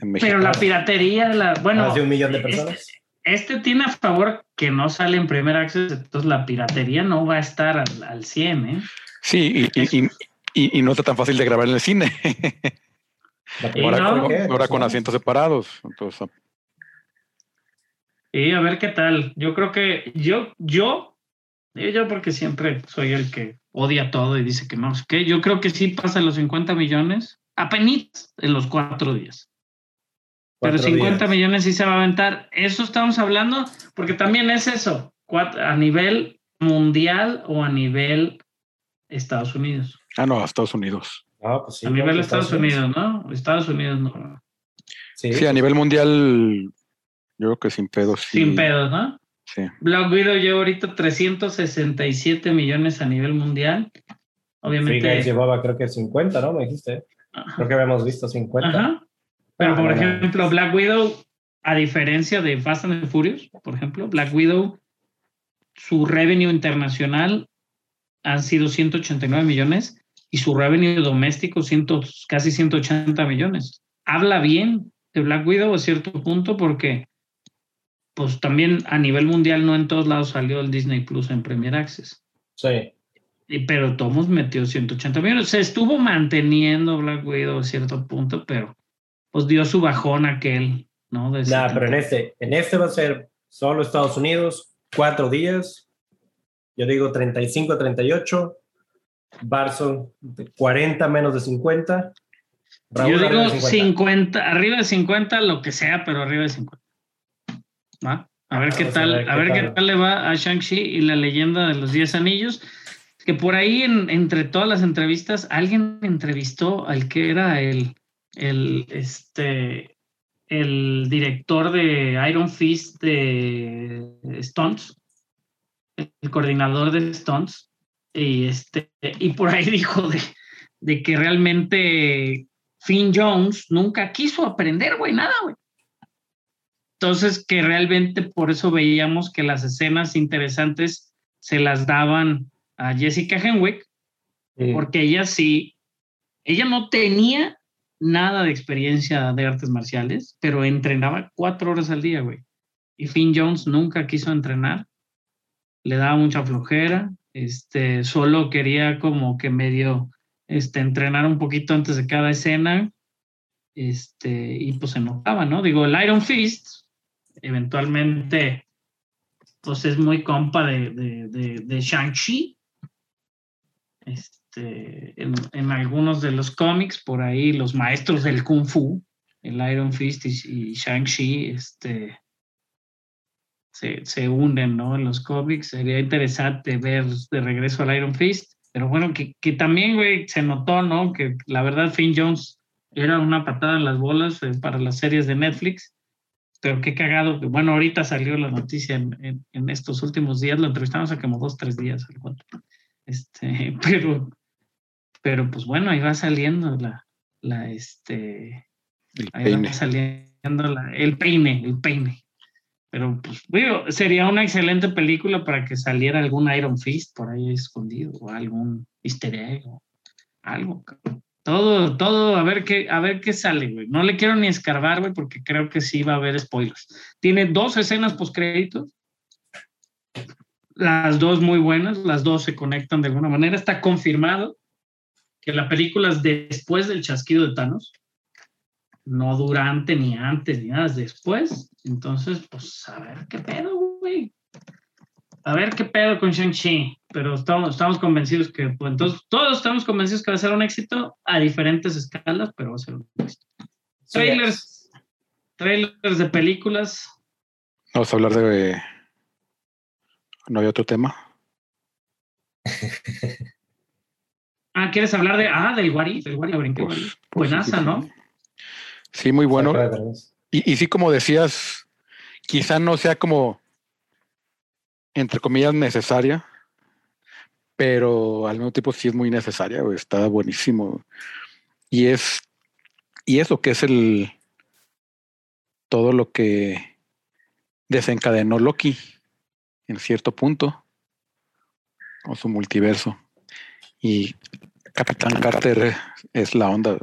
en México. pero la piratería, la, bueno, Más de un millón de este- personas. Este tiene a favor que no sale en primer access, entonces la piratería no va a estar al, al 100, ¿eh? Sí, y, y, y, y- y no está tan fácil de grabar en el cine. Ahora, con asientos separados. Entonces, Y a ver qué tal. Yo creo que yo, yo, yo porque siempre soy el que odia todo y dice que no, es que yo creo que sí pasa los 50 millones, apenas en los cuatro días. Pero Cuatro 50 días. millones sí se va a aventar. Eso estamos hablando, porque también es eso. A nivel mundial o a nivel Estados Unidos? Ah, no, a Estados Unidos. No, pues sí, a nivel no, Estados Unidos, ¿no? Estados Unidos no. Sí, Sí, a nivel mundial, yo creo que sin pedos. sí. Sin pedos, ¿no? Sí. Black Widow lleva ahorita 367 millones a nivel mundial. Free Obviamente. llevaba creo que 50, ¿no? Me dijiste. Ajá. Creo que habíamos visto 50. Ajá. Pero Ah, por ejemplo, Black Widow, a diferencia de Fast and the Furious, por ejemplo, Black Widow, su revenue internacional han sido 189 millones y su revenue doméstico ciento, casi 180 millones. Habla bien de Black Widow a cierto punto porque pues también a nivel mundial no en todos lados salió el Disney Plus en Premier Access. Sí. Y- Pero Tomos metió 180 millones. Se estuvo manteniendo Black Widow a cierto punto, pero pues dio su bajón aquel, ¿no? De 70. pero en este, en este va a ser solo Estados Unidos, cuatro días. Yo digo 35 a 38. Barso, de 40 menos de 50. Yo Raúl, arriba digo de 50. arriba de 50, lo que sea, pero arriba de 50. ¿Va? A ver qué Vamos a tal, ver a qué ver qué tal. tal le va a Shang-Chi y la leyenda de los 10 anillos. Que por ahí, en- entre todas las entrevistas, alguien entrevistó al que era el, el, este, el director de Iron Fist de Stones, el coordinador de Stones, y, este, y por ahí dijo de, de que realmente Finn Jones nunca quiso aprender, güey, nada, güey. Entonces, que realmente por eso veíamos que las escenas interesantes se las daban a Jessica Henwick, Sí. porque ella sí, ella no tenía nada de experiencia de artes marciales, pero entrenaba cuatro horas al día, güey. Y Finn Jones nunca quiso entrenar, le daba mucha flojera, este, solo quería como que medio este, entrenar un poquito antes de cada escena, este, y pues se notaba, ¿no? Digo, el Iron Fist, eventualmente, pues es muy compa de, de, de, de Shang-Chi, este, en, en algunos de los cómics, por ahí los maestros del Kung Fu, el Iron Fist y, Shang-Chi, este, se, se unen, ¿no? En los cómics. Sería interesante ver de regreso al Iron Fist. Pero bueno, que, que también, güey, se notó, ¿no? Que la verdad Finn Jones era una patada en las bolas eh, para las series de Netflix. Pero qué cagado. Bueno, ahorita salió la noticia en, en- en estos últimos días. Lo entrevistamos hace como dos, tres días. Este, pero, pero pues bueno, ahí va saliendo la, la este, El Ahí peine. va saliendo la- el peine, el peine. Pero pues, digo, sería una excelente película para que saliera algún Iron Fist por ahí escondido o algún easter egg o algo. Todo, todo, a ver qué, a ver qué sale, güey. No le quiero ni escarbar, güey, porque creo que sí va a haber spoilers. Tiene dos escenas post créditos. Las dos muy buenas, las dos se conectan de alguna manera. Está confirmado que la película es después del chasquido de Thanos no durante ni antes ni nada, es después. Entonces, pues a ver qué pedo, güey. A ver qué pedo con Shang-Chi. Pero estamos, estamos convencidos que, pues entonces, todos estamos convencidos que va a ser un éxito a diferentes escalas, pero va a ser un éxito. Sí, Trailers, trailers de películas. Vamos a hablar de. ¿No hay otro tema? Ah, ¿quieres hablar de, ah, del Wari? Del Wari, brinqué, Pues, Wari. pues sí, Buenaza, sí, ¿no? sí. Muy bueno. Y, y sí, como decías, quizá no sea como, entre comillas, necesaria, pero al mismo tiempo sí es muy necesaria, está buenísimo. Y es, y eso que es el, todo lo que desencadenó Loki en cierto punto, con su multiverso. Y Capitán Carter es la onda.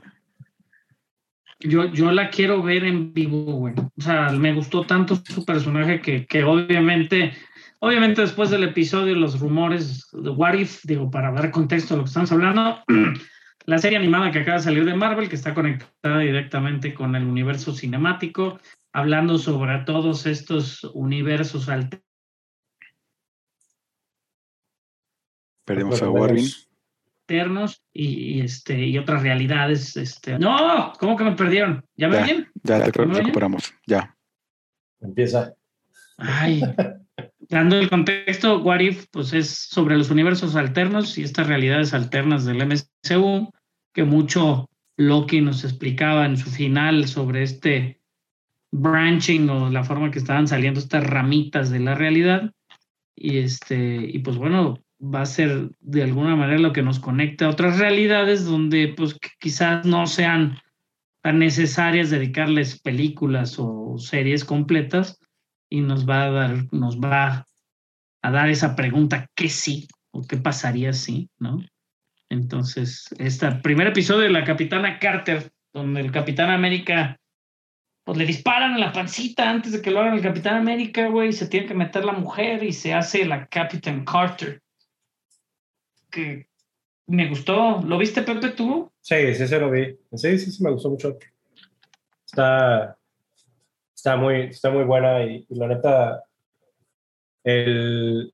Yo, yo la quiero ver en vivo, güey. O sea, me gustó tanto su personaje que, que obviamente, obviamente después del episodio, los rumores de What If, digo, para dar contexto a lo que estamos hablando, la serie animada que acaba de salir de Marvel, que está conectada directamente con el universo cinemático, hablando sobre todos estos universos alternos. Perdimos a Bueno, Internos y, y, este, y otras realidades. Este. No, ¿cómo que me perdieron? ¿Ya me Ya. oyen? Ya te ¿Me recuperamos, ya. Empieza. Ay, dando el contexto, What If pues es sobre los universos alternos y estas realidades alternas del MCU, que mucho Loki nos explicaba en su final sobre este branching o la forma que estaban saliendo estas ramitas de la realidad. Y este, y pues bueno, va a ser de alguna manera lo que nos conecta a otras realidades donde pues quizás no sean tan necesarias dedicarles películas o series completas y nos va a dar, nos va a dar esa pregunta, ¿qué sí? ¿O qué pasaría si? ¿No? Entonces, este primer episodio de la Capitana Carter, donde el Capitán América, pues le disparan en la pancita antes de que lo hagan el Capitán América, güey, se tiene que meter la mujer y se hace la Capitán Carter. Que me gustó. ¿Lo viste, Pepe, tú? Sí, sí, se lo vi. Sí, sí, sí, me gustó mucho. Está, está, muy, está muy buena y, y la neta, el,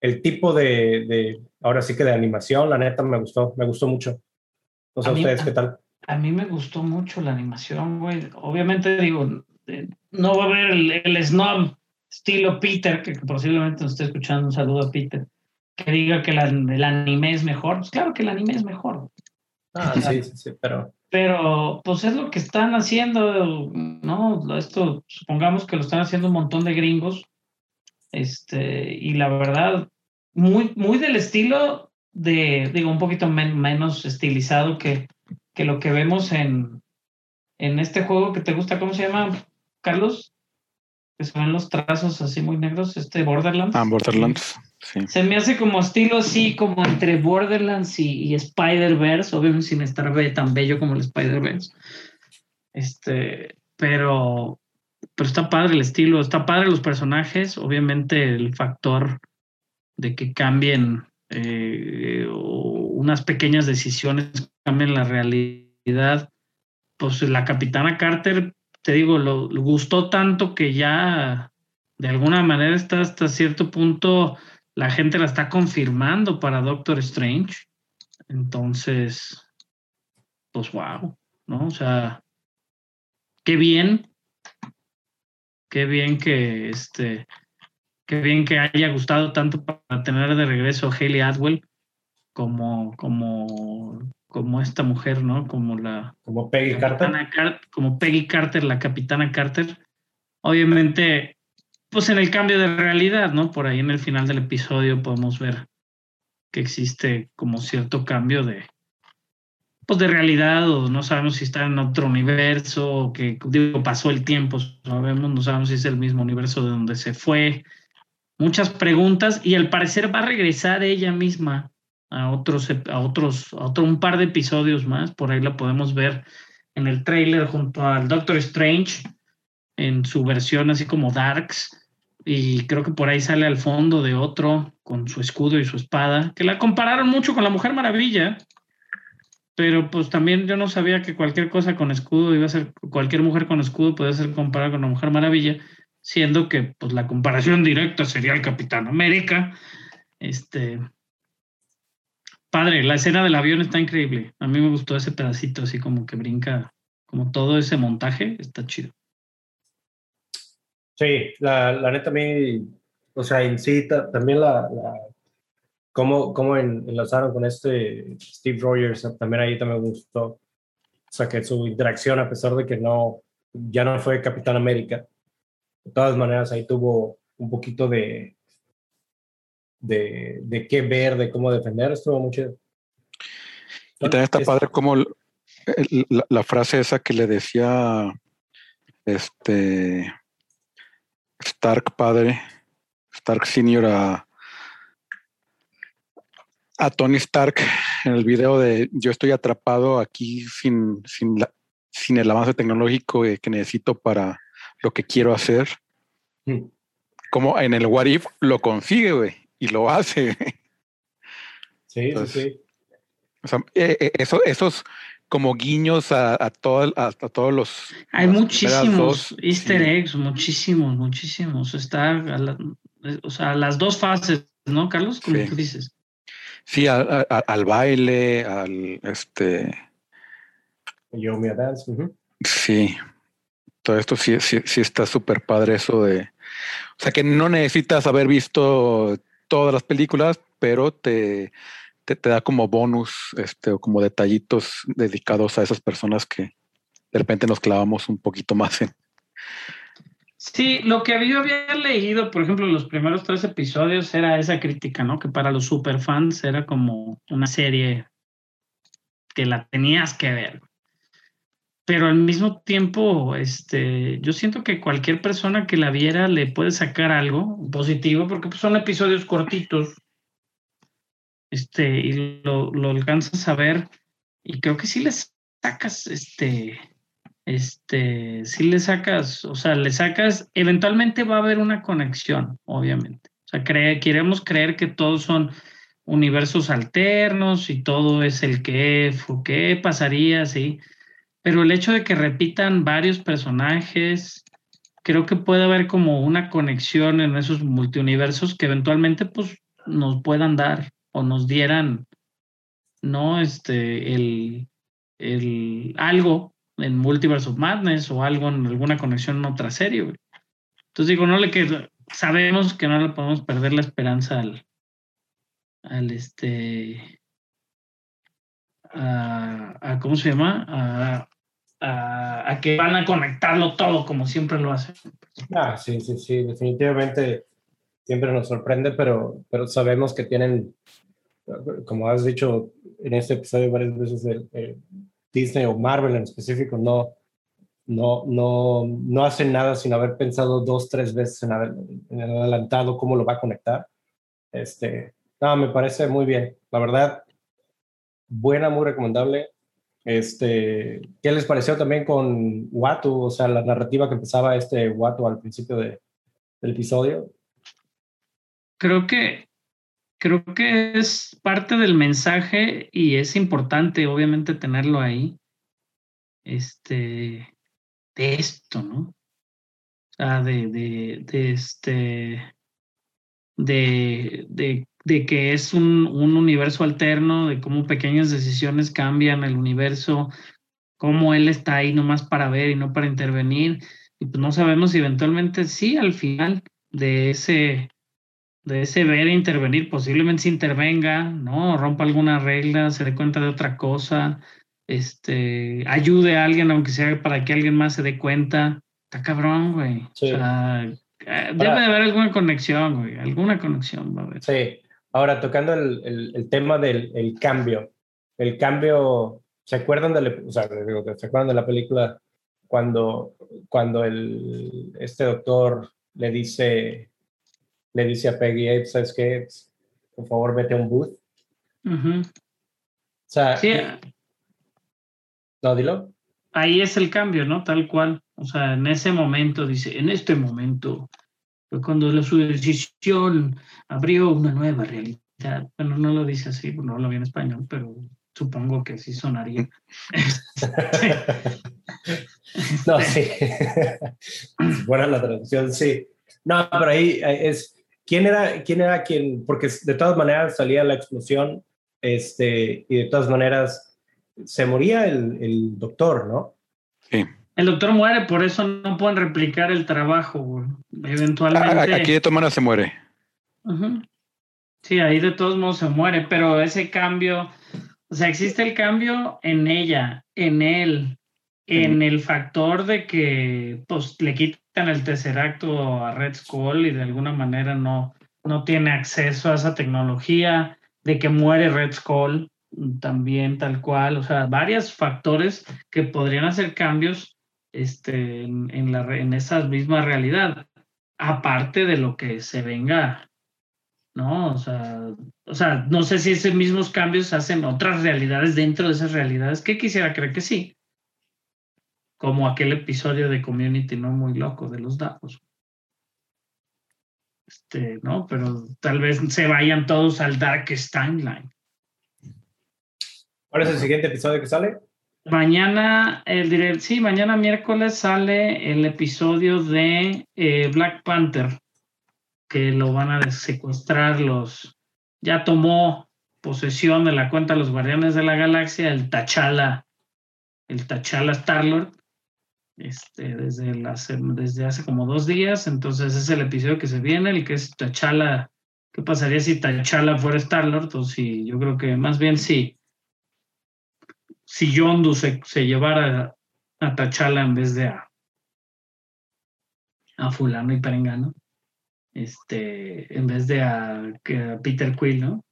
el tipo de, de, ahora sí que de animación, la neta me gustó, me gustó mucho. No sé A mí- ustedes qué tal. A mí me gustó mucho la animación, güey. Obviamente, digo, eh, no va a haber el, el snob estilo Peter, que posiblemente nos esté escuchando. Un saludo a Peter. Que diga que la- el anime es mejor. Pues claro que el anime es mejor. Ah, sí, sí, sí, pero Pero, pues es lo que están haciendo, ¿no? Esto, supongamos que lo están haciendo un montón de gringos. Este, y la verdad, muy, muy del estilo de, digo, un poquito men- menos estilizado que, que lo que vemos en, en este juego que te gusta, ¿cómo se llama, Carlos? Que se ven los trazos así muy negros, este Borderlands. Ah, Borderlands. Se me hace como estilo así, como entre Borderlands y, Spider-Verse, obviamente sin estar tan bello como el Spider-Verse. Este, pero, pero está padre el estilo, está padre los personajes, obviamente el factor de que cambien eh, unas pequeñas decisiones cambien la realidad. Pues la capitana Carter, te digo, lo gustó tanto que ya de alguna manera está hasta cierto punto la gente la está confirmando para Doctor Strange. Entonces, pues wow, ¿no? O sea, qué bien, qué bien que este, qué bien que haya gustado tanto para tener de regreso a Haley Atwell como, como, como esta mujer, ¿no? Como la como Peggy Carter. Capitana como Peggy Carter, la capitana Carter. Obviamente, pues en el cambio de realidad, ¿no? Por ahí en el final del episodio podemos ver que existe como cierto cambio de, pues de realidad o no sabemos si está en otro universo o que digo, pasó el tiempo, sabemos, no sabemos si es el mismo universo de donde se fue. Muchas preguntas y al parecer va a regresar ella misma a otros, a otros, a otro, un par de episodios más. Por ahí la podemos ver en el trailer junto al Doctor Strange en su versión así como Darks. Y creo que por ahí sale al fondo de otro con su escudo y su espada, que la compararon mucho con la Mujer Maravilla. Pero pues también yo no sabía que cualquier cosa con escudo iba a ser, cualquier mujer con escudo podía ser comparada con la Mujer Maravilla, siendo que pues la comparación directa sería el Capitán América. Este, padre, la escena del avión está increíble. A mí me gustó ese pedacito, así como que brinca, como todo ese montaje, está chido. Sí, la, la neta a mí, o sea, en sí ta- también la, la cómo, cómo en- enlazaron con este Steve Rogers, también ahí también me gustó. O sea, que su interacción, a pesar de que no, ya no fue Capitán América, de todas maneras ahí tuvo un poquito de, de, de qué ver, de cómo defender, estuvo muy chido. Y también está Es- padre como la frase esa que le decía este Stark padre, Stark Senior a, a Tony Stark en el video de yo estoy atrapado aquí sin, sin, la- sin el avance tecnológico que necesito para lo que quiero hacer. Mm. Como en el What If lo consigue, güey, y lo hace. Sí, sí, sí. O sea, eh, eh, eso, esos como guiños a, a, todo- a- a todos los. Hay muchísimos dos, easter sí. eggs, muchísimos, muchísimos. Está, a la- o sea, las dos fases, ¿no, Carlos? Como Sí. tú dices. Sí, a- a- a- al baile, al este. Yo me dance. Sí. todo esto sí, sí, sí está súper padre eso de, o sea, que no necesitas haber visto todas las películas, pero te, te, te da como bonus, este, o como detallitos dedicados a esas personas que de repente nos clavamos un poquito más en. Sí, lo que yo había leído, por ejemplo, los primeros tres episodios era esa crítica, ¿no? Que para los superfans era como una serie que la tenías que ver. Pero al mismo tiempo, este, yo siento que cualquier persona que la viera le puede sacar algo positivo, porque pues, son episodios cortitos. Este, y lo, lo alcanzas a ver. Y creo que sí les sacas, este, este, si le sacas, o sea, le sacas, eventualmente va a haber una conexión, obviamente. O sea, queremos creer que todos son universos alternos y todo es el que, qué pasaría, sí. Pero el hecho de que repitan varios personajes, creo que puede haber como una conexión en esos multiuniversos que eventualmente pues nos puedan dar o nos dieran, ¿no? Este, el, el algo en Multiverse of Madness o algo en alguna conexión en otra serie. Entonces digo, no le que sabemos que no le podemos perder la esperanza al, al este a, ¿cómo se llama? A, a, que van a conectarlo todo como siempre lo hacen. Ah, sí, sí, sí, definitivamente siempre nos sorprende, pero, pero sabemos que tienen, como has dicho en este episodio varias veces, el, Disney o Marvel en específico no, no, no, no hacen nada sin haber pensado dos, tres veces en, en adelantado cómo lo va a conectar. Este, no, me parece muy bien. La verdad, buena, muy recomendable. Este, ¿Qué les pareció también con Watu? O sea, la narrativa que empezaba este Watu al principio de, del episodio. Creo que creo que es parte del mensaje y es importante, obviamente, tenerlo ahí. Este, de esto, ¿no? De, de, de este, de, de, de que es un, un, universo alterno, de cómo pequeñas decisiones cambian el universo, cómo él está ahí nomás para ver y no para intervenir. Y pues no sabemos si eventualmente sí, al final de ese, de ese ver e intervenir, posiblemente se intervenga, ¿no? Rompa alguna regla, se dé cuenta de otra cosa, este, ayude a alguien, aunque sea para que alguien más se dé cuenta. Está cabrón, güey. O sea, eh, debe de haber alguna conexión, güey. Alguna conexión va a haber. Sí. Ahora, tocando el, el, tema del el cambio. El cambio, ¿se acuerdan de la, o sea, ¿se acuerdan de la película cuando, cuando el, este doctor le dice le dice a Peggy, ¿sabes qué? Por favor, vete a un booth. O sea, sí. no, dilo. Ahí es el cambio, ¿no? Tal cual. O sea, en ese momento, dice, en este momento, fue cuando la, su decisión abrió una nueva realidad. Bueno, no lo dice así, no lo vi en español, pero supongo que sí sonaría. no, sí. Buena la traducción, sí. No, pero ahí es, ¿Quién era, quién era quien? Porque de todas maneras salía la explosión este, y de todas maneras se moría el, el doctor, ¿no? Sí. El doctor muere, por eso no pueden replicar el trabajo, eventualmente. Aquí de todas maneras se muere. Sí, ahí de todos modos se muere, pero ese cambio, o sea, existe el cambio en ella, en él, en el factor de que pues le quitan el tesseracto a Red Skull y de alguna manera no, no tiene acceso a esa tecnología, de que muere Red Skull también tal cual, o sea, varios factores que podrían hacer cambios este, en, en, la, en esa misma realidad, aparte de lo que se venga, ¿no? O sea, o sea, no sé si esos mismos cambios hacen otras realidades dentro de esas realidades, que quisiera creer que sí, como aquel episodio de Community no muy loco de los datos. Este, ¿no? Pero tal vez se vayan todos al Darkest Timeline. ¿Cuál es el siguiente episodio que sale? Mañana, el sí, mañana miércoles sale el episodio de eh, Black Panther, que lo van a secuestrar los. Ya tomó posesión de la cuenta de los Guardianes de la Galaxia, el Tachala, el Tachala Starlord, este, desde, desde hace como dos días. Entonces es el episodio que se viene, el que es T'Challa. ¿Qué pasaría si T'Challa fuera Star-Lord? Yo creo que más bien si, si Yondu se, llevara a T'Challa en vez de a, fulano y perengano. Este, en vez de a, a Peter Quill, ¿no?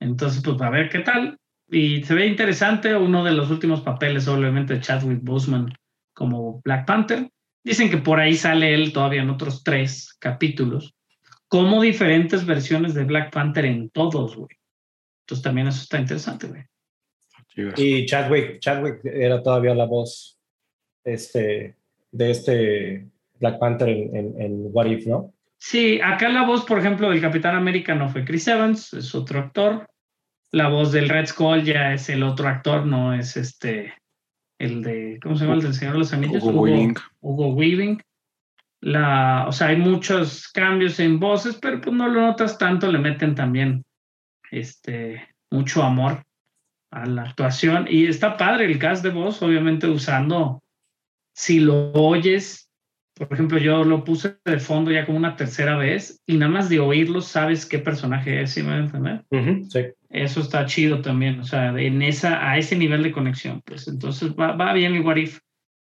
Entonces, pues a ver qué tal. Y se ve interesante uno de los últimos papeles, obviamente, de Chadwick Boseman como Black Panther. Dicen que por ahí sale él todavía en otros tres capítulos, como diferentes versiones de Black Panther en todos, güey. Entonces también eso está interesante, güey. Y Chadwick, Chadwick era todavía la voz este, de este Black Panther en, en, en What If, ¿no? Sí, acá la voz, por ejemplo, del Capitán América no fue Chris Evans, es otro actor. La voz del Red Skull ya es el otro actor, no es este, el de, ¿cómo se llama? El del Señor de los Anillos. Hugo Weaving. Hugo Weaving. La, o sea, hay muchos cambios en voces, pero pues no lo notas tanto, le meten también este, mucho amor a la actuación. Y está padre el cast de voz, obviamente usando, si lo oyes, por ejemplo, yo lo puse de fondo ya como una tercera vez y nada más de oírlo sabes qué personaje es, ¿sí me voy a entender? Ujú, sí. Eso está chido también, o sea, en esa, a ese nivel de conexión, pues entonces va, va bien el What If.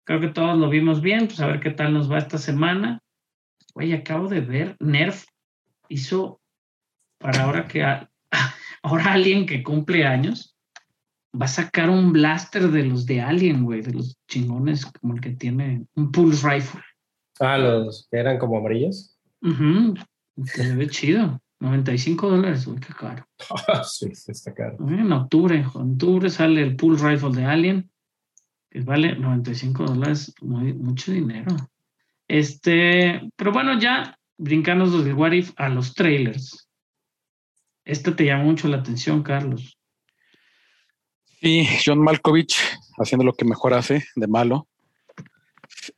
Creo que todos lo vimos bien, pues a ver qué tal nos va esta semana. Oye, acabo de ver, Nerf hizo para ahora que a- ahora alguien que cumple años va a sacar un blaster de los de Alien, güey, de los chingones como el que tiene un pulse rifle. Ah, los que eran como amarillos. Se ve chido. 95 dólares, güey, qué caro. sí, sí, está caro. En octubre, en octubre sale el Pool Rifle de Alien, que vale 95 dólares, muy- mucho dinero. Este, pero bueno, ya brincamos los What If a los trailers. Este te llama mucho la atención, Carlos. Sí, John Malkovich haciendo lo que mejor hace, de malo,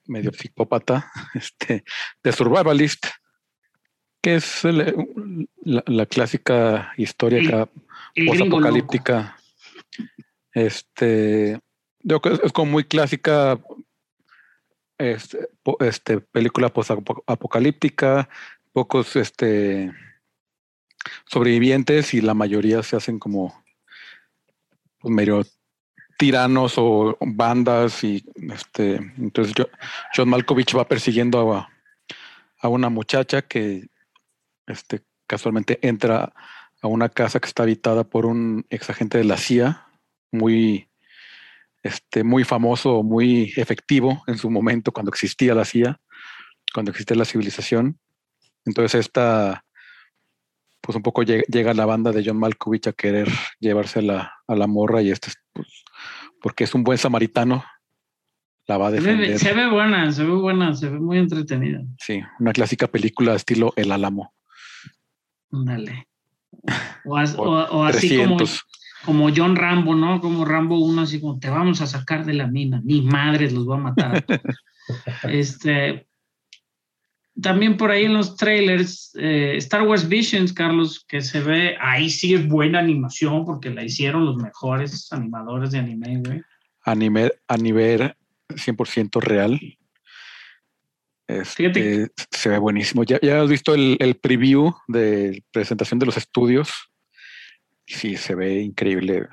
medio psicópata, este, de Survivalist, que es el- la, la clásica historia posapocalíptica. Este, yo creo que es como muy clásica este, este, película posapocalíptica, pocos este, sobrevivientes y la mayoría se hacen como pues, medio tiranos o bandas y este entonces yo, John Malkovich va persiguiendo a, a una muchacha que este casualmente entra a una casa que está habitada por un ex agente de la CIA muy este muy famoso muy efectivo en su momento cuando existía la CIA cuando existía la civilización. Entonces esta pues un poco llega, llega la banda de John Malkovich a querer llevarse a la, morra y este pues, porque es un buen samaritano la va a Se ve, defender. se ve buena, se ve buena, se ve muy entretenida. sí una clásica película estilo El Álamo Dale. O, as- Por o- o así como, 300 como John Rambo, ¿no? Como Rambo uno, así como te vamos a sacar de la mina, ni madres los va a matar. este, también por ahí en los trailers, eh, Star Wars Visions, Carlos, que se ve, ahí sí es buena animación porque la hicieron los mejores animadores de anime, güey. a nivel, a nivel 100% real. Este, se ve buenísimo. ¿Ya, ya has visto el, el preview de presentación de los estudios? Sí, se ve increíble.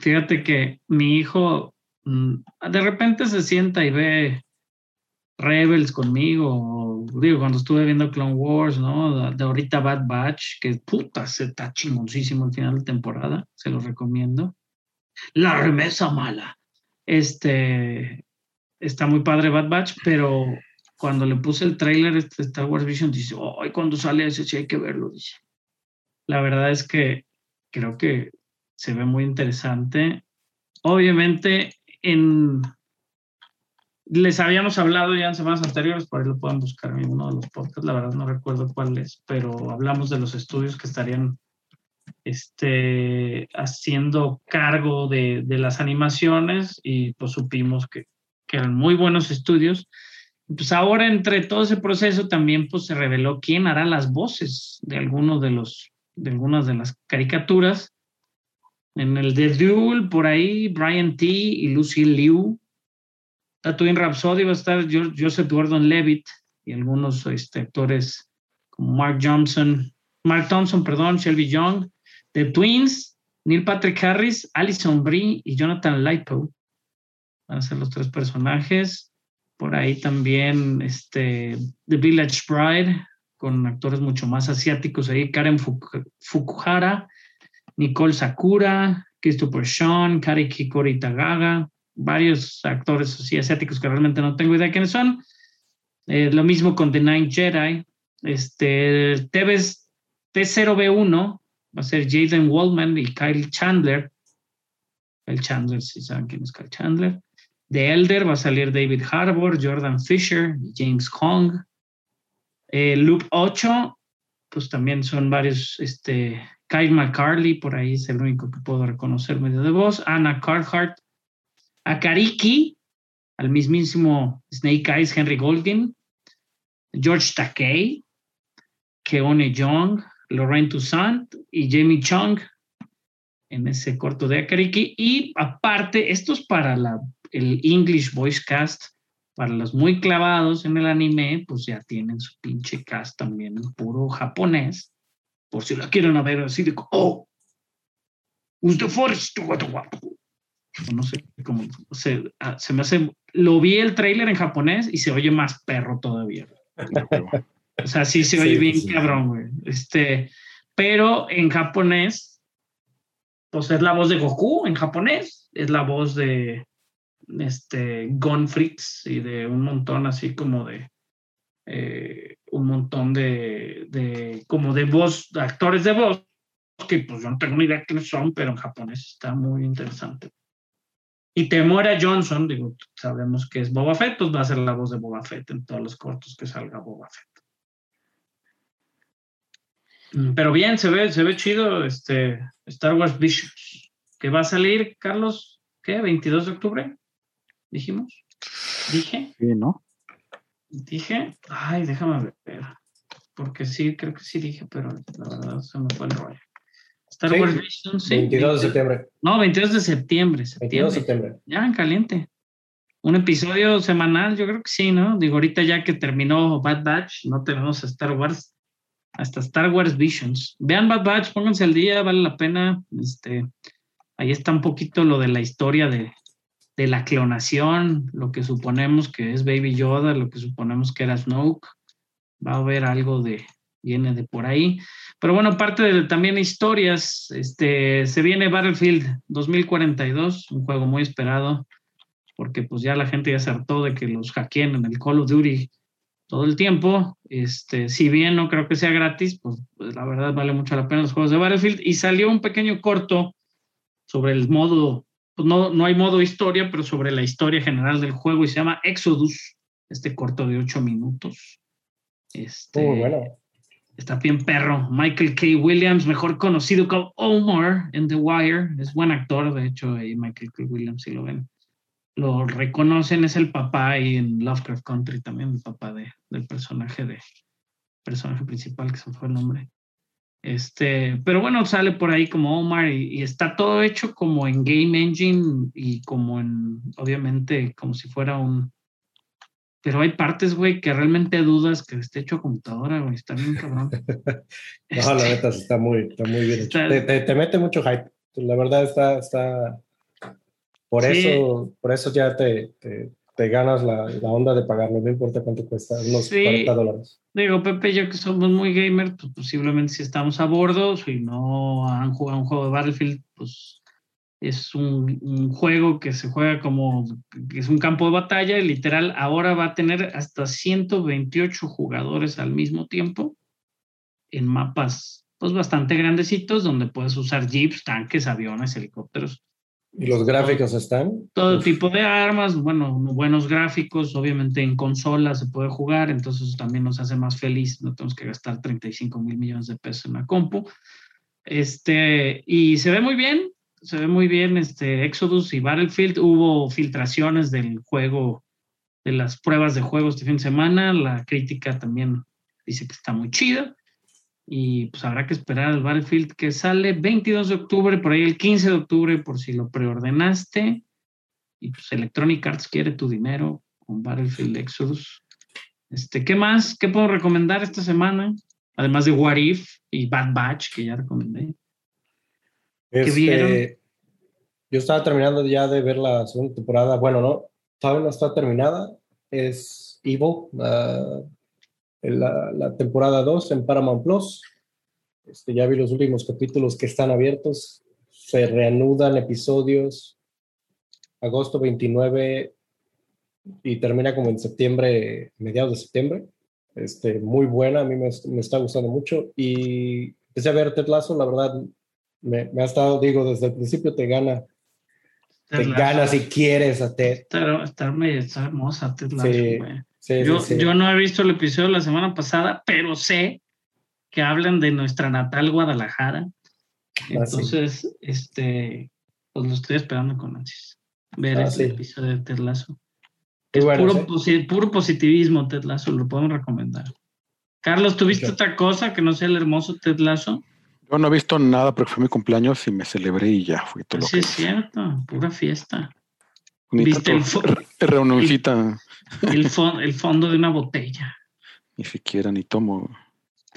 Fíjate que mi hijo mm, de repente se sienta y ve Rebels conmigo, digo, cuando estuve viendo Clone Wars, ¿no? De ahorita Bad Batch, que puta, se está chingoncísimo el final de temporada, se lo recomiendo. La remesa mala. Este, está muy padre Bad Batch, pero cuando le puse el trailer este Star Wars Vision, dice, ay, cuando sale ese sí hay que verlo, dice. La verdad es que creo que se ve muy interesante. Obviamente, en les habíamos hablado ya en semanas anteriores, por ahí lo pueden buscar en uno de los podcasts, la verdad no recuerdo cuál es, pero hablamos de los estudios que estarían este, haciendo cargo de, de las animaciones y pues supimos que, que eran muy buenos estudios. Pues ahora entre todo ese proceso también pues se reveló quién hará las voces de algunos de los de algunas de las caricaturas. En el de Duel, por ahí, Brian T. y Lucy Liu Tatooine Rhapsody va a estar Jo- Joseph Gordon-Levitt y algunos este, actores como Mark Johnson, Mark Thompson, perdón, Shelby Young, The Twins, Neil Patrick Harris, Alison Brie y Jonathan Lightpool van a ser los tres personajes. Por ahí también este, The Village Bride, con actores mucho más asiáticos ahí, Karen Fuk- Fukuhara, Nicole Sakura, Christopher Sean, Kari Kikori Tagaga, varios actores así asiáticos que realmente no tengo idea quiénes son. Eh, lo mismo con The Nine Jedi. Este, TV's T0B1 va a ser Jaden Wallman y Kyle Chandler. Kyle Chandler, si saben quién es Kyle Chandler. The Elder va a salir David Harbour, Jordan Fisher, James Hong. Eh, Loop 8, pues también son varios, este, Kyle McCarley, por ahí es el único que puedo reconocer medio de voz. Anna Carhart, Akariki, al mismísimo Snake Eyes Henry Goldin, George Takei, Keone Young, Lorraine Toussaint y Jamie Chung en ese corto de Akariki. Y aparte, esto es para la, el English Voice Cast, para los muy clavados en el anime, pues ya tienen su pinche cast también en puro japonés, por si la quieren ver así de, oh, guato, guapo. O No sé cómo se, ah, se me hace. Lo vi el tráiler en japonés y se oye más perro todavía. O sea, sí se oye Sí, bien sí. cabrón, güey. Este, pero en japonés, pues es la voz de Goku en japonés, es la voz de este Gon Fritz y de un montón así como de eh, un montón de, de como de voz, de actores de voz que pues yo no tengo ni idea quiénes son, pero en japonés está muy interesante. Y Temuera Johnson, digo, sabemos que es Boba Fett, pues va a ser la voz de Boba Fett en todos los cortos que salga Boba Fett. Mm, Pero bien, se ve, se ve chido este Star Wars Visions, que va a salir, Carlos, ¿qué? ¿22 de octubre? ¿Dijimos? ¿Dije? Sí, ¿no? ¿Dije? Ay, déjame ver. Porque sí, creo que sí dije, pero la verdad se me fue el rollo. Star Sí, Wars Visions, sí. 22 de septiembre. No, 22 de septiembre. 22 septiembre. de septiembre. Ya, en caliente. Un episodio semanal, yo creo que sí, ¿no? Digo, ahorita ya que terminó Bad Batch, no tenemos a Star Wars, hasta Star Wars Visions. Vean Bad Batch, pónganse al día, vale la pena. Este, ahí está un poquito lo de la historia de, de la clonación, lo que suponemos que es Baby Yoda, lo que suponemos que era Snoke. Va a haber algo de, viene de por ahí. Pero bueno, parte de también historias, este, se viene Battlefield 2042, un juego muy esperado, porque pues ya la gente ya se hartó de que los hackeen en el Call of Duty todo el tiempo. Este, si bien no creo que sea gratis, pues, pues, la verdad vale mucho la pena los juegos de Battlefield. Y salió un pequeño corto sobre el modo, pues no, no hay modo historia, pero sobre la historia general del juego y se llama Exodus, este corto de ocho minutos. Este, Muy bueno. Está bien perro. Michael K. Williams, mejor conocido como Omar en The Wire. Es buen actor, de hecho, ahí Michael K. Williams, si lo ven. Lo reconocen, es el papá y en Lovecraft Country también, el papá de, del personaje de personaje principal, que se fue el nombre. Este, pero bueno, sale por ahí como Omar y, y está todo hecho como en Game Engine y como en, obviamente, como si fuera un, pero hay partes, güey, que realmente dudas que esté hecho a computadora, güey. Está bien cabrón. No, la Este, neta sí está muy, está muy bien hecho. Está- Te, te- te mete mucho hype. La verdad está, está. Por Sí. eso, por eso ya te, te, te ganas la, la onda de pagarlo, no importa cuánto cuesta, unos Sí. 40 dólares. digo, Pepe y yo que somos muy gamer, pues posiblemente si estamos a bordo, si no han jugado un juego de Battlefield, pues es un, un juego que se juega como, es un campo de batalla y literal ahora va a tener hasta 128 jugadores al mismo tiempo en mapas pues bastante grandecitos donde puedes usar jeeps, tanques, aviones, helicópteros. Y los gráficos están. todo Uf. tipo de armas, bueno, buenos gráficos, obviamente en consola se puede jugar, entonces eso también nos hace más feliz, no tenemos que gastar 35 mil millones de pesos en la compu. Este, y se ve muy bien, se ve muy bien este Exodus y Battlefield, hubo filtraciones del juego, de las pruebas de juego este fin de semana, la crítica también dice que está muy chida. Y pues habrá que esperar al Battlefield que sale 22 de octubre, por ahí el 15 de octubre, por si lo preordenaste. Y pues Electronic Arts quiere tu dinero con Battlefield Exodus. Este, ¿Qué más? ¿Qué puedo recomendar esta semana? Además de What If y Bad Batch, que ya recomendé. Este, vieron? Yo estaba terminando ya de ver la segunda temporada. Bueno, no, todavía no está terminada. Es Evil, la, la- la temporada 2 en Paramount Plus. Este, ya vi los últimos capítulos que están abiertos. Se reanudan episodios agosto 29 y termina como en septiembre, mediados de septiembre. Este, muy buena, a mí me, me está gustando mucho. Y empecé a ver Ted Lasso, la verdad, me, me ha estado, digo, desde el principio te gana, te gana si quieres a Ted. Está, está, está hermosa Ted Lasso, Sí. Sí, Yo, sí, sí. yo no he visto el episodio de la semana pasada, pero sé que hablan de nuestra natal Guadalajara. Ah, sí. Entonces, este, pues lo estoy esperando con ansias. Ver Ah, ese sí. episodio de Ted Lasso. Es bueno, puro, sí. posi- puro positivismo, Ted Lasso, lo podemos recomendar. Carlos, ¿tuviste Ok. otra cosa que no sea el hermoso Ted Lasso? Yo no he visto nada porque fue mi cumpleaños y me celebré y ya fue todo lo Sí, que es cierto, pura fiesta. Ni ¿Viste el re- reunioncita, El, fon- el fondo de una botella. ni siquiera ni tomo.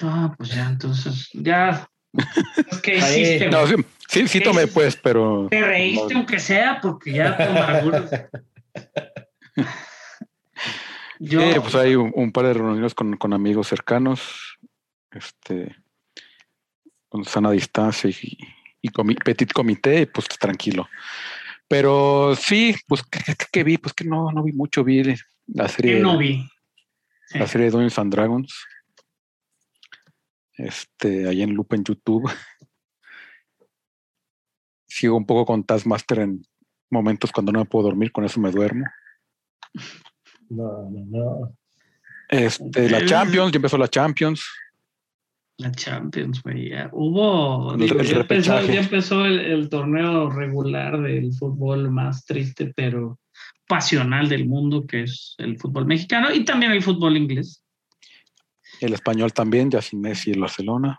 Ah, pues ya, entonces, ya. Es que Ahí. hiciste, No, sí, sí, sí tomé pues, pero Te reíste no, aunque sea, porque ya tu amargura. Yo, Sí, pues hay un, un par de reuniones con, con amigos cercanos, este, con sana distancia y, y comi- petit comité, y pues tranquilo. Pero sí, pues ¿qué, qué- qué vi? Pues que no, no vi mucho, vi la serie, ¿qué no vi? Sí. la serie de Dungeons and Dragons, este, ahí en loop en YouTube. Sigo un poco con Taskmaster en momentos cuando no me puedo dormir, con eso me duermo. No, no, no. Este, la Eh. Champions, ya empezó la Champions. La Champions, güey. ya Hubo. El- digo, el ya, empezó, repechaje. ya empezó el, el torneo regular del fútbol más triste, pero pasional del mundo, que es el fútbol mexicano y también el fútbol inglés. El español también, ya sin Messi el Barcelona.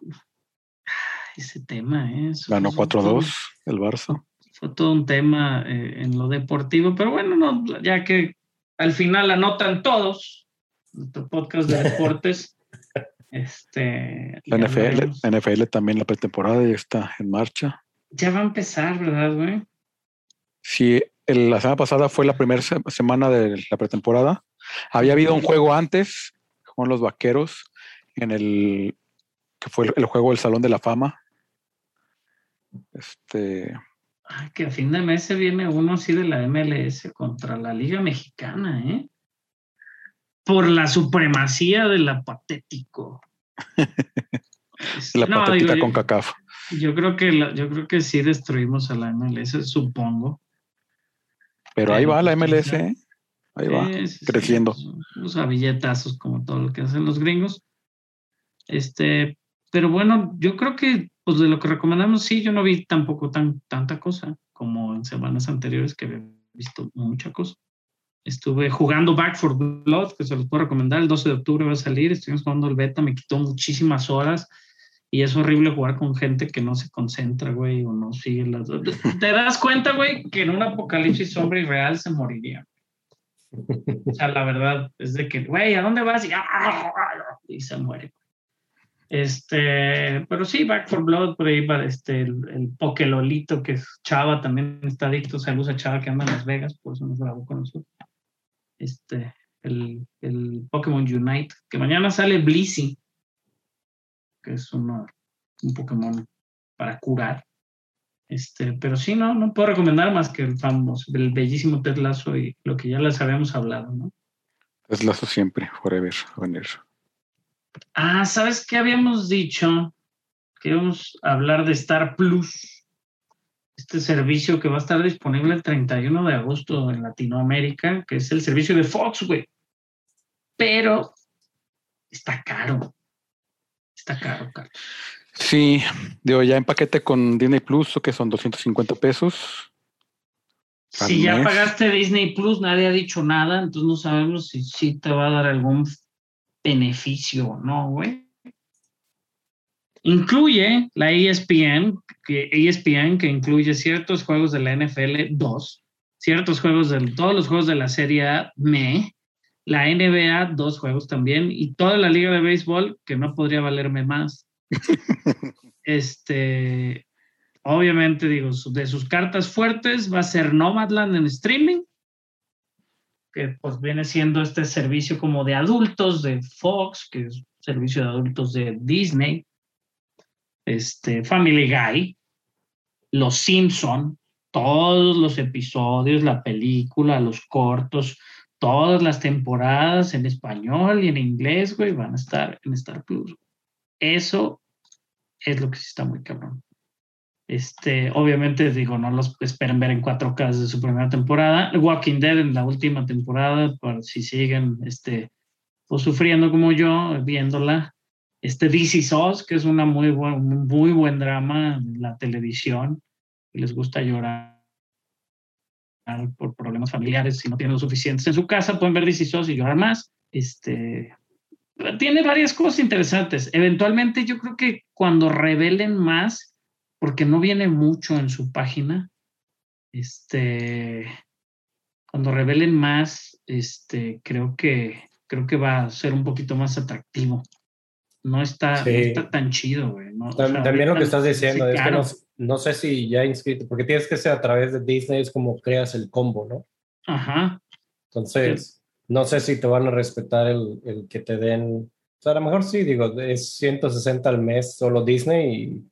Ese tema, ¿eh? Eso Ganó fue- 4-2 el Barça. fue todo un tema eh, en lo deportivo, pero bueno, no, ya que al final anotan todos, nuestro podcast de deportes, este, La NFL, la NFL también la pretemporada ya está en marcha. Ya va a empezar, ¿verdad, güey? Sí, el- la semana pasada fue la primera se- semana de la pretemporada. Había habido un juego antes con los vaqueros en el que fue el, el juego del Salón de la Fama. Este, Ay, que a fin de mes se viene uno así de la MLS contra la Liga Mexicana, ¿eh? Por la supremacía de la patético. La no, patética digo, con CACAF. yo, yo creo que la- yo creo que sí destruimos a la MLS, supongo. Pero ahí va la pues, MLS, ya. ¿eh? ahí va. Sí, sí, sí, creciendo. pues, Los a billetazos como todo lo que hacen los gringos. Este, pero bueno, yo creo que pues de lo que recomendamos, sí, yo no vi tampoco tan, tanta cosa como en semanas anteriores que había visto mucha cosa. Estuve jugando Back for Blood, que se los puedo recomendar, el 12 de octubre va a salir, estuvimos jugando el beta, me quitó muchísimas horas y es horrible jugar con gente que no se concentra, güey, o no sigue las... Te das cuenta, güey, que en un apocalipsis zombie real se moriría. O sea, la verdad es de que, güey, ¿a dónde vas? Y, y se muere. Este, pero sí, Back for Blood, por ahí va este, el, el Pokélolito, que es Chava, también está adicto, saludos a Chava que anda en Las Vegas, por eso nos grabó con nosotros. Este, el, el Pokémon Unite, que mañana sale Blissey, que es un Pokémon para curar. Este, pero sí, no, no puedo recomendar más que el famoso, el bellísimo Ted Lasso y lo que ya les habíamos hablado, ¿no? Lazo siempre, forever, venir. Ah, ¿sabes qué habíamos dicho? Que íbamos a hablar de Star Plus, este servicio que va a estar disponible el 31 de agosto en Latinoamérica, que es el servicio de Fox, güey. Pero está caro. Está caro, caro. Sí, digo, ya en paquete con Disney Plus, que son 250 pesos. Si ya pagaste Disney Plus, nadie ha dicho nada, entonces no sabemos si sí te va a dar algún beneficio o no, güey. Incluye la ESPN, que ESPN que incluye ciertos juegos de la NFL 2, ciertos juegos de todos los juegos de la Serie A, me. La NBA, dos juegos también. Y toda la Liga de Béisbol, que no podría valerme más. este, obviamente, digo, de sus cartas fuertes va a ser Nomadland en streaming, que pues viene siendo este servicio como de adultos de Fox, que es servicio de adultos de Disney, este, Family Guy, Los Simpson, todos los episodios, la película, los cortos, todas las temporadas en español y en inglés, güey, van a estar en Star Plus. Eso es lo que sí está muy cabrón. Este, obviamente, digo, no los esperen ver en 4K desde su primera temporada. Walking Dead en la última temporada, para si siguen este, pues, sufriendo como yo, viéndola. Este DC Sauce, que es una muy buen, muy buen drama en la televisión, que les gusta llorar por problemas familiares, si no tienen lo suficientes en su casa, pueden ver DC Sauce y llorar más. Este, tiene varias cosas interesantes. Eventualmente yo creo que cuando revelen más, porque no viene mucho en su página, este, cuando revelen más, este, creo que creo que va a ser un poquito más atractivo. No está, no Sí. está tan chido, güey. ¿no? O Tam- sea, También lo que estás diciendo sí, es que claro. No, sé si ya inscrito, porque tienes que ser a través de Disney, es como creas el combo, ¿no? Ajá. Entonces, no sé si te van a respetar el, el que te den, o sea, a lo mejor sí, digo, es 160 al mes solo Disney y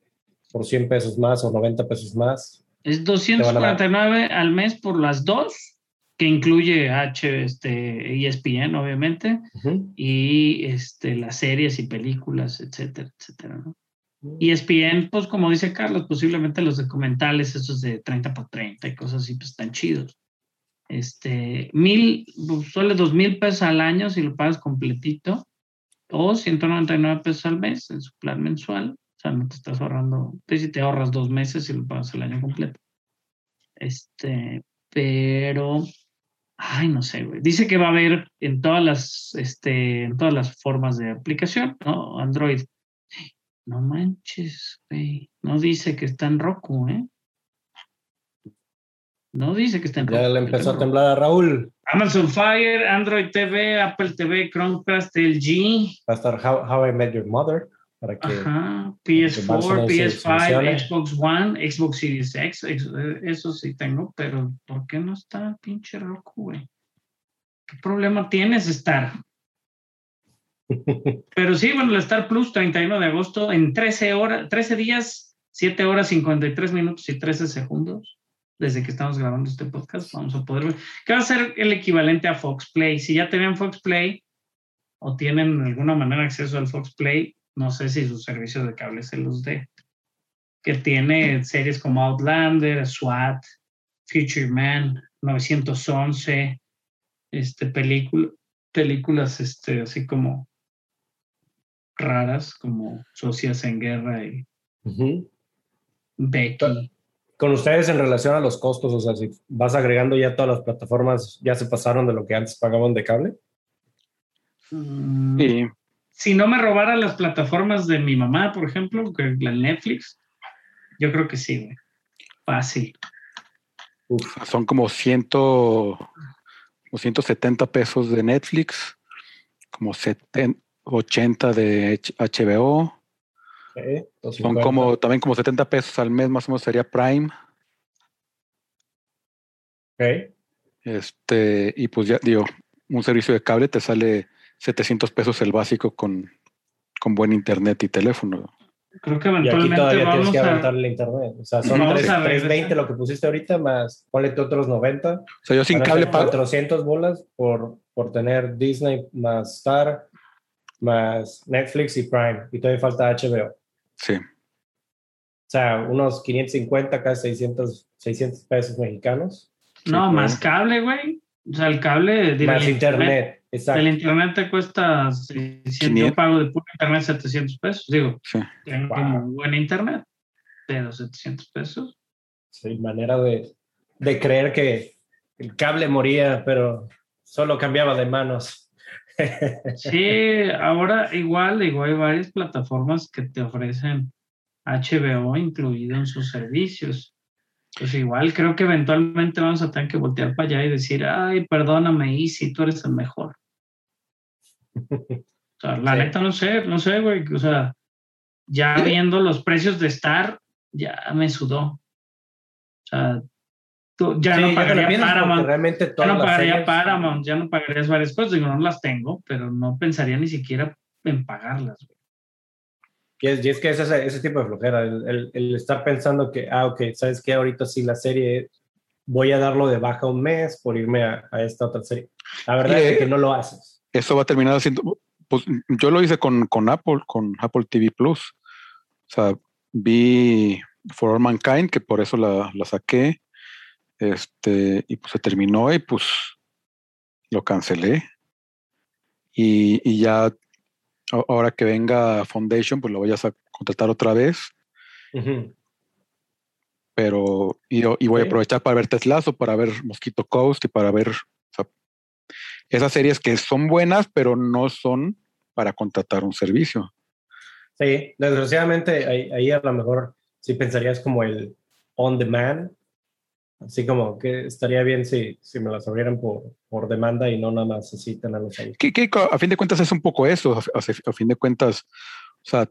por 100 pesos más o 90 pesos más. Es van a dar. 249 al mes por las dos, que incluye H, este, ESPN, obviamente, Ujú. y este, las series y películas, etcétera, etcétera, ¿no? ESPN, pues como dice Carlos, posiblemente los documentales, esos de 30 por 30 y cosas así, pues están chidos. Este, mil, pues, suele dos mil pesos al año si lo pagas completito, o 199 pesos al mes en su plan mensual. O sea, no te estás ahorrando, pues si te ahorras dos meses y lo pagas el año completo. Este, pero, ay, no sé, güey. Dice que va a haber en todas las, este, en todas las formas de aplicación, ¿no? Android. No manches, güey. No dice que está en Roku, ¿eh? No dice que está en Roku. Ya le empezó a temblar a Raúl. Amazon Fire, Android TV, Apple TV, Chromecast, LG, Va a estar How, How I Met Your Mother para que ajá, que PS4, Barcelona se PS5, funcione. Xbox One, Xbox Series X, eso sí tengo, pero ¿por qué no está pinche Roku, güey? ¿Qué problema tienes, Star? Pero sí, bueno, el Star Plus, 31 de agosto, en 13 horas, 13 días, 7 horas, 53 minutos y 13 segundos, desde que estamos grabando este podcast, vamos a poder ver. ¿Qué va a ser el equivalente a Fox Play? Si ya tenían Fox Play o tienen de alguna manera acceso al Fox Play, no sé si su servicio de cable se los dé. Que tiene series como Outlander, SWAT, Future Man, 911, este, película, películas este, así como raras, como Socias en Guerra y. Becky. con ustedes en relación a los costos, o sea, si vas agregando ya todas las plataformas, ya se pasaron de lo que antes pagaban de cable. Mm, Y Si no me robara las plataformas de mi mamá, por ejemplo, que la Netflix, yo creo que sí, güey. Fácil. son como, ciento, como 170 pesos de Netflix, como 70, 80 de HBO. Ok, Son 250. como también como 70 pesos al mes, más o menos sería Prime. Ok. Este, y pues ya digo, un servicio de cable te sale 700 pesos el básico con, con buen internet y teléfono. Creo que Y aquí eventualmente todavía tienes vamos que a... aventar el internet. O sea, son Vamos tres- a regresar. 320 lo que pusiste ahorita, más ponle otros 90. O sea, yo sin a cable pago. 400 bolas por, por tener Disney más Star, más Netflix y Prime. Y todavía falta HBO. Sí. O sea, unos 550, casi 600, 600 pesos mexicanos. No, Sí, más cable, güey. O sea, el cable... digo, Más el internet. Exacto. El internet te cuesta 600, yo 500. pago de puro internet 700 pesos. Digo, Sí. tengo Wow. como buen internet, pero 700 pesos. Sí, manera de, de creer que el cable moría, pero solo cambiaba de manos. Sí, ahora igual, digo, hay varias plataformas que te ofrecen HBO incluido en sus servicios. pues igual creo que eventualmente vamos a tener que voltear para allá y decir, ay, perdóname, Easy, tú eres el mejor. O sea, la Sí. neta no sé, no sé, güey. O sea, ya viendo los precios de Star, ya me sudó. O sea, tú ya Sí, no ya pagaría Paramount. realmente Ya todas no las pagaría series- Paramount, ya no pagarías varias cosas. Digo, no las tengo, pero no pensaría ni siquiera en pagarlas. güey. Y es, y es que es ese, ese tipo de flojera, el, el- el estar pensando que, ah, ok, ¿sabes qué? Ahorita sí la serie, voy a darlo de baja un mes por irme a, a esta otra serie. La verdad Eh, es que no lo haces. Eso va a terminar haciendo, pues yo lo hice con, con Apple, con Apple TV Plus. O sea, vi For All Mankind, que por eso la, la saqué. Este, y pues se terminó y pues lo cancelé. Y, y ya ahora que venga Foundation, pues lo voy a contratar otra vez. Ujú. Pero, y, y voy a aprovechar para ver Teslazo, para ver Mosquito Coast y para ver o sea, esas series que son buenas, pero no son para contratar un servicio. Sí, desgraciadamente ahí, ahí a lo mejor sí pensarías como el on demand, así como que estaría bien si, si me las abrieran por, por demanda y no nada más así tenerlos ahí. Que, que a fin de cuentas es un poco eso, a, a- a fin de cuentas, o sea,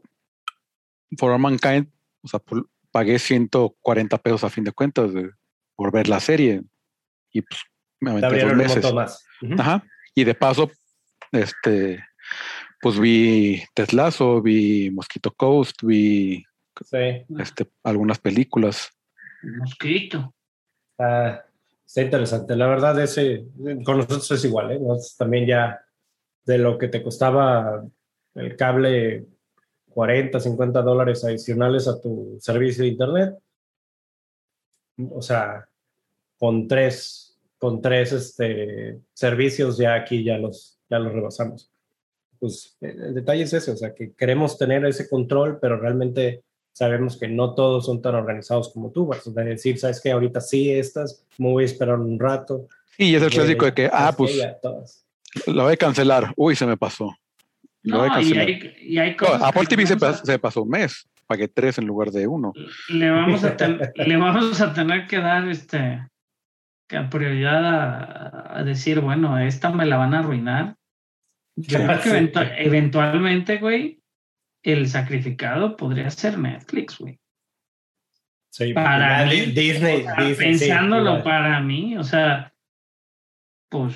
For All Mankind, o sea, por- pagué 140 pesos a fin de cuentas de- por ver la serie y pues me Te aventé dos abrieron un meses. montón más. Ajá. Y de paso, este, pues vi Teslazo, vi Mosquito Coast, vi Sí, este, algunas películas. Mosquito. Está, interesante. La verdad, ese con nosotros es igual, ¿eh? Nosotros también ya de lo que te costaba el cable 40, 50 dólares adicionales a tu servicio de internet. O sea, con tres, con tres este, servicios ya aquí ya los, ya los rebasamos. Pues el el detalle es ese, o sea, que queremos tener ese control, pero realmente sabemos que no todos son tan organizados como tú. Vas a decir, sabes que ahorita sí estas, me voy a esperar un rato. Y es el a- clásico de que, ah, pues lo voy a cancelar. Uy, se me pasó. Lo voy a No, y cancelar. hay, y hay No, cosas que Apple le TV se, vamos a- pas- se pasó un mes. Pagué tres en lugar de uno. le vamos a ten- le vamos a tener que dar este que prioridad a, a decir bueno esta me la van a arruinar yo creo que Sí. eventu- eventualmente güey el sacrificado podría ser Netflix güey. Sí, Para mí, Di- Disney, O sea, Disney, pensándolo para mí o sea pues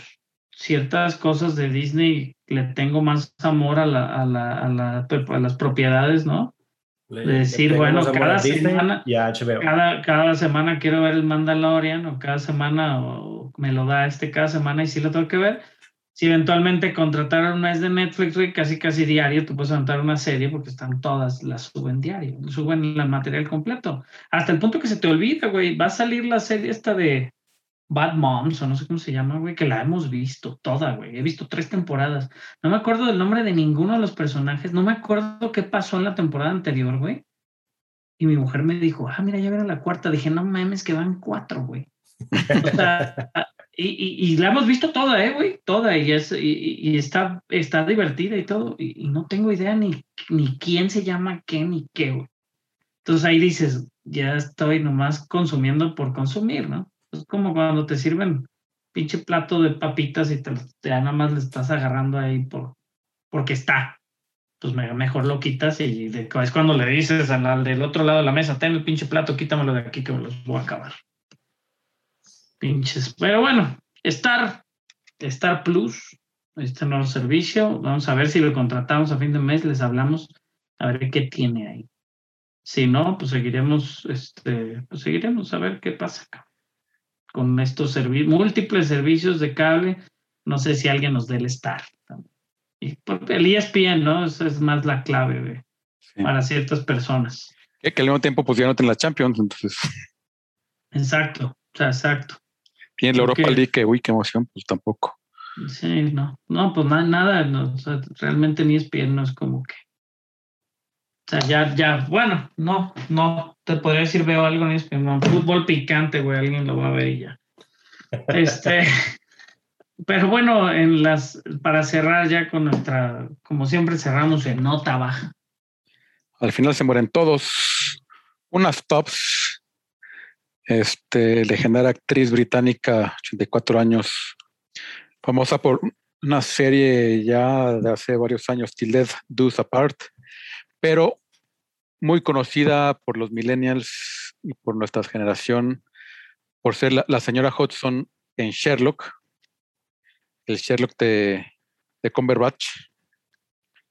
ciertas cosas de Disney le tengo más amor a la, a la, a la- a las propiedades no Le- de decir, bueno, cada semana- cada, cada semana quiero ver el Mandalorian o cada semana o me lo da este cada semana y sí lo tengo que ver. Si eventualmente contrataron un mes de Netflix, güey, casi casi diario, tú puedes montar una serie porque están todas, las suben diario, suben el material completo. Hasta el punto que se te olvida, güey, va a salir la serie esta de Bad Moms o no sé cómo se llama, güey, que la hemos visto toda, güey. He visto tres temporadas. No me acuerdo del nombre de ninguno de los personajes, no me acuerdo qué pasó en la temporada anterior, güey. Y mi mujer me dijo, ah, mira, ya vieron la cuarta. Dije, no mames, que van cuatro, güey. O sea, y, y- la hemos visto toda, ¿eh, güey? Toda. Y, es, y, está, está divertida y todo. Y, no tengo idea ni, ni quién se llama qué ni qué, güey. Entonces ahí dices, ya estoy nomás consumiendo por consumir, ¿no? Es como cuando te sirven pinche plato de papitas y te, te nada más le estás agarrando ahí por, porque está pues me- mejor lo quitas y de- es cuando le dices al, al del otro lado de la mesa, ten el pinche plato, quítamelo de aquí que me los voy a acabar. Pinches. Pero bueno, Star, Star Plus, este nuevo servicio, vamos a ver si lo contratamos a fin de mes, les hablamos, a ver qué tiene ahí. Si no, pues seguiremos, este, pues seguiremos a ver qué pasa acá. Con estos servicios, múltiples servicios de cable, no sé si alguien nos dé el Star. Y el ESPN, ¿no? Esa es más la clave de- Sí. para ciertas personas. Que, que al mismo tiempo pues ya no tienen la Champions, entonces Exacto, o exacto. tienen la. Europa League, que uy, qué emoción, pues tampoco. Sí, no, no, pues na- nada, no, o sea, realmente ni ESPN no es como que. O sea, ya, ya, bueno, no, no, te podría decir veo algo en ESPN, no, fútbol picante, güey, alguien lo va a ver y ya. Este, pero bueno, en las, para cerrar ya con nuestra, como siempre cerramos en nota baja. Al final se mueren todos. Unas tops. Este, legendaria actriz británica, 84 años, famosa por una serie ya de hace varios años, Till Death Does Apart, pero muy conocida por los millennials y por nuestra generación, por ser la, la señora Hodgson en Sherlock, el Sherlock de, de Cumberbatch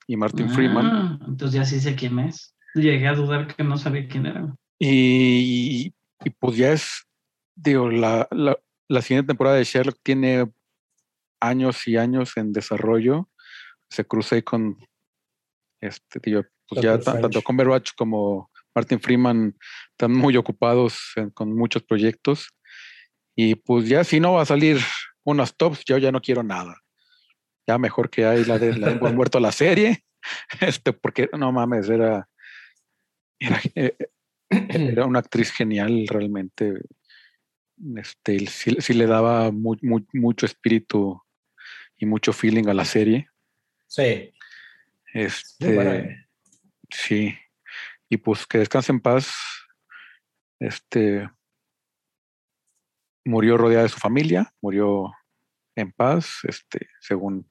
y Martin Freeman. Ah, Entonces ya sí sé quién es. Llegué a dudar que no sabía quién era. Y, y pues ya es, digo, la, la, la siguiente temporada de Sherlock tiene años y años en desarrollo. Se ahí con, este, digo, pues ya ta- tanto. Cumberbatch como Martin Freeman están muy ocupados en- con muchos proyectos. Y pues ya si no va a salir unas tops, yo ya no quiero nada. Ya mejor que hay la de la de muerto la serie. Este, porque no mames, era, era, eh, era una actriz genial realmente. Este, sí, sí le daba mu- mu- mucho espíritu y mucho feeling a la serie. Sí, Este, buena. sí. Y pues que descanse en paz. Este murió rodeada de su familia, murió en paz, este, según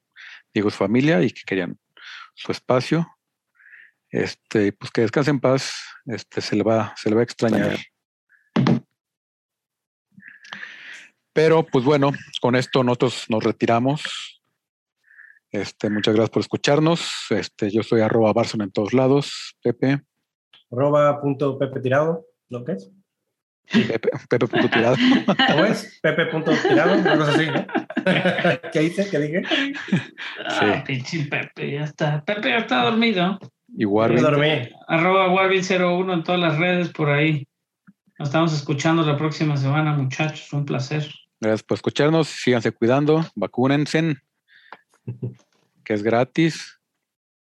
digo su familia, y que querían su espacio. Este, pues que descanse en paz, este, se le va, se le va a extrañar. Pero, pues bueno, con esto nosotros nos retiramos. Este, muchas gracias por escucharnos. Este, yo soy arroba Barson en todos lados. Pepe, arroba punto Pepe Tirado, ¿lo que es? Pepe, Pepe punto tirado. ¿Cómo es? Pepe punto Tirado, una cosa así, ¿no? ¿Qué hice? ¿Qué dije? Ah, pinche Pepe, ya está. Pepe ya está dormido. Y Warvin. dormí. Arroba Warvin01 en todas las redes por ahí. Nos estamos escuchando la próxima semana, muchachos. Un placer. Gracias por escucharnos. Síganse cuidando. Vacúnense. Que es gratis.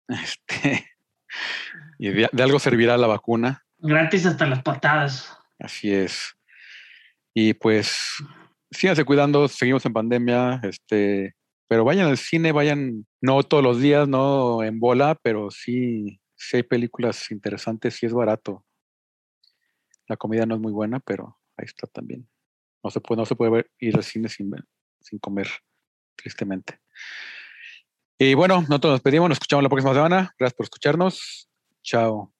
Este, y de, de algo servirá la vacuna. Gratis hasta las patadas. Así es. Y pues síganse cuidando, seguimos en pandemia, este, pero vayan al cine, vayan, no todos los días, no en bola, pero sí, sí hay películas interesantes, sí es barato. La comida no es muy buena, pero ahí está también. No se puede, no se puede ver- ir al cine sin, sin comer, tristemente. Y bueno, nosotros nos despedimos, nos escuchamos la próxima semana. Gracias por escucharnos. Chao.